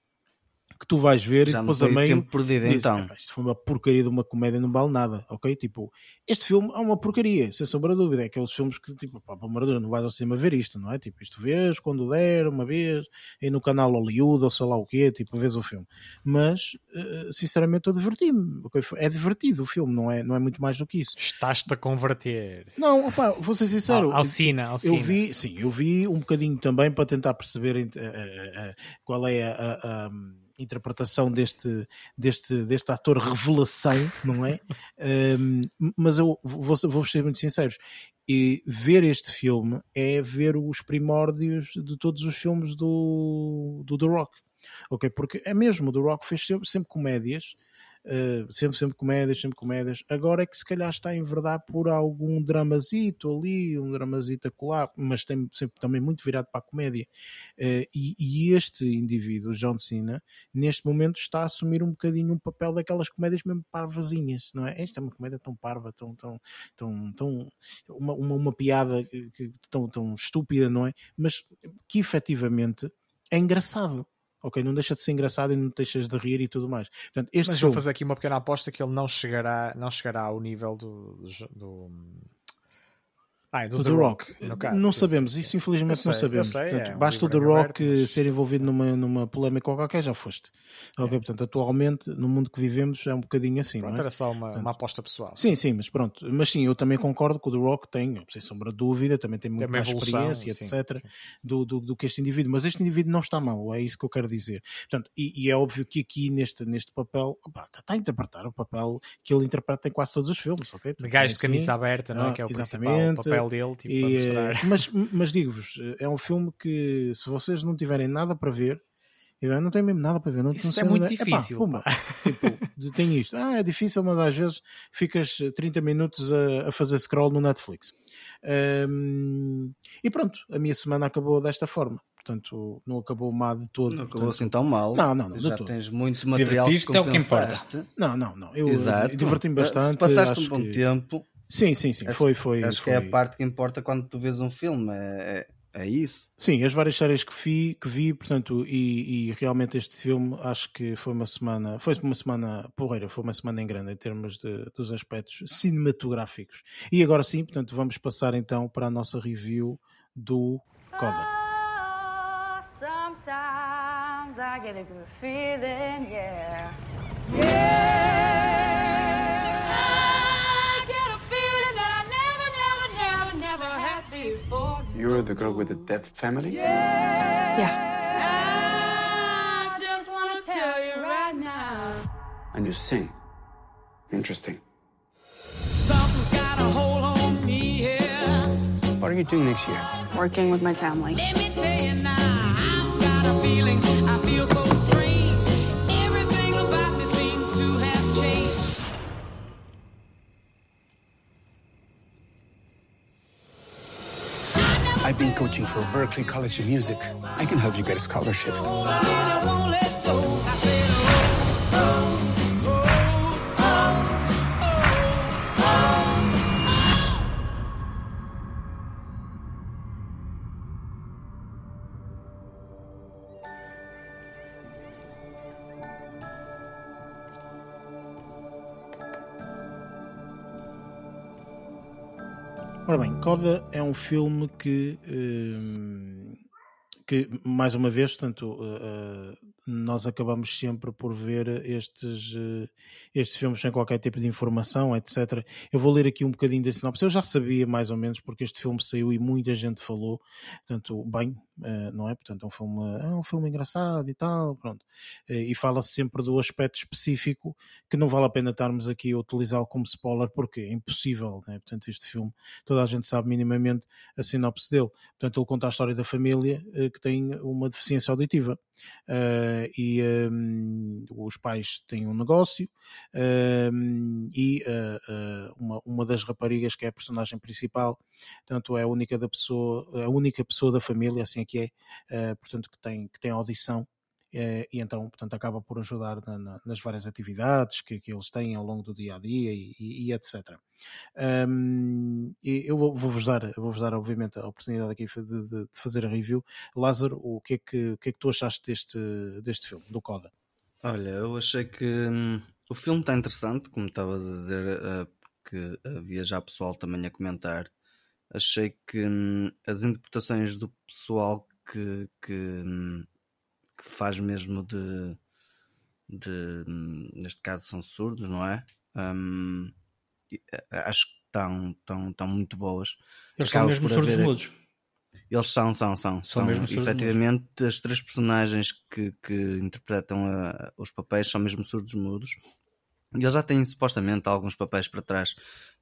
que tu vais ver Já e não depois a meio tempo perdido, dizes, então. "Epá, isto foi uma porcaria de uma comédia, não vale nada, ok? Tipo, este filme é uma porcaria, sem sombra de dúvida. É aqueles filmes que, tipo, pá, pelo amor de Deus, não vais ao cinema ver isto, não é? Tipo, isto vês quando der, uma vez, aí no canal Hollywood ou sei lá o quê, tipo, vês o filme. Mas, eh, sinceramente, eu diverti-me, ok? É divertido o filme, não é, não é muito mais do que isso. Estás-te a converter. Não, opá, vou ser sincero. Ao, ao Cina, ao Eu vi, sim, eu vi um bocadinho também para tentar perceber eh, eh, eh, qual é a, a- a- interpretação deste, deste, deste ator revelação, não é? um, mas eu vou, vou ser muito sinceros. E ver este filme é ver os primórdios de todos os filmes do, do The Rock. Ok? Porque é mesmo, o The Rock fez sempre, sempre comédias Uh, sempre, sempre comédias, sempre comédias. Agora é que se calhar está em verdade por algum dramazito ali, um dramazito acolá, mas tem sempre também muito virado para a comédia. Uh, e, e, este indivíduo, John Cena, neste momento está a assumir um bocadinho um papel daquelas comédias mesmo parvazinhas, não é? Esta é uma comédia tão parva, tão, tão, tão, tão uma, uma, uma piada que, que, tão, tão estúpida, não é? Mas que efetivamente é engraçado ok? Não deixa de ser engraçado e não deixas de rir e tudo mais. Portanto, este Mas vou fazer aqui uma pequena aposta que ele não chegará, não chegará ao nível do, do, do ah, é do, do The, The Rock. Rock caso, não sim, sabemos, sim, isso infelizmente sei, não sabemos. Sei, portanto, é, um basta o The Rock mas... ser envolvido numa, numa polémica qualquer, já foste. É. Ok, portanto, atualmente, no mundo que vivemos, é um bocadinho assim. Pronto, não é? era só uma, portanto, uma aposta pessoal. Sim, sim, mas pronto. Mas sim, eu também concordo que o The Rock tem, sem sombra de dúvida, também tem muito tem mais evolução, experiência, etc., Do, do, do, que este indivíduo. Mas este indivíduo não está mal, é isso que eu quero dizer. Portanto, e, e é óbvio que aqui neste, neste papel, opa, está, está, a interpretar o papel que ele interpreta em quase todos os filmes, ok? Portanto, de gajo de camisa assim, aberta, não é? Que é o principal papel dele, tipo, e, mostrar. Mas, mas digo-vos, é um filme que se vocês não tiverem nada para ver, eu não tenho mesmo nada para ver. Não, Isso não é muito nada. difícil. Epá, tipo, tem isto. Ah, é difícil, mas às vezes ficas 30 minutos a, a fazer scroll no Netflix. Um, e pronto, a minha semana acabou desta forma. Portanto, não acabou má de todo. Não acabou assim tão mal. Não, não, não Já tens muito material que é o que importa. Não, não, não. Eu diverti-me bastante. Se passaste um bom que... tempo, Sim, sim, sim. Acho, foi, foi. Acho foi. que é a parte que importa quando tu vês um filme. É, é, é isso. Sim, as várias séries que vi, que vi portanto, e, e, realmente este filme acho que foi uma semana, foi uma semana porreira, foi uma semana em grande em termos de, dos aspectos cinematográficos. E agora sim, portanto, vamos passar então para a nossa review do Coda. Oh, sometimes I get a good feeling, yeah. Yeah. You're the girl with the deaf family? Yeah. yeah. I just want to tell you right now. And you sing. Interesting. Something's got a hold on me here. What are you doing next year? Working with my family. Let me tell you now, I've got a feeling I feel so strange. I've been coaching for Berkeley College of Music. I can help you get a scholarship. Ora bem, Coda é um filme que, hum, que mais uma vez, tanto uh, nós acabamos sempre por ver estes, uh, estes filmes sem qualquer tipo de informação, etc. Eu vou ler aqui um bocadinho da sinopse. Eu já sabia mais ou menos porque este filme saiu e muita gente falou, portanto, bem, uh, não é? Portanto, é um filme, é um filme engraçado e tal, pronto. Uh, e fala-se sempre do aspecto específico que não vale a pena estarmos aqui a utilizá-lo como spoiler porque é impossível, né? Portanto, este filme, toda a gente sabe minimamente a sinopse dele. Portanto, ele conta a história da família que tem uma deficiência auditiva. E um, os pais têm um negócio um, e uh, uma, uma das raparigas que é a personagem principal, portanto é a única da pessoa, a única pessoa da família, assim é que é, portanto que tem, que tem audição e então, portanto, acaba por ajudar na, na, nas várias atividades que, que, eles têm ao longo do dia a dia e, e, e etc. Um, e eu vou-vos dar, vou dar, obviamente, a oportunidade aqui de, de, de, fazer a review. Lázaro, o que é que, que, é que tu achaste deste, deste filme, do Coda? Olha, eu achei que hum, o filme está interessante, como estavas a dizer, uh, porque havia já pessoal também a comentar. Achei que hum, as interpretações do pessoal que, que hum, que faz mesmo de, de neste caso são surdos, não é? Um, acho que estão, estão, estão muito boas. Eles Acaba são mesmo surdos mudos. Eles são, são, são. São, mesmo surdos efetivamente as três personagens que, que interpretam a- os papéis são mesmo surdos mudos. E eles já têm supostamente alguns papéis para trás,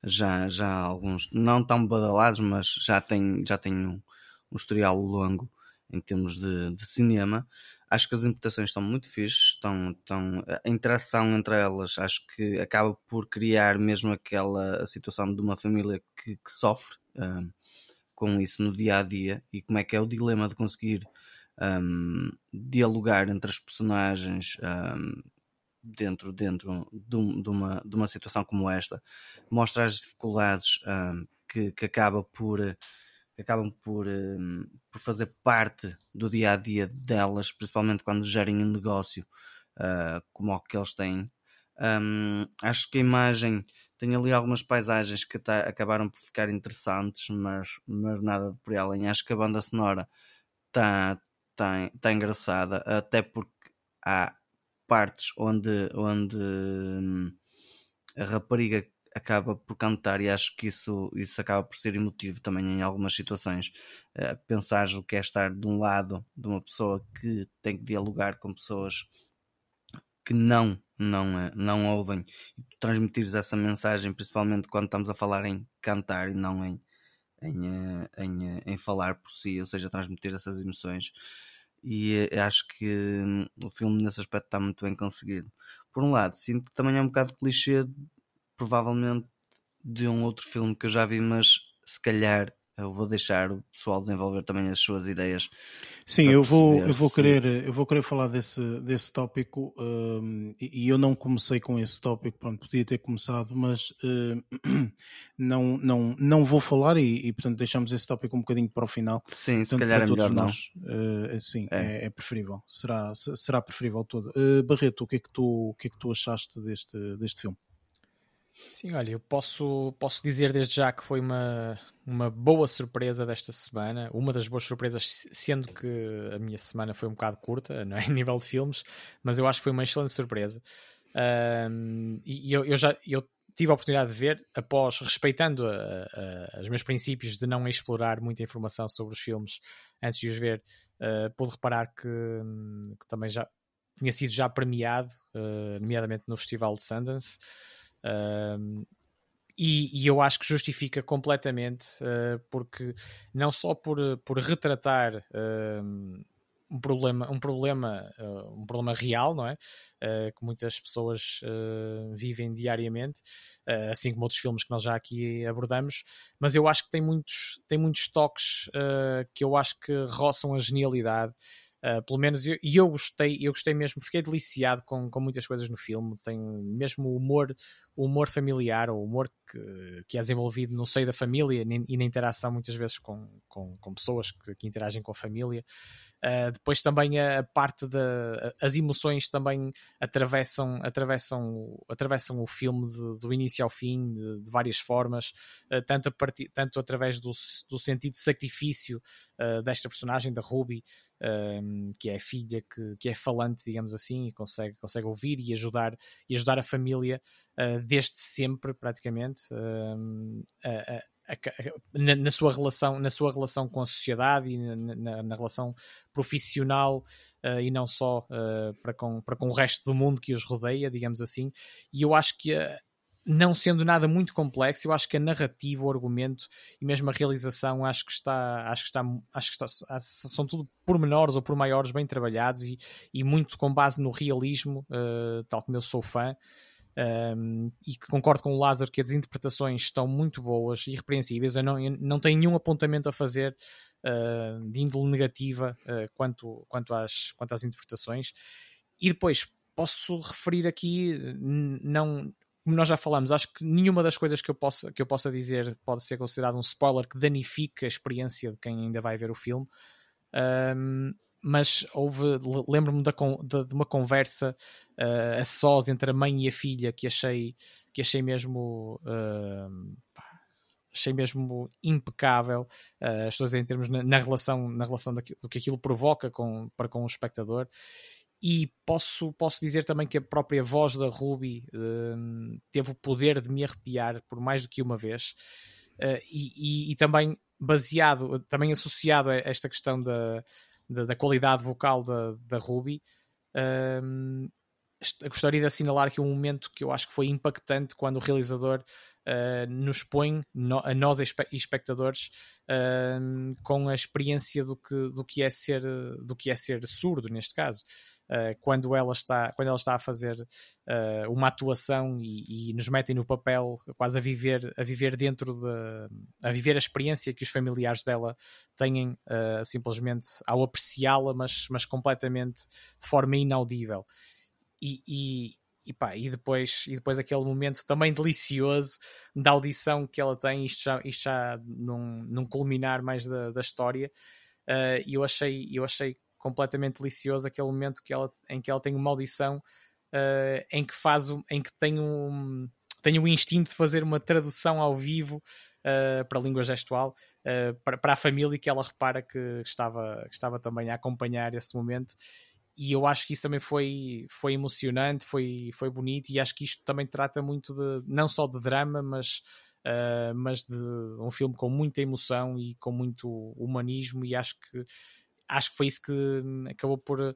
já, já alguns, não tão badalados, mas já têm, já têm um, um historial longo em termos de, de cinema. Acho que as interpretações estão muito fixes, estão, estão, a interação entre elas acho que acaba por criar mesmo aquela situação de uma família que, que sofre ah, com isso no dia a dia e como é que é o dilema de conseguir um, dialogar entre as personagens um, dentro, dentro de, um- de uma, de uma situação como esta. Mostra as dificuldades um, que, que acaba por que acabam por, um, por fazer parte do dia a dia delas, principalmente quando gerem um negócio uh, como o que eles têm. Um, acho que a imagem tem ali algumas paisagens que até acabaram por ficar interessantes, mas, mas nada de por além. Acho que a banda sonora está tá, tá engraçada, até porque há partes onde, onde hum, a rapariga acaba por cantar e acho que isso, isso acaba por ser emotivo também em algumas situações. Uh, pensar o que é estar de um lado de uma pessoa que tem que dialogar com pessoas que não, não, eh, não ouvem tu transmitires essa mensagem, principalmente quando estamos a falar em cantar e não em, em, eh, em, eh, em falar por si, ou seja, transmitir essas emoções. E eh, acho que hum, o filme nesse aspecto está muito bem conseguido. Por um lado, sinto que também é um bocado clichê, provavelmente de um outro filme que eu já vi, mas se calhar eu vou deixar o pessoal desenvolver também as suas ideias. Sim, eu vou, eu vou se- querer, eu vou querer falar desse, desse tópico hum, e, eu não comecei com esse tópico, pronto, podia ter começado, mas hum, não, não, não vou falar e, e, portanto deixamos esse tópico um bocadinho para o final. Sim, se Portanto, calhar é melhor não. nós, eh, sim, É. é. é preferível, será, se- será preferível todo. Eh, Barreto, o que é que tu, o que é que tu achaste deste, deste filme? Sim, olha, eu posso, posso dizer desde já que foi uma, uma boa surpresa desta semana, uma das boas surpresas, se- sendo que a minha semana foi um bocado curta, não é? Em nível de filmes, mas eu acho que foi uma excelente surpresa. Ahm, e eu, eu já eu tive a oportunidade de ver, após respeitando a- a- os meus princípios de não explorar muita informação sobre os filmes antes de os ver, ah, pude reparar que, que também já tinha sido já premiado, ah, nomeadamente no Festival de Sundance. E, e eu acho que justifica completamente, uh, porque não só por, por retratar um, um problema, um problema, uh, um problema real, não é? Uh, que muitas pessoas vivem diariamente, assim como outros filmes que nós já aqui abordamos, mas eu acho que tem muitos, tem muitos toques que eu acho que roçam a genialidade. Uh, pelo menos eu, e eu gostei, eu gostei mesmo, fiquei deliciado com, com muitas coisas no filme. Tem mesmo o humor, o humor familiar, o humor que, que é desenvolvido no seio da família e na interação muitas vezes com, com, com pessoas que, que interagem com a família. Uh, depois também a parte da as emoções também atravessam atravessam atravessam o filme de- do início ao fim de, de várias formas uh, tanto a tanto através do, do sentido de sacrifício uh, desta personagem da Ruby que é a filha que, que é falante digamos assim e consegue consegue ouvir e ajudar e ajudar a família uh, desde sempre praticamente um, a- a- a- na, na sua relação na sua relação com a sociedade e na, na- na relação profissional uh, e não só uh, para, com, para com o resto do mundo que os rodeia, digamos assim. E eu acho que, uh, não sendo nada muito complexo, eu acho que a narrativa, o argumento e mesmo a realização, acho que está, acho que está, acho que está, são tudo pormenores ou por maiores bem trabalhados e, e muito com base no realismo, tal como eu sou fã. Um, e que concordo com o Lázaro que as interpretações estão muito boas e irrepreensíveis. Eu não, eu não tenho nenhum apontamento a fazer uh, de índole negativa uh, quanto, quanto, às, quanto às interpretações. E depois posso referir aqui, não, como nós já falamos, acho que nenhuma das coisas que eu, possa, que eu possa dizer pode ser considerado um spoiler que danifique a experiência de quem ainda vai ver o filme. Um, mas houve, lembro-me de, de, uma conversa uh, a sós entre a mãe e a filha que achei, que achei mesmo uh, achei mesmo impecável uh, estou a dizer em termos na, na relação, na relação do que aquilo provoca com, para com o espectador. E posso, posso dizer também que a própria voz da Ruby uh, teve o poder de me arrepiar por mais do que uma vez e, e, e, também baseado, também associado a esta questão da, da, da qualidade vocal da, da Ruby, um, gostaria de assinalar aqui um momento que eu acho que foi impactante quando o realizador uh, nos põe, no- a nós espe- espectadores, um, com a experiência do que, do, que é ser, do que é ser surdo, neste caso. Uh, quando, ela está, quando ela está a fazer uh, uma atuação e, e nos metem no papel quase a viver, a viver dentro de a viver a experiência que os familiares dela têm uh, simplesmente ao apreciá-la, mas, mas completamente de forma inaudível. E, e, e, pá, e, depois, e depois aquele momento também delicioso da audição que ela tem, isto já, isto já num, num culminar mais da, da história, uh, e eu achei, eu achei completamente delicioso aquele momento que ela, em que ela tem uma audição uh, em que faz um, em que tem um tem o instinto de fazer uma tradução ao vivo uh, para a língua gestual uh, para, para a família que ela repara que estava, que estava também a acompanhar esse momento. E eu acho que isso também foi, foi emocionante, foi, foi bonito e acho que isto também trata muito de não só de drama, mas, uh, mas de um filme com muita emoção e com muito humanismo e acho que acho que foi isso que acabou por eh,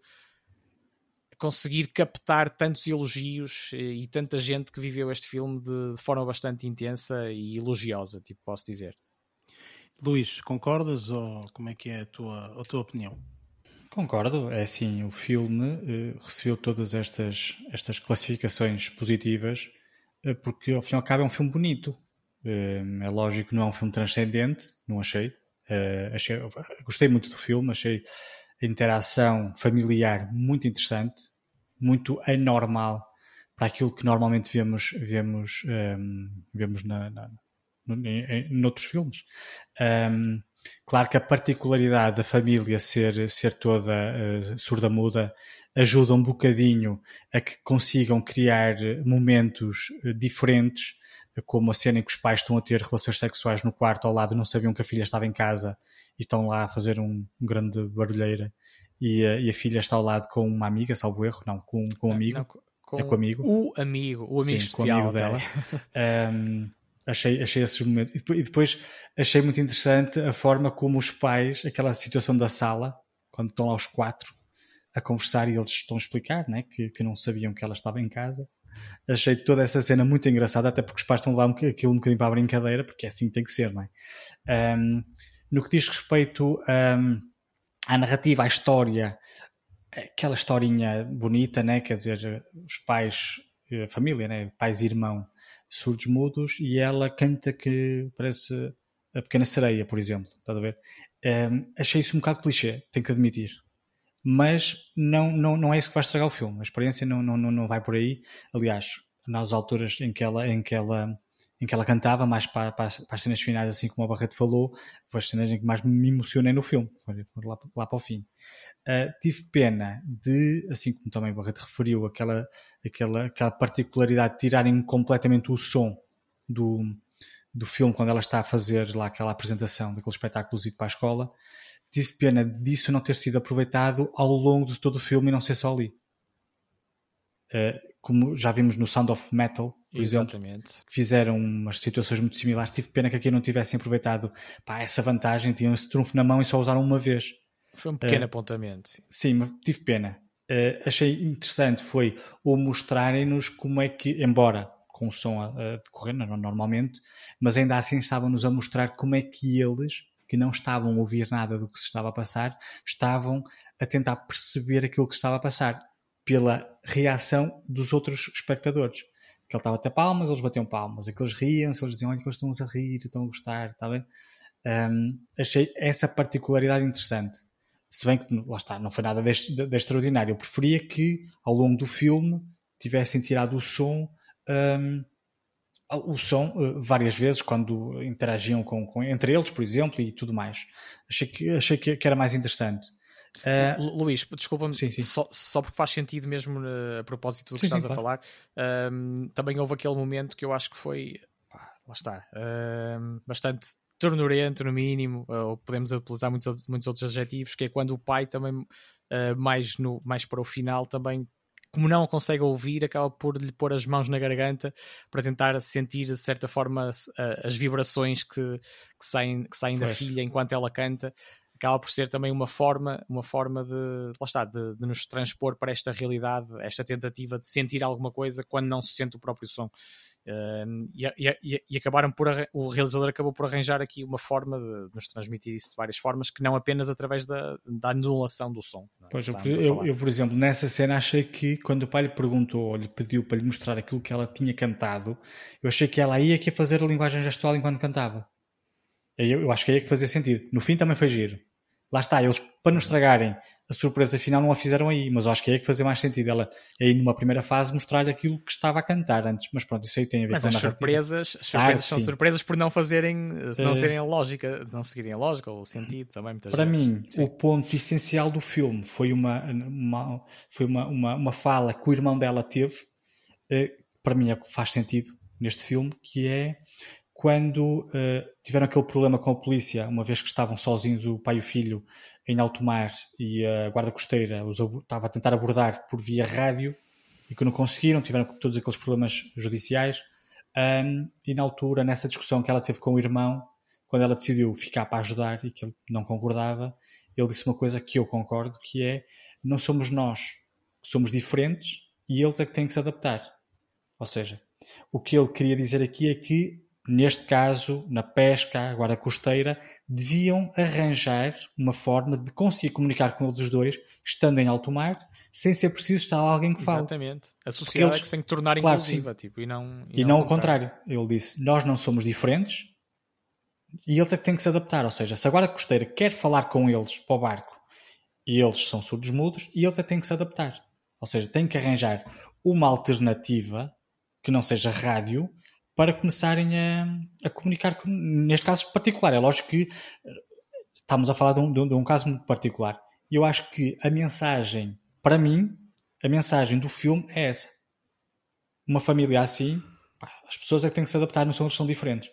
conseguir captar tantos elogios e tanta gente que viveu este filme de, de forma bastante intensa e elogiosa, tipo, posso dizer. Luís, concordas ou como é que é a tua, a tua opinião? Concordo, é assim, o filme eh, recebeu todas estas, estas classificações positivas eh, porque ao fim e ao cabo é um filme bonito. Eh, é lógico que não é um filme transcendente, não achei. Eh, achei. Gostei muito do filme, achei a interação familiar muito interessante, muito anormal para aquilo que normalmente vemos, vemos, um, vemos na, na, no, em, em outros filmes. Um, claro que a particularidade da família ser, ser toda uh, surda-muda ajuda um bocadinho a que consigam criar momentos uh, diferentes, como a cena em que os pais estão a ter relações sexuais no quarto ao lado e não sabiam que a filha estava em casa e estão lá a fazer um, um grande barulheira e a, e a, filha está ao lado com uma amiga, salvo erro, não, com, com um amigo. Não, com, é com amigo. O amigo, o amigo Sim, especial. Com o amigo dela. um, achei, achei esses momentos. E depois achei muito interessante a forma como os pais, aquela situação da sala, quando estão lá os quatro a conversar e eles estão a explicar né, que, que não sabiam que ela estava em casa. Achei toda essa cena muito engraçada, até porque os pais estão lá um, aquilo um bocadinho para a brincadeira, porque assim tem que ser, não é? Um, no que diz respeito um, à narrativa, à história, aquela historinha bonita, né? Quer dizer, os pais, a família, né? Pais e irmão, surdos mudos, e ela canta que parece a pequena sereia, por exemplo, estás a ver? Um, achei isso um bocado clichê, tenho que admitir. Mas não, não, não é isso que vai estragar o filme. A experiência não, não, não vai por aí. Aliás, nas alturas em que ela, em que ela em que ela cantava, mais para, para, para, as, cenas finais, assim como a Barreto falou, foi as cenas em que mais me emocionei no filme, foi, foi lá, lá, para o fim. Uh, tive pena de, assim como também a Barreto referiu, aquela, aquela, aquela particularidade de tirarem completamente o som do, do filme quando ela está a fazer lá aquela apresentação daquele espetáculo para a escola. Tive pena disso não ter sido aproveitado ao longo de todo o filme e não ser só ali. Uh, como já vimos no Sound of Metal, por Exatamente. exemplo, que fizeram umas situações muito similares. Tive pena que aqui não tivessem aproveitado pá, essa vantagem, tinham esse trunfo na mão e só usaram uma vez. Foi um pequeno uh, apontamento. Sim, sim mas tive pena. Uh, achei interessante foi o mostrarem-nos como é que, embora com o som a, a decorrer normalmente, mas ainda assim estavam-nos a mostrar como é que eles, que não estavam a ouvir nada do que se estava a passar, estavam a tentar perceber aquilo que estava a passar pela reação dos outros espectadores. Que ele estava a ter palmas, eles batiam palmas. Aqueles riam-se, eles diziam, olha eles estão a rir, estão a gostar, está bem? Um, achei essa particularidade interessante. Se bem que, lá está, não foi nada de, de, de extraordinário. Eu preferia que, ao longo do filme, tivessem tirado o som, um, o som uh, várias vezes, quando interagiam com, com, entre eles, por exemplo, e tudo mais. Achei que, achei que, que era mais interessante. Uh, Luís, desculpa-me, só, só porque faz sentido mesmo uh, a propósito do que sim, estás sim, a claro. falar. Uh, também houve aquele momento que eu acho que foi, pá, lá está, bastante ternurento no mínimo, ou podemos utilizar muitos, muitos outros adjetivos, que é quando o pai também, mais, no, mais para o final, também como não a consegue ouvir, acaba por lhe pôr as mãos na garganta para tentar sentir de certa forma as, vibrações que, que saem, que saem da filha enquanto ela canta. Acaba por ser também uma forma, uma forma de, lá está, de, de nos transpor para esta realidade, esta tentativa de sentir alguma coisa quando não se sente o próprio som. Um, e, e- e acabaram por o realizador acabou por arranjar aqui uma forma de nos transmitir isso de várias formas que não apenas através da, da anulação do som. é? Pois, eu, eu, por exemplo, nessa cena achei que quando o pai lhe perguntou ou lhe pediu para lhe mostrar aquilo que ela tinha cantado, eu achei que ela ia que fazer a linguagem gestual enquanto cantava. Eu, eu acho que aí é que fazia sentido. No fim também foi giro. Lá está, eles para não estragarem a surpresa final não a fizeram aí, mas acho que é que fazia mais sentido. Ela aí numa primeira fase mostrar-lhe aquilo que estava a cantar antes. Mas pronto, isso aí tem a ver Mas com a as surpresas, as surpresas são sim. surpresas por não fazerem, não É. serem a lógica, não seguirem a lógica ou o sentido também muitas Para vezes. mim, Sim. o ponto essencial do filme foi uma, uma, foi uma, uma, uma fala que o irmão dela teve, eh, para mim é que faz sentido neste filme, que é quando eh, tiveram aquele problema com a polícia, uma vez que estavam sozinhos, o pai e o filho, em alto mar, e a guarda costeira os estava a tentar abordar por via rádio, e que não conseguiram, tiveram todos aqueles problemas judiciais, Ahm, e na altura, nessa discussão que ela teve com o irmão, quando ela decidiu ficar para ajudar e que ele não concordava, ele disse uma coisa que eu concordo, que é não somos nós que somos diferentes e eles é que têm que se adaptar. Ou seja, o que ele queria dizer aqui é que, neste caso, na pesca, agora costeira, deviam arranjar uma forma de conseguir comunicar com eles os dois, estando em alto mar, sem ser preciso estar alguém que fale. Exatamente. A sociedade eles- é que se tem que tornar Claro, inclusiva, tipo, e não, E não o contrário. Ele disse: Nós não somos diferentes e eles é que têm que se adaptar. Ou seja, se a guarda costeira quer falar com eles para o barco e eles são surdos mudos, e eles é que têm que se adaptar. Ou seja, têm que arranjar uma alternativa que não seja rádio para começarem a, a comunicar, com, neste caso particular. É lógico que eh, estamos a falar de um, de um- de um caso muito particular. E eu acho que a mensagem, para mim, a mensagem do filme é essa. Uma família assim, as pessoas é que têm que se adaptar, não são são diferentes.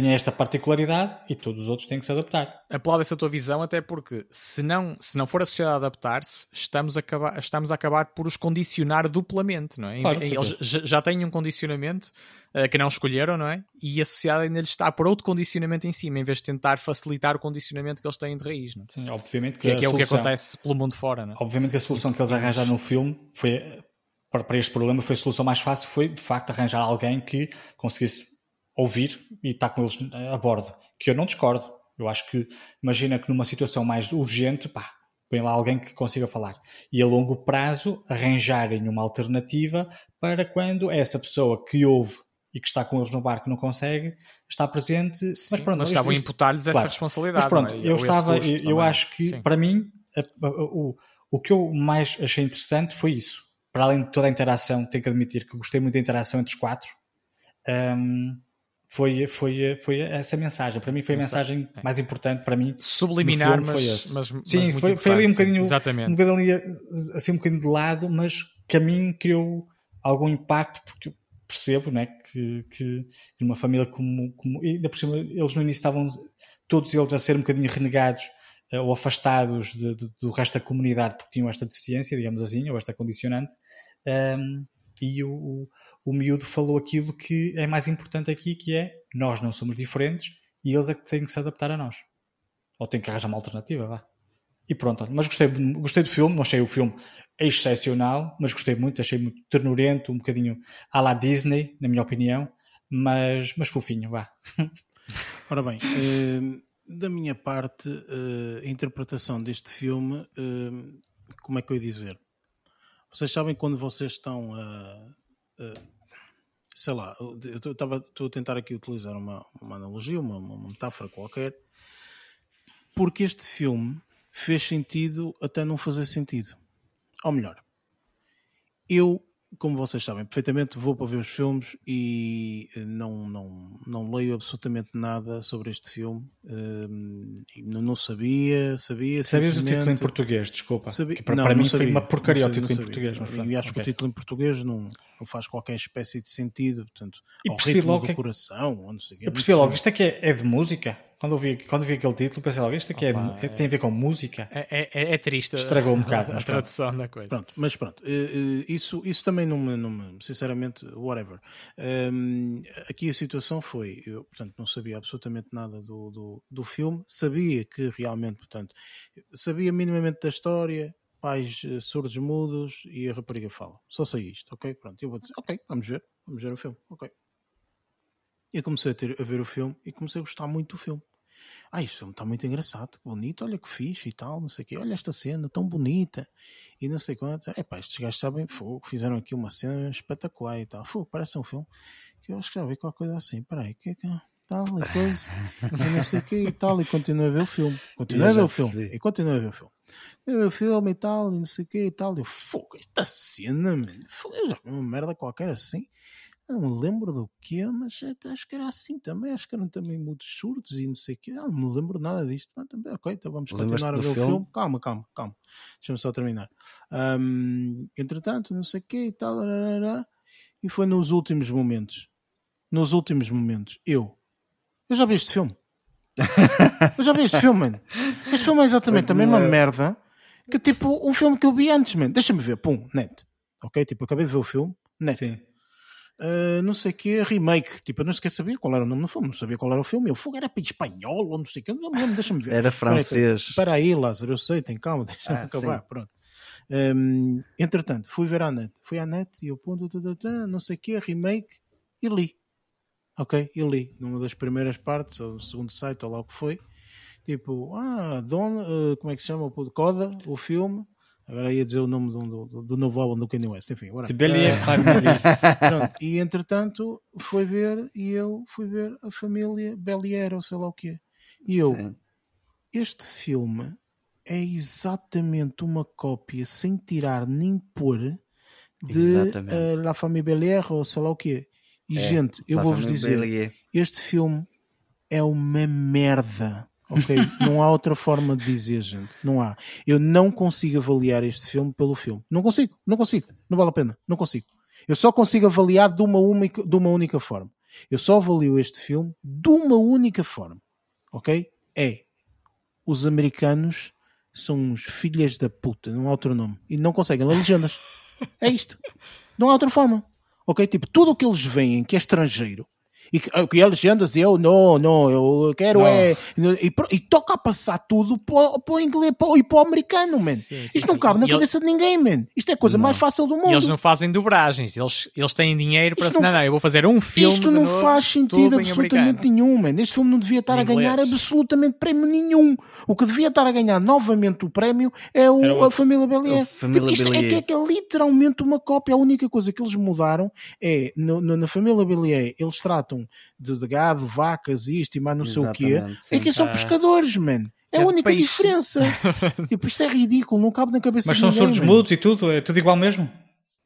Têm esta particularidade e todos os outros têm que se adaptar. Aplaudo essa tua visão, até porque se não, se não for a sociedade adaptar-se, estamos a, acabar, estamos a acabar por os condicionar duplamente, não é? Claro, Eles já, já têm um condicionamento eh, que não escolheram, não é? E a sociedade ainda lhes está a pôr outro condicionamento em cima, em vez de tentar facilitar o condicionamento que eles têm de raiz, não é? Sim, obviamente Que, é- a que é o que solução- acontece pelo mundo fora, não é? Obviamente que a solução que eles arranjaram no filme foi para este problema foi a solução mais fácil foi de facto arranjar alguém que conseguisse ouvir e estar com eles a bordo. Que eu não discordo. Eu acho que imagina que numa situação mais urgente, pá, põe lá alguém que consiga falar. E a longo prazo arranjarem uma alternativa para quando essa pessoa que ouve e que está com eles no barco não consegue, está presente. Sim, mas pronto, mas estavam a imputar-lhes essa Claro. responsabilidade. mas pronto, é? eu estava, eu, eu acho que Sim. para mim a- a- o, o que eu mais achei interessante foi isso. Para além de toda a interação, tenho que admitir que gostei muito da interação entre os quatro. hum, foi, foi, foi essa mensagem. Para mim foi a Mensagem, mais importante para mim. Subliminar, mas, foi esse. mas, mas Sim, muito foi, foi ali um bocadinho, um Exatamente. bocadinho ali, assim um bocadinho de lado, mas que a mim criou algum impacto porque eu percebo né, que, que numa família como, como e ainda por cima eles no início estavam todos eles a ser um bocadinho renegados eh, ou afastados de- de- do resto da comunidade porque tinham esta deficiência, digamos assim, ou esta condicionante. Ahm, e o, o, o miúdo falou aquilo que é mais importante aqui, que é nós não somos diferentes e eles é que têm que se adaptar a nós. Ou têm que arranjar uma alternativa, vá. E pronto, mas gostei, gostei do filme, não achei o filme excepcional, mas gostei muito, achei muito ternurento, um bocadinho à la Disney, na minha opinião, mas, mas fofinho, vá. Ora bem, eh, da minha parte, eh, a interpretação deste filme, eh, como é que eu ia dizer? Vocês sabem quando vocês estão a. a- sei lá, eu estou a tentar aqui utilizar uma, uma analogia, uma, uma metáfora qualquer, porque este filme fez sentido até não fazer sentido. Ou melhor, eu, como vocês sabem perfeitamente, vou para ver os filmes e eh, não, não, não leio absolutamente nada sobre este filme. Hum, e não, sabia, sabia. Sabias o título em português, desculpa. Sabia- que para, não, para não mim foi sabia. uma porcaria Não o sabia, título em português. sabia. Mas, E acho ok. que o título em português não, não faz qualquer espécie de sentido. Portanto, E ao percebi ritmo logo do que é- coração, ou não sei percebi logo, isto é que é, é de música? Quando eu vi, quando eu vi aquele título, pensei logo, isto aqui é- Opa, é- tem a ver com música. É, é- é triste. Estragou um bocado, a mas pronto. tradução da coisa. Pronto, mas pronto, eh, eh, isso, isso também não me, não me- sinceramente, whatever. Hum, aqui a situação foi, eu, portanto, não sabia absolutamente nada do, do, do filme, sabia que realmente, portanto, sabia minimamente da história, pais eh, surdos mudos e a rapariga fala. Só sei isto, ok? Pronto, eu vou dizer, ok, vamos ver, vamos ver o filme, ok. E comecei a, ter, a ver o filme e comecei a gostar muito do filme. Ah, este filme está muito engraçado, que bonito, olha que fixe e tal, não sei o quê, olha esta cena tão bonita e não sei quanto. É pá, estes gajos sabem, fogo, fizeram aqui uma cena espetacular e tal. Fogo, parece um filme que eu acho que já vi qualquer coisa assim. Peraí, o que é que é? Tal e coisa, e não sei o quê e tal, e continuo a ver o filme. Continuo Eu a ver o filme, e continuo a ver o filme. Eu ver o filme e tal, e não sei o quê e tal. E eu, fogo, esta cena, mano, fogo, eu já vi uma merda qualquer assim. Não me lembro do que mas até acho que era assim também. Acho que eram também muitos surdos e não sei o quê. Ah, não me lembro nada disto. Mas também, ok, então vamos continuar a ver o filme? filme. Calma, calma, calma. Deixa-me só terminar. Ahm, entretanto, não sei o quê e tal. E foi nos últimos momentos. Nos últimos momentos. Eu. Eu já vi este filme. Eu já vi este filme, mano. Este filme é exatamente a mesma merda que tipo um filme que eu vi antes, mano. Deixa-me ver. Pum, net. Ok? Tipo, acabei de ver o filme. Net. Sim. Uh, não sei o que, remake. Tipo, eu não sequer sabia qual era o nome do filme, não sabia qual era o filme. Eu fogo era para espanhol ou não sei o que, não me lembro, deixa-me ver. Era francês. Espera aí, Lázaro, eu sei, tem calma, deixa-me Ah, acabar. sim. Pronto. Um, entretanto, fui ver à net. Fui à net e eu ponto, não sei o que, remake e li. Ok, e li. Numa das primeiras partes, ou no segundo site, ou lá o que foi. Tipo, ah, Don, uh, como é que se chama? o Coda, o filme. Agora ia dizer o nome do, do, do novo álbum do Kanye West. Enfim, agora. Pronto, e entretanto foi ver e eu fui ver a família Belier ou sei lá o quê. E eu, Sim. este filme é exatamente uma cópia sem tirar nem pôr de eh, La Famille Belier ou sei lá o quê. E É, gente, eu vou-vos dizer, este filme é uma merda. Ok? não há outra forma de dizer, gente. Não há. Eu não consigo avaliar este filme pelo filme. Não consigo, não consigo. Não vale a pena. Não consigo. Eu só consigo avaliar de uma única, de uma única forma. Eu só avalio este filme de uma única forma. Ok? É os americanos são uns filhas da puta, não há outro nome. E não conseguem ler legendas. É isto. Não há outra forma. Ok? Tipo, tudo o que eles veem que é estrangeiro e que, que é legendas e eu, não, não, eu quero Não. é. E, e toca a passar tudo para, para o inglês para, e para o americano, man. Sim, sim, Isto não cabe na ele- cabeça de ninguém, man. Isto é a coisa mais fácil do mundo. E eles não fazem dobragens, eles, eles têm dinheiro para Isto assim, não não, não, eu vou fazer um filme. Isto não faz sentido absolutamente americano. nenhum, man. Este filme não devia estar a ganhar absolutamente prémio nenhum. O que devia estar a ganhar novamente o prémio é o, Era a família Belier. Família Tipo, isto é, que é, é literalmente uma cópia. A única coisa que eles mudaram é no- no- na família Belier eles tratam de, de gado, vacas e isto e mais não sei o quê. Exatamente, É sim. que são Ah. pescadores, man. É a única peixe. diferença. tipo, isto é ridículo, não cabe na cabeça Mas de são ninguém. surdos mudos e tudo, é tudo igual mesmo.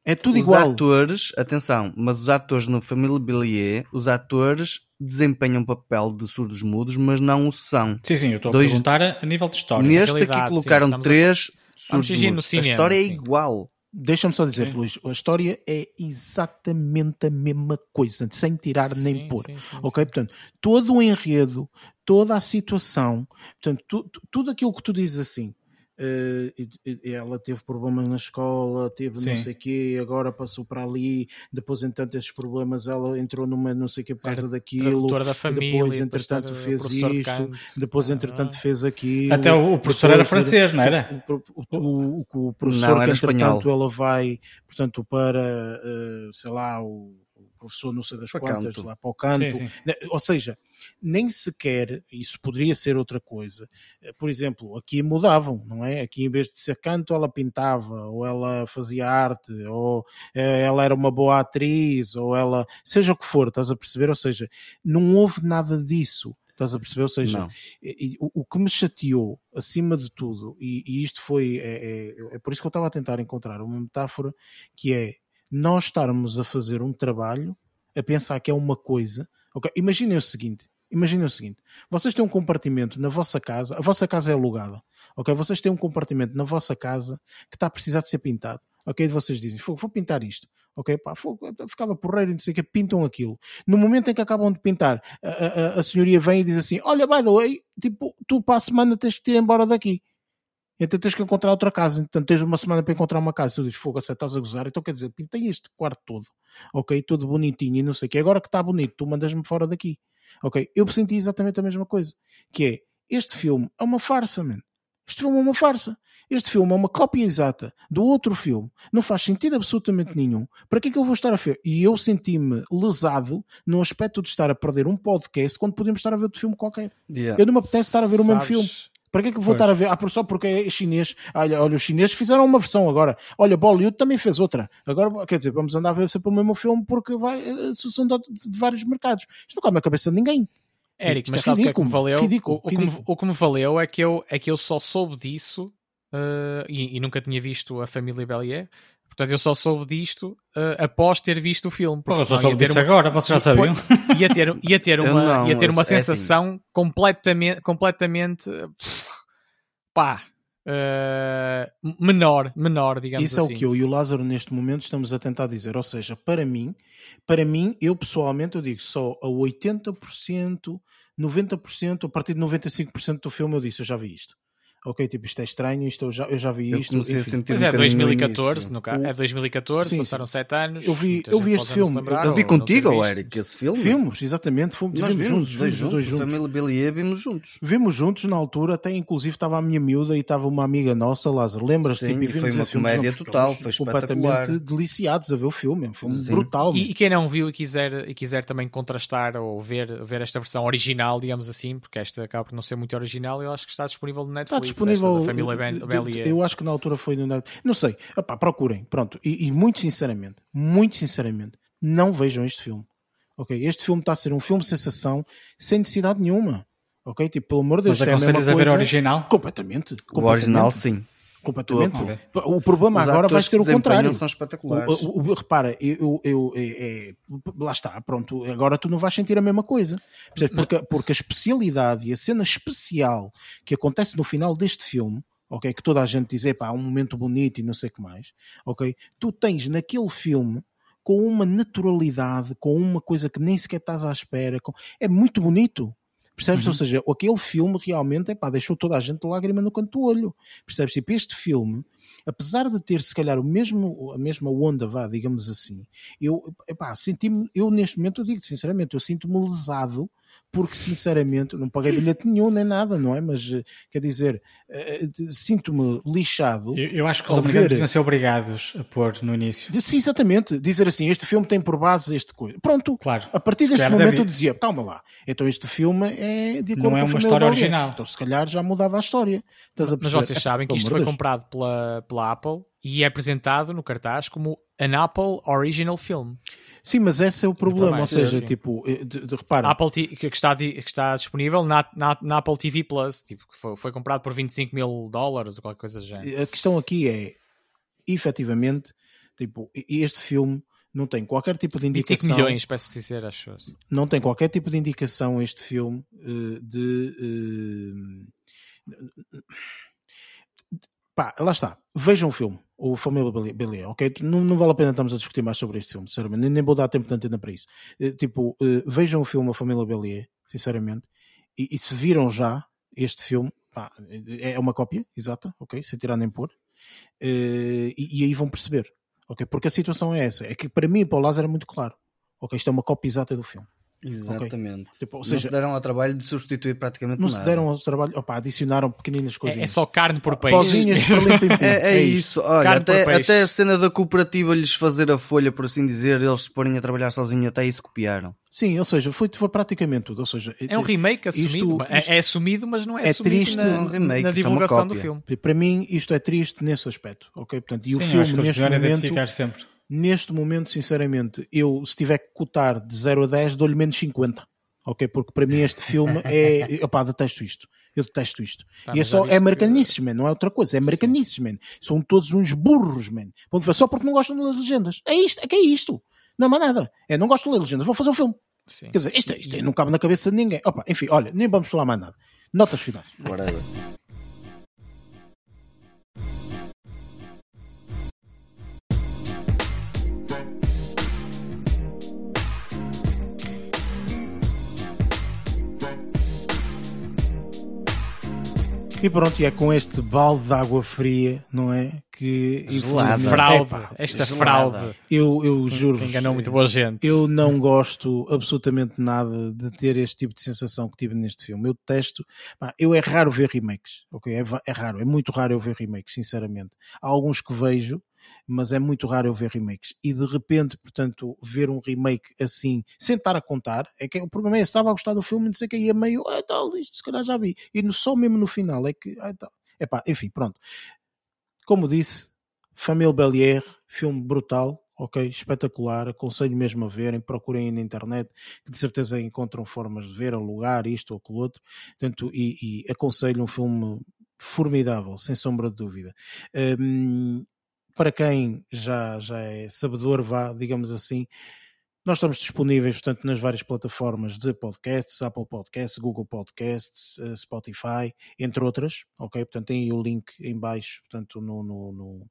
É tudo os igual. atores, atenção, mas os atores no Família Bélier, os atores desempenham papel de surdos mudos, mas não o são. Sim, sim, eu estou Dois- a perguntar a nível de história. Neste aqui sim, colocaram a- três Vamos surdos mudos. a história é sim. igual. Deixa-me só dizer, Sim. Luís, a história é exatamente a mesma coisa, sem tirar nem Sim, pôr. sim, Ok? Portanto, todo o enredo, toda a situação, portanto, tu- tudo aquilo que tu dizes assim. Eh, ela teve problemas na escola, teve não Sim. sei o quê, agora passou para ali, depois, entanto, esses problemas, ela entrou numa não sei o quê por causa Era daquilo, da família. depois, entretanto, fez isto, depois, Ah. entretanto, fez aquilo. Até o, o professor era francês, não era? O, o, o, professor Não, que era entretanto espanhol. ela vai, portanto, para, eh, sei lá, o professor não sei das Para quantas, canto. lá para o canto. Sim, sim. Ne- Ou seja, nem sequer, isso poderia ser outra coisa. Eh, Por exemplo, aqui mudavam, não é? Aqui em vez de ser canto, ela pintava, ou ela fazia arte, ou eh, ela era uma boa atriz, ou ela, seja o que for, estás a perceber? Ou seja, não houve nada disso. Estás a perceber? Ou seja, o, o que me chateou acima de tudo, e, e isto foi, é, é- é por isso que eu estava a tentar encontrar uma metáfora que é nós estarmos a fazer um trabalho a pensar que é uma coisa. ok? Imaginem o seguinte: imaginem o seguinte, vocês têm um compartimento na vossa casa, a vossa casa é alugada, ok? Vocês têm um compartimento na vossa casa que está a precisar de ser pintado. ok? E vocês dizem, "Fogo, vou pintar isto, ok? Pá, ficava porreiro não sei o que, pintam aquilo. No momento em que acabam de pintar, a, a, a- senhoria vem e diz assim: Olha, by the way, tipo, tu para a semana tens que ir embora daqui. Então tens que encontrar outra casa. Então tens uma semana para encontrar uma casa. Tu dizes, fogo, você estás a gozar. Então quer dizer, pintei este quarto todo, ok? Todo bonitinho e não sei o que. Agora que está bonito, tu mandas-me fora daqui, ok? Eu senti exatamente a mesma coisa. Que é, este filme é uma farsa, man. Este filme é uma farsa. Este filme é uma cópia exata do outro filme. Não faz sentido absolutamente nenhum. Para que é que eu vou estar a ver? E eu senti-me lesado no aspecto de estar a perder um podcast quando podemos estar a ver outro filme qualquer. Yeah. Eu não me apetece estar a ver o mesmo Sabes- filme. Para que é que vou Pois. estar a ver? Ah, por- só porque é chinês. Olha, olha, os chineses fizeram uma versão agora. Olha, Bollywood também fez outra. Agora, quer dizer, vamos andar a ver sempre o mesmo filme porque vai, eh, são de, de vários mercados. Isto não cabe na cabeça de ninguém. Eric, mas é sabes o que é que me valeu? ridículo, o, o que me, o que me valeu é que eu, é que eu só soube disso eh, e, e nunca tinha visto a família Bellier. Portanto, eu só soube disto eh, após ter visto o filme. Pô, eu só soube disso uma- agora, vocês já sabiam? ia ter, ia ter uma, não, ia ter uma é assim. sensação completamente, completamente pff, pá, eh, menor, menor, digamos Isso é assim. o que eu e o Lázaro neste momento estamos a tentar dizer. Ou seja, para mim, para mim, eu pessoalmente eu digo só a 80%, 90%, a partir de 95% do filme eu disse, eu já vi isto. Ok, tipo, isto é estranho, isto eu já, eu já vi Eu isto. comecei a enfim. sentir Pois um é, bocadinho no 2014, início. no caso. É 2014, Sim, passaram 7 anos. Eu vi- eu vi se filme, lembrar Eu ou vi contigo, visto. Eric, esse filme. Vimos, exatamente, fomos, Nós vimos juntos, os dois vimos os dois juntos. juntos. Família Bellier vimos juntos. Vimos juntos na altura, até inclusive estava a minha miúda e estava uma amiga nossa, Lázaro. Lembras-te? Tipo, e foi uma filme, comédia total, foi completamente deliciados a ver o filme, é um filme Sim. brutal. E, e quem não viu e quiser, e quiser também contrastar ou ver, ver esta versão original, digamos assim, porque esta acaba por não ser muito original, eu acho que está disponível no Netflix. Disponível. família Bellier. Eu acho que na altura foi no Não sei. Epá, procurem. Pronto. E, e muito sinceramente, muito sinceramente, não vejam este filme. Ok? Este filme está a ser um filme de sensação sem necessidade nenhuma. Ok? Tipo, pelo amor de Deus, Mas é a mesma a ver o original? Completamente. O completamente, original, sim. Completamente. O problema Os agora vai ser o contrário. São O- espetaculares. o- o- repara, eu, eu, é- é- lá está, pronto, agora tu não vais sentir a mesma coisa. Porque, porque a especialidade e a cena especial que acontece no final deste filme, ok, que toda a gente diz, pá, um momento bonito e não sei o que mais, ok, tu tens naquele filme com uma naturalidade, com uma coisa que nem sequer estás à espera, com- é muito bonito. Percebes? Ou seja, aquele filme realmente epá, deixou toda a gente de lágrima no canto do olho. Percebes? Tipo, este filme, apesar de ter se calhar o mesmo, a mesma onda, vá, digamos assim, eu epá, senti-me, eu neste momento eu digo sinceramente, eu sinto-me lesado porque sinceramente não paguei bilhete nenhum nem nada, não é? Mas eh, quer dizer, eh, eh, sinto-me lixado. Eu, eu acho que os americanos ver- deviam ser obrigados a pôr no início. Sim, exatamente. Dizer assim, este filme tem por base este coisa. Pronto. Claro. A partir deste momento deve- eu dizia, calma lá, então este filme é de acordo Não com é a uma história original. Então se calhar já mudava a história. Estás a Mas vocês sabem que isto foi comprado pela, pela Apple e é apresentado no cartaz como an Apple Original Film. Sim, mas esse é o problema. Ou seja, sim. tipo, eh, de, de, repara, Apple T- que, está, que está disponível na, na, na Apple TV Plus, tipo, que foi, foi comprado por 25 mil dólares ou qualquer coisa do género. a questão aqui é, efetivamente, tipo, este filme não tem qualquer tipo de 25 indicação. milhões, peço dizer, acho. não tem qualquer tipo de indicação este filme eh, de eh, pá, lá está, vejam o filme o Família Bellier, ok? Não, não vale a pena estarmos a discutir mais sobre este filme, sinceramente, nem, nem vou dar tempo de antena para isso Eh, tipo, eh, vejam o filme A Família Bellier, sinceramente e, e se viram já este filme pá, é é uma cópia, exata, ok? Sem tirar nem pôr Eh, e, e aí vão perceber ok? Porque a situação é essa, é que para mim para o Lázaro é muito claro ok? Isto é uma cópia exata do filme Exatamente. Tipo, ou não seja, se deram ao trabalho de substituir praticamente não nada. se deram ao trabalho, opa, adicionaram pequeninas É, coisinhas. é só carne por peixe. Pozinhas para limpar É, é isso, olha, até, até a cena da cooperativa lhes fazer a folha, por assim dizer, eles se porem a trabalhar sozinhos, até isso copiaram. Sim, ou seja, foi, foi praticamente tudo. Ou seja, É um remake assumido. Isto- é- isto- é, assumido, mas não é, é assumido triste, na, é um remake, na é divulgação do filme. para mim isto é triste nesse aspecto, ok? Portanto, e o Sim, filme acho que eles neste momento, identificar sempre. Neste momento, sinceramente, eu se tiver que cotar de 0 a 10, dou-lhe menos 50. Ok? Porque para mim este filme é. Opá, detesto isto. Eu detesto isto. Pá, e é só. É americanices, man. Não é outra coisa. É americanices, man. São todos uns burros, man. Só porque não gostam das legendas. É isto. É que é isto. Não é mais nada. É, não gosto de ler legendas. Vou fazer um filme. Sim. Quer dizer, isto, é- isto é- não cabe na cabeça de ninguém. Opa, enfim, olha, nem vamos falar mais nada. Notas finais. Whatever. E pronto, e é com este balde de água fria, não é? Que Gelada. Fraude, Epá, esta gelada. fraude eu, eu juro. enganou muito boa gente. Eu não gosto absolutamente nada de ter este tipo de sensação que tive neste filme. Eu detesto. eu é raro ver remakes, ok? É, é raro, é muito raro eu ver remakes, sinceramente. Há alguns que vejo, mas é muito raro eu ver remakes. E de repente, portanto, ver um remake assim, sem estar a contar, é que o problema é: estava a gostar do filme, não sei que, ia meio, ah, tal, isto se calhar já vi. E no, só mesmo no final é que, ah, tal. Epá, enfim, pronto. Como disse, Família Bellier, filme brutal, ok, espetacular, aconselho mesmo a verem, procurem na internet, que de certeza encontram formas de ver, alugar isto ou aquilo outro, portanto, e, e aconselho um filme formidável, sem sombra de dúvida. Hum, para quem já, já é sabedor, vá, digamos assim, nós estamos disponíveis, portanto, nas várias plataformas de podcasts, Apple Podcasts, Google Podcasts, eh, Spotify, entre outras, ok? Portanto, tem o link em baixo, portanto, no, no, no,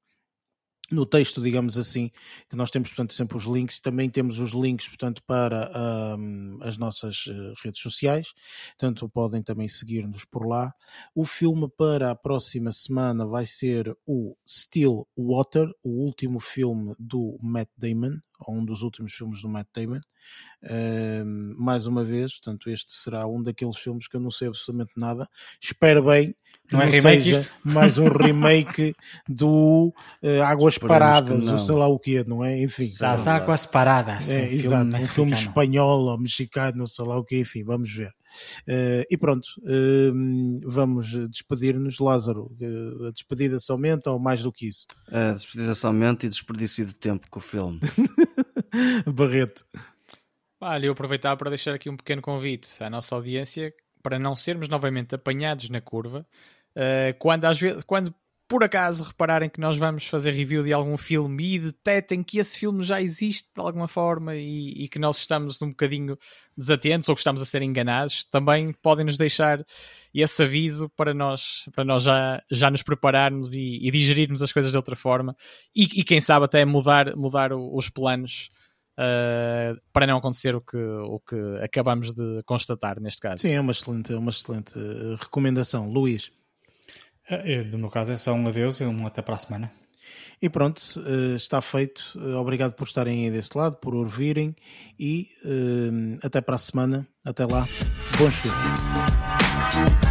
no texto, digamos assim, que nós temos, portanto, sempre os links. Também temos os links, portanto, para ahm, as nossas eh, redes sociais. Portanto, podem também seguir-nos por lá. O filme para a próxima semana vai ser o Still Water, o último filme do Matt Damon, ou um dos últimos filmes do Matt Damon. Ahm, mais uma vez, portanto, este será um daqueles filmes que eu não sei absolutamente nada. Espero bem que Não não, é remake seja isto? mais um remake do eh, Águas Esperemos Paradas, ou sei lá o que não é? Enfim. Das águas paradas. É, um exato, um filme filme mexicano. espanhol ou mexicano, sei lá o que, enfim, vamos ver. Eh, e pronto, eh, vamos despedir-nos, Lázaro. a despedida somente ou mais do que isso? A despedida somente e desperdício de tempo com o filme. Barreto. Olha, eu aproveitar para deixar aqui um pequeno convite à nossa audiência para não sermos novamente apanhados na curva. Uh, quando, às vezes, quando por acaso repararem que nós vamos fazer review de algum filme e detectem que esse filme já existe de alguma forma e, e que nós estamos um bocadinho desatentos ou que estamos a ser enganados, também podem nos deixar esse aviso para nós, para nós já, já nos prepararmos e, e digerirmos as coisas de outra forma e, e quem sabe até mudar, mudar o- os planos uh, para não acontecer o que, o que acabamos de constatar neste caso. Sim, é uma excelente, uma excelente eh, recomendação. Luís. Eh, No meu caso é só um adeus e um até para a semana. E pronto, eh, está feito. Eh, Obrigado por estarem aí desse lado, por ouvirem e eh, até para a semana. Até lá. Bons filmes.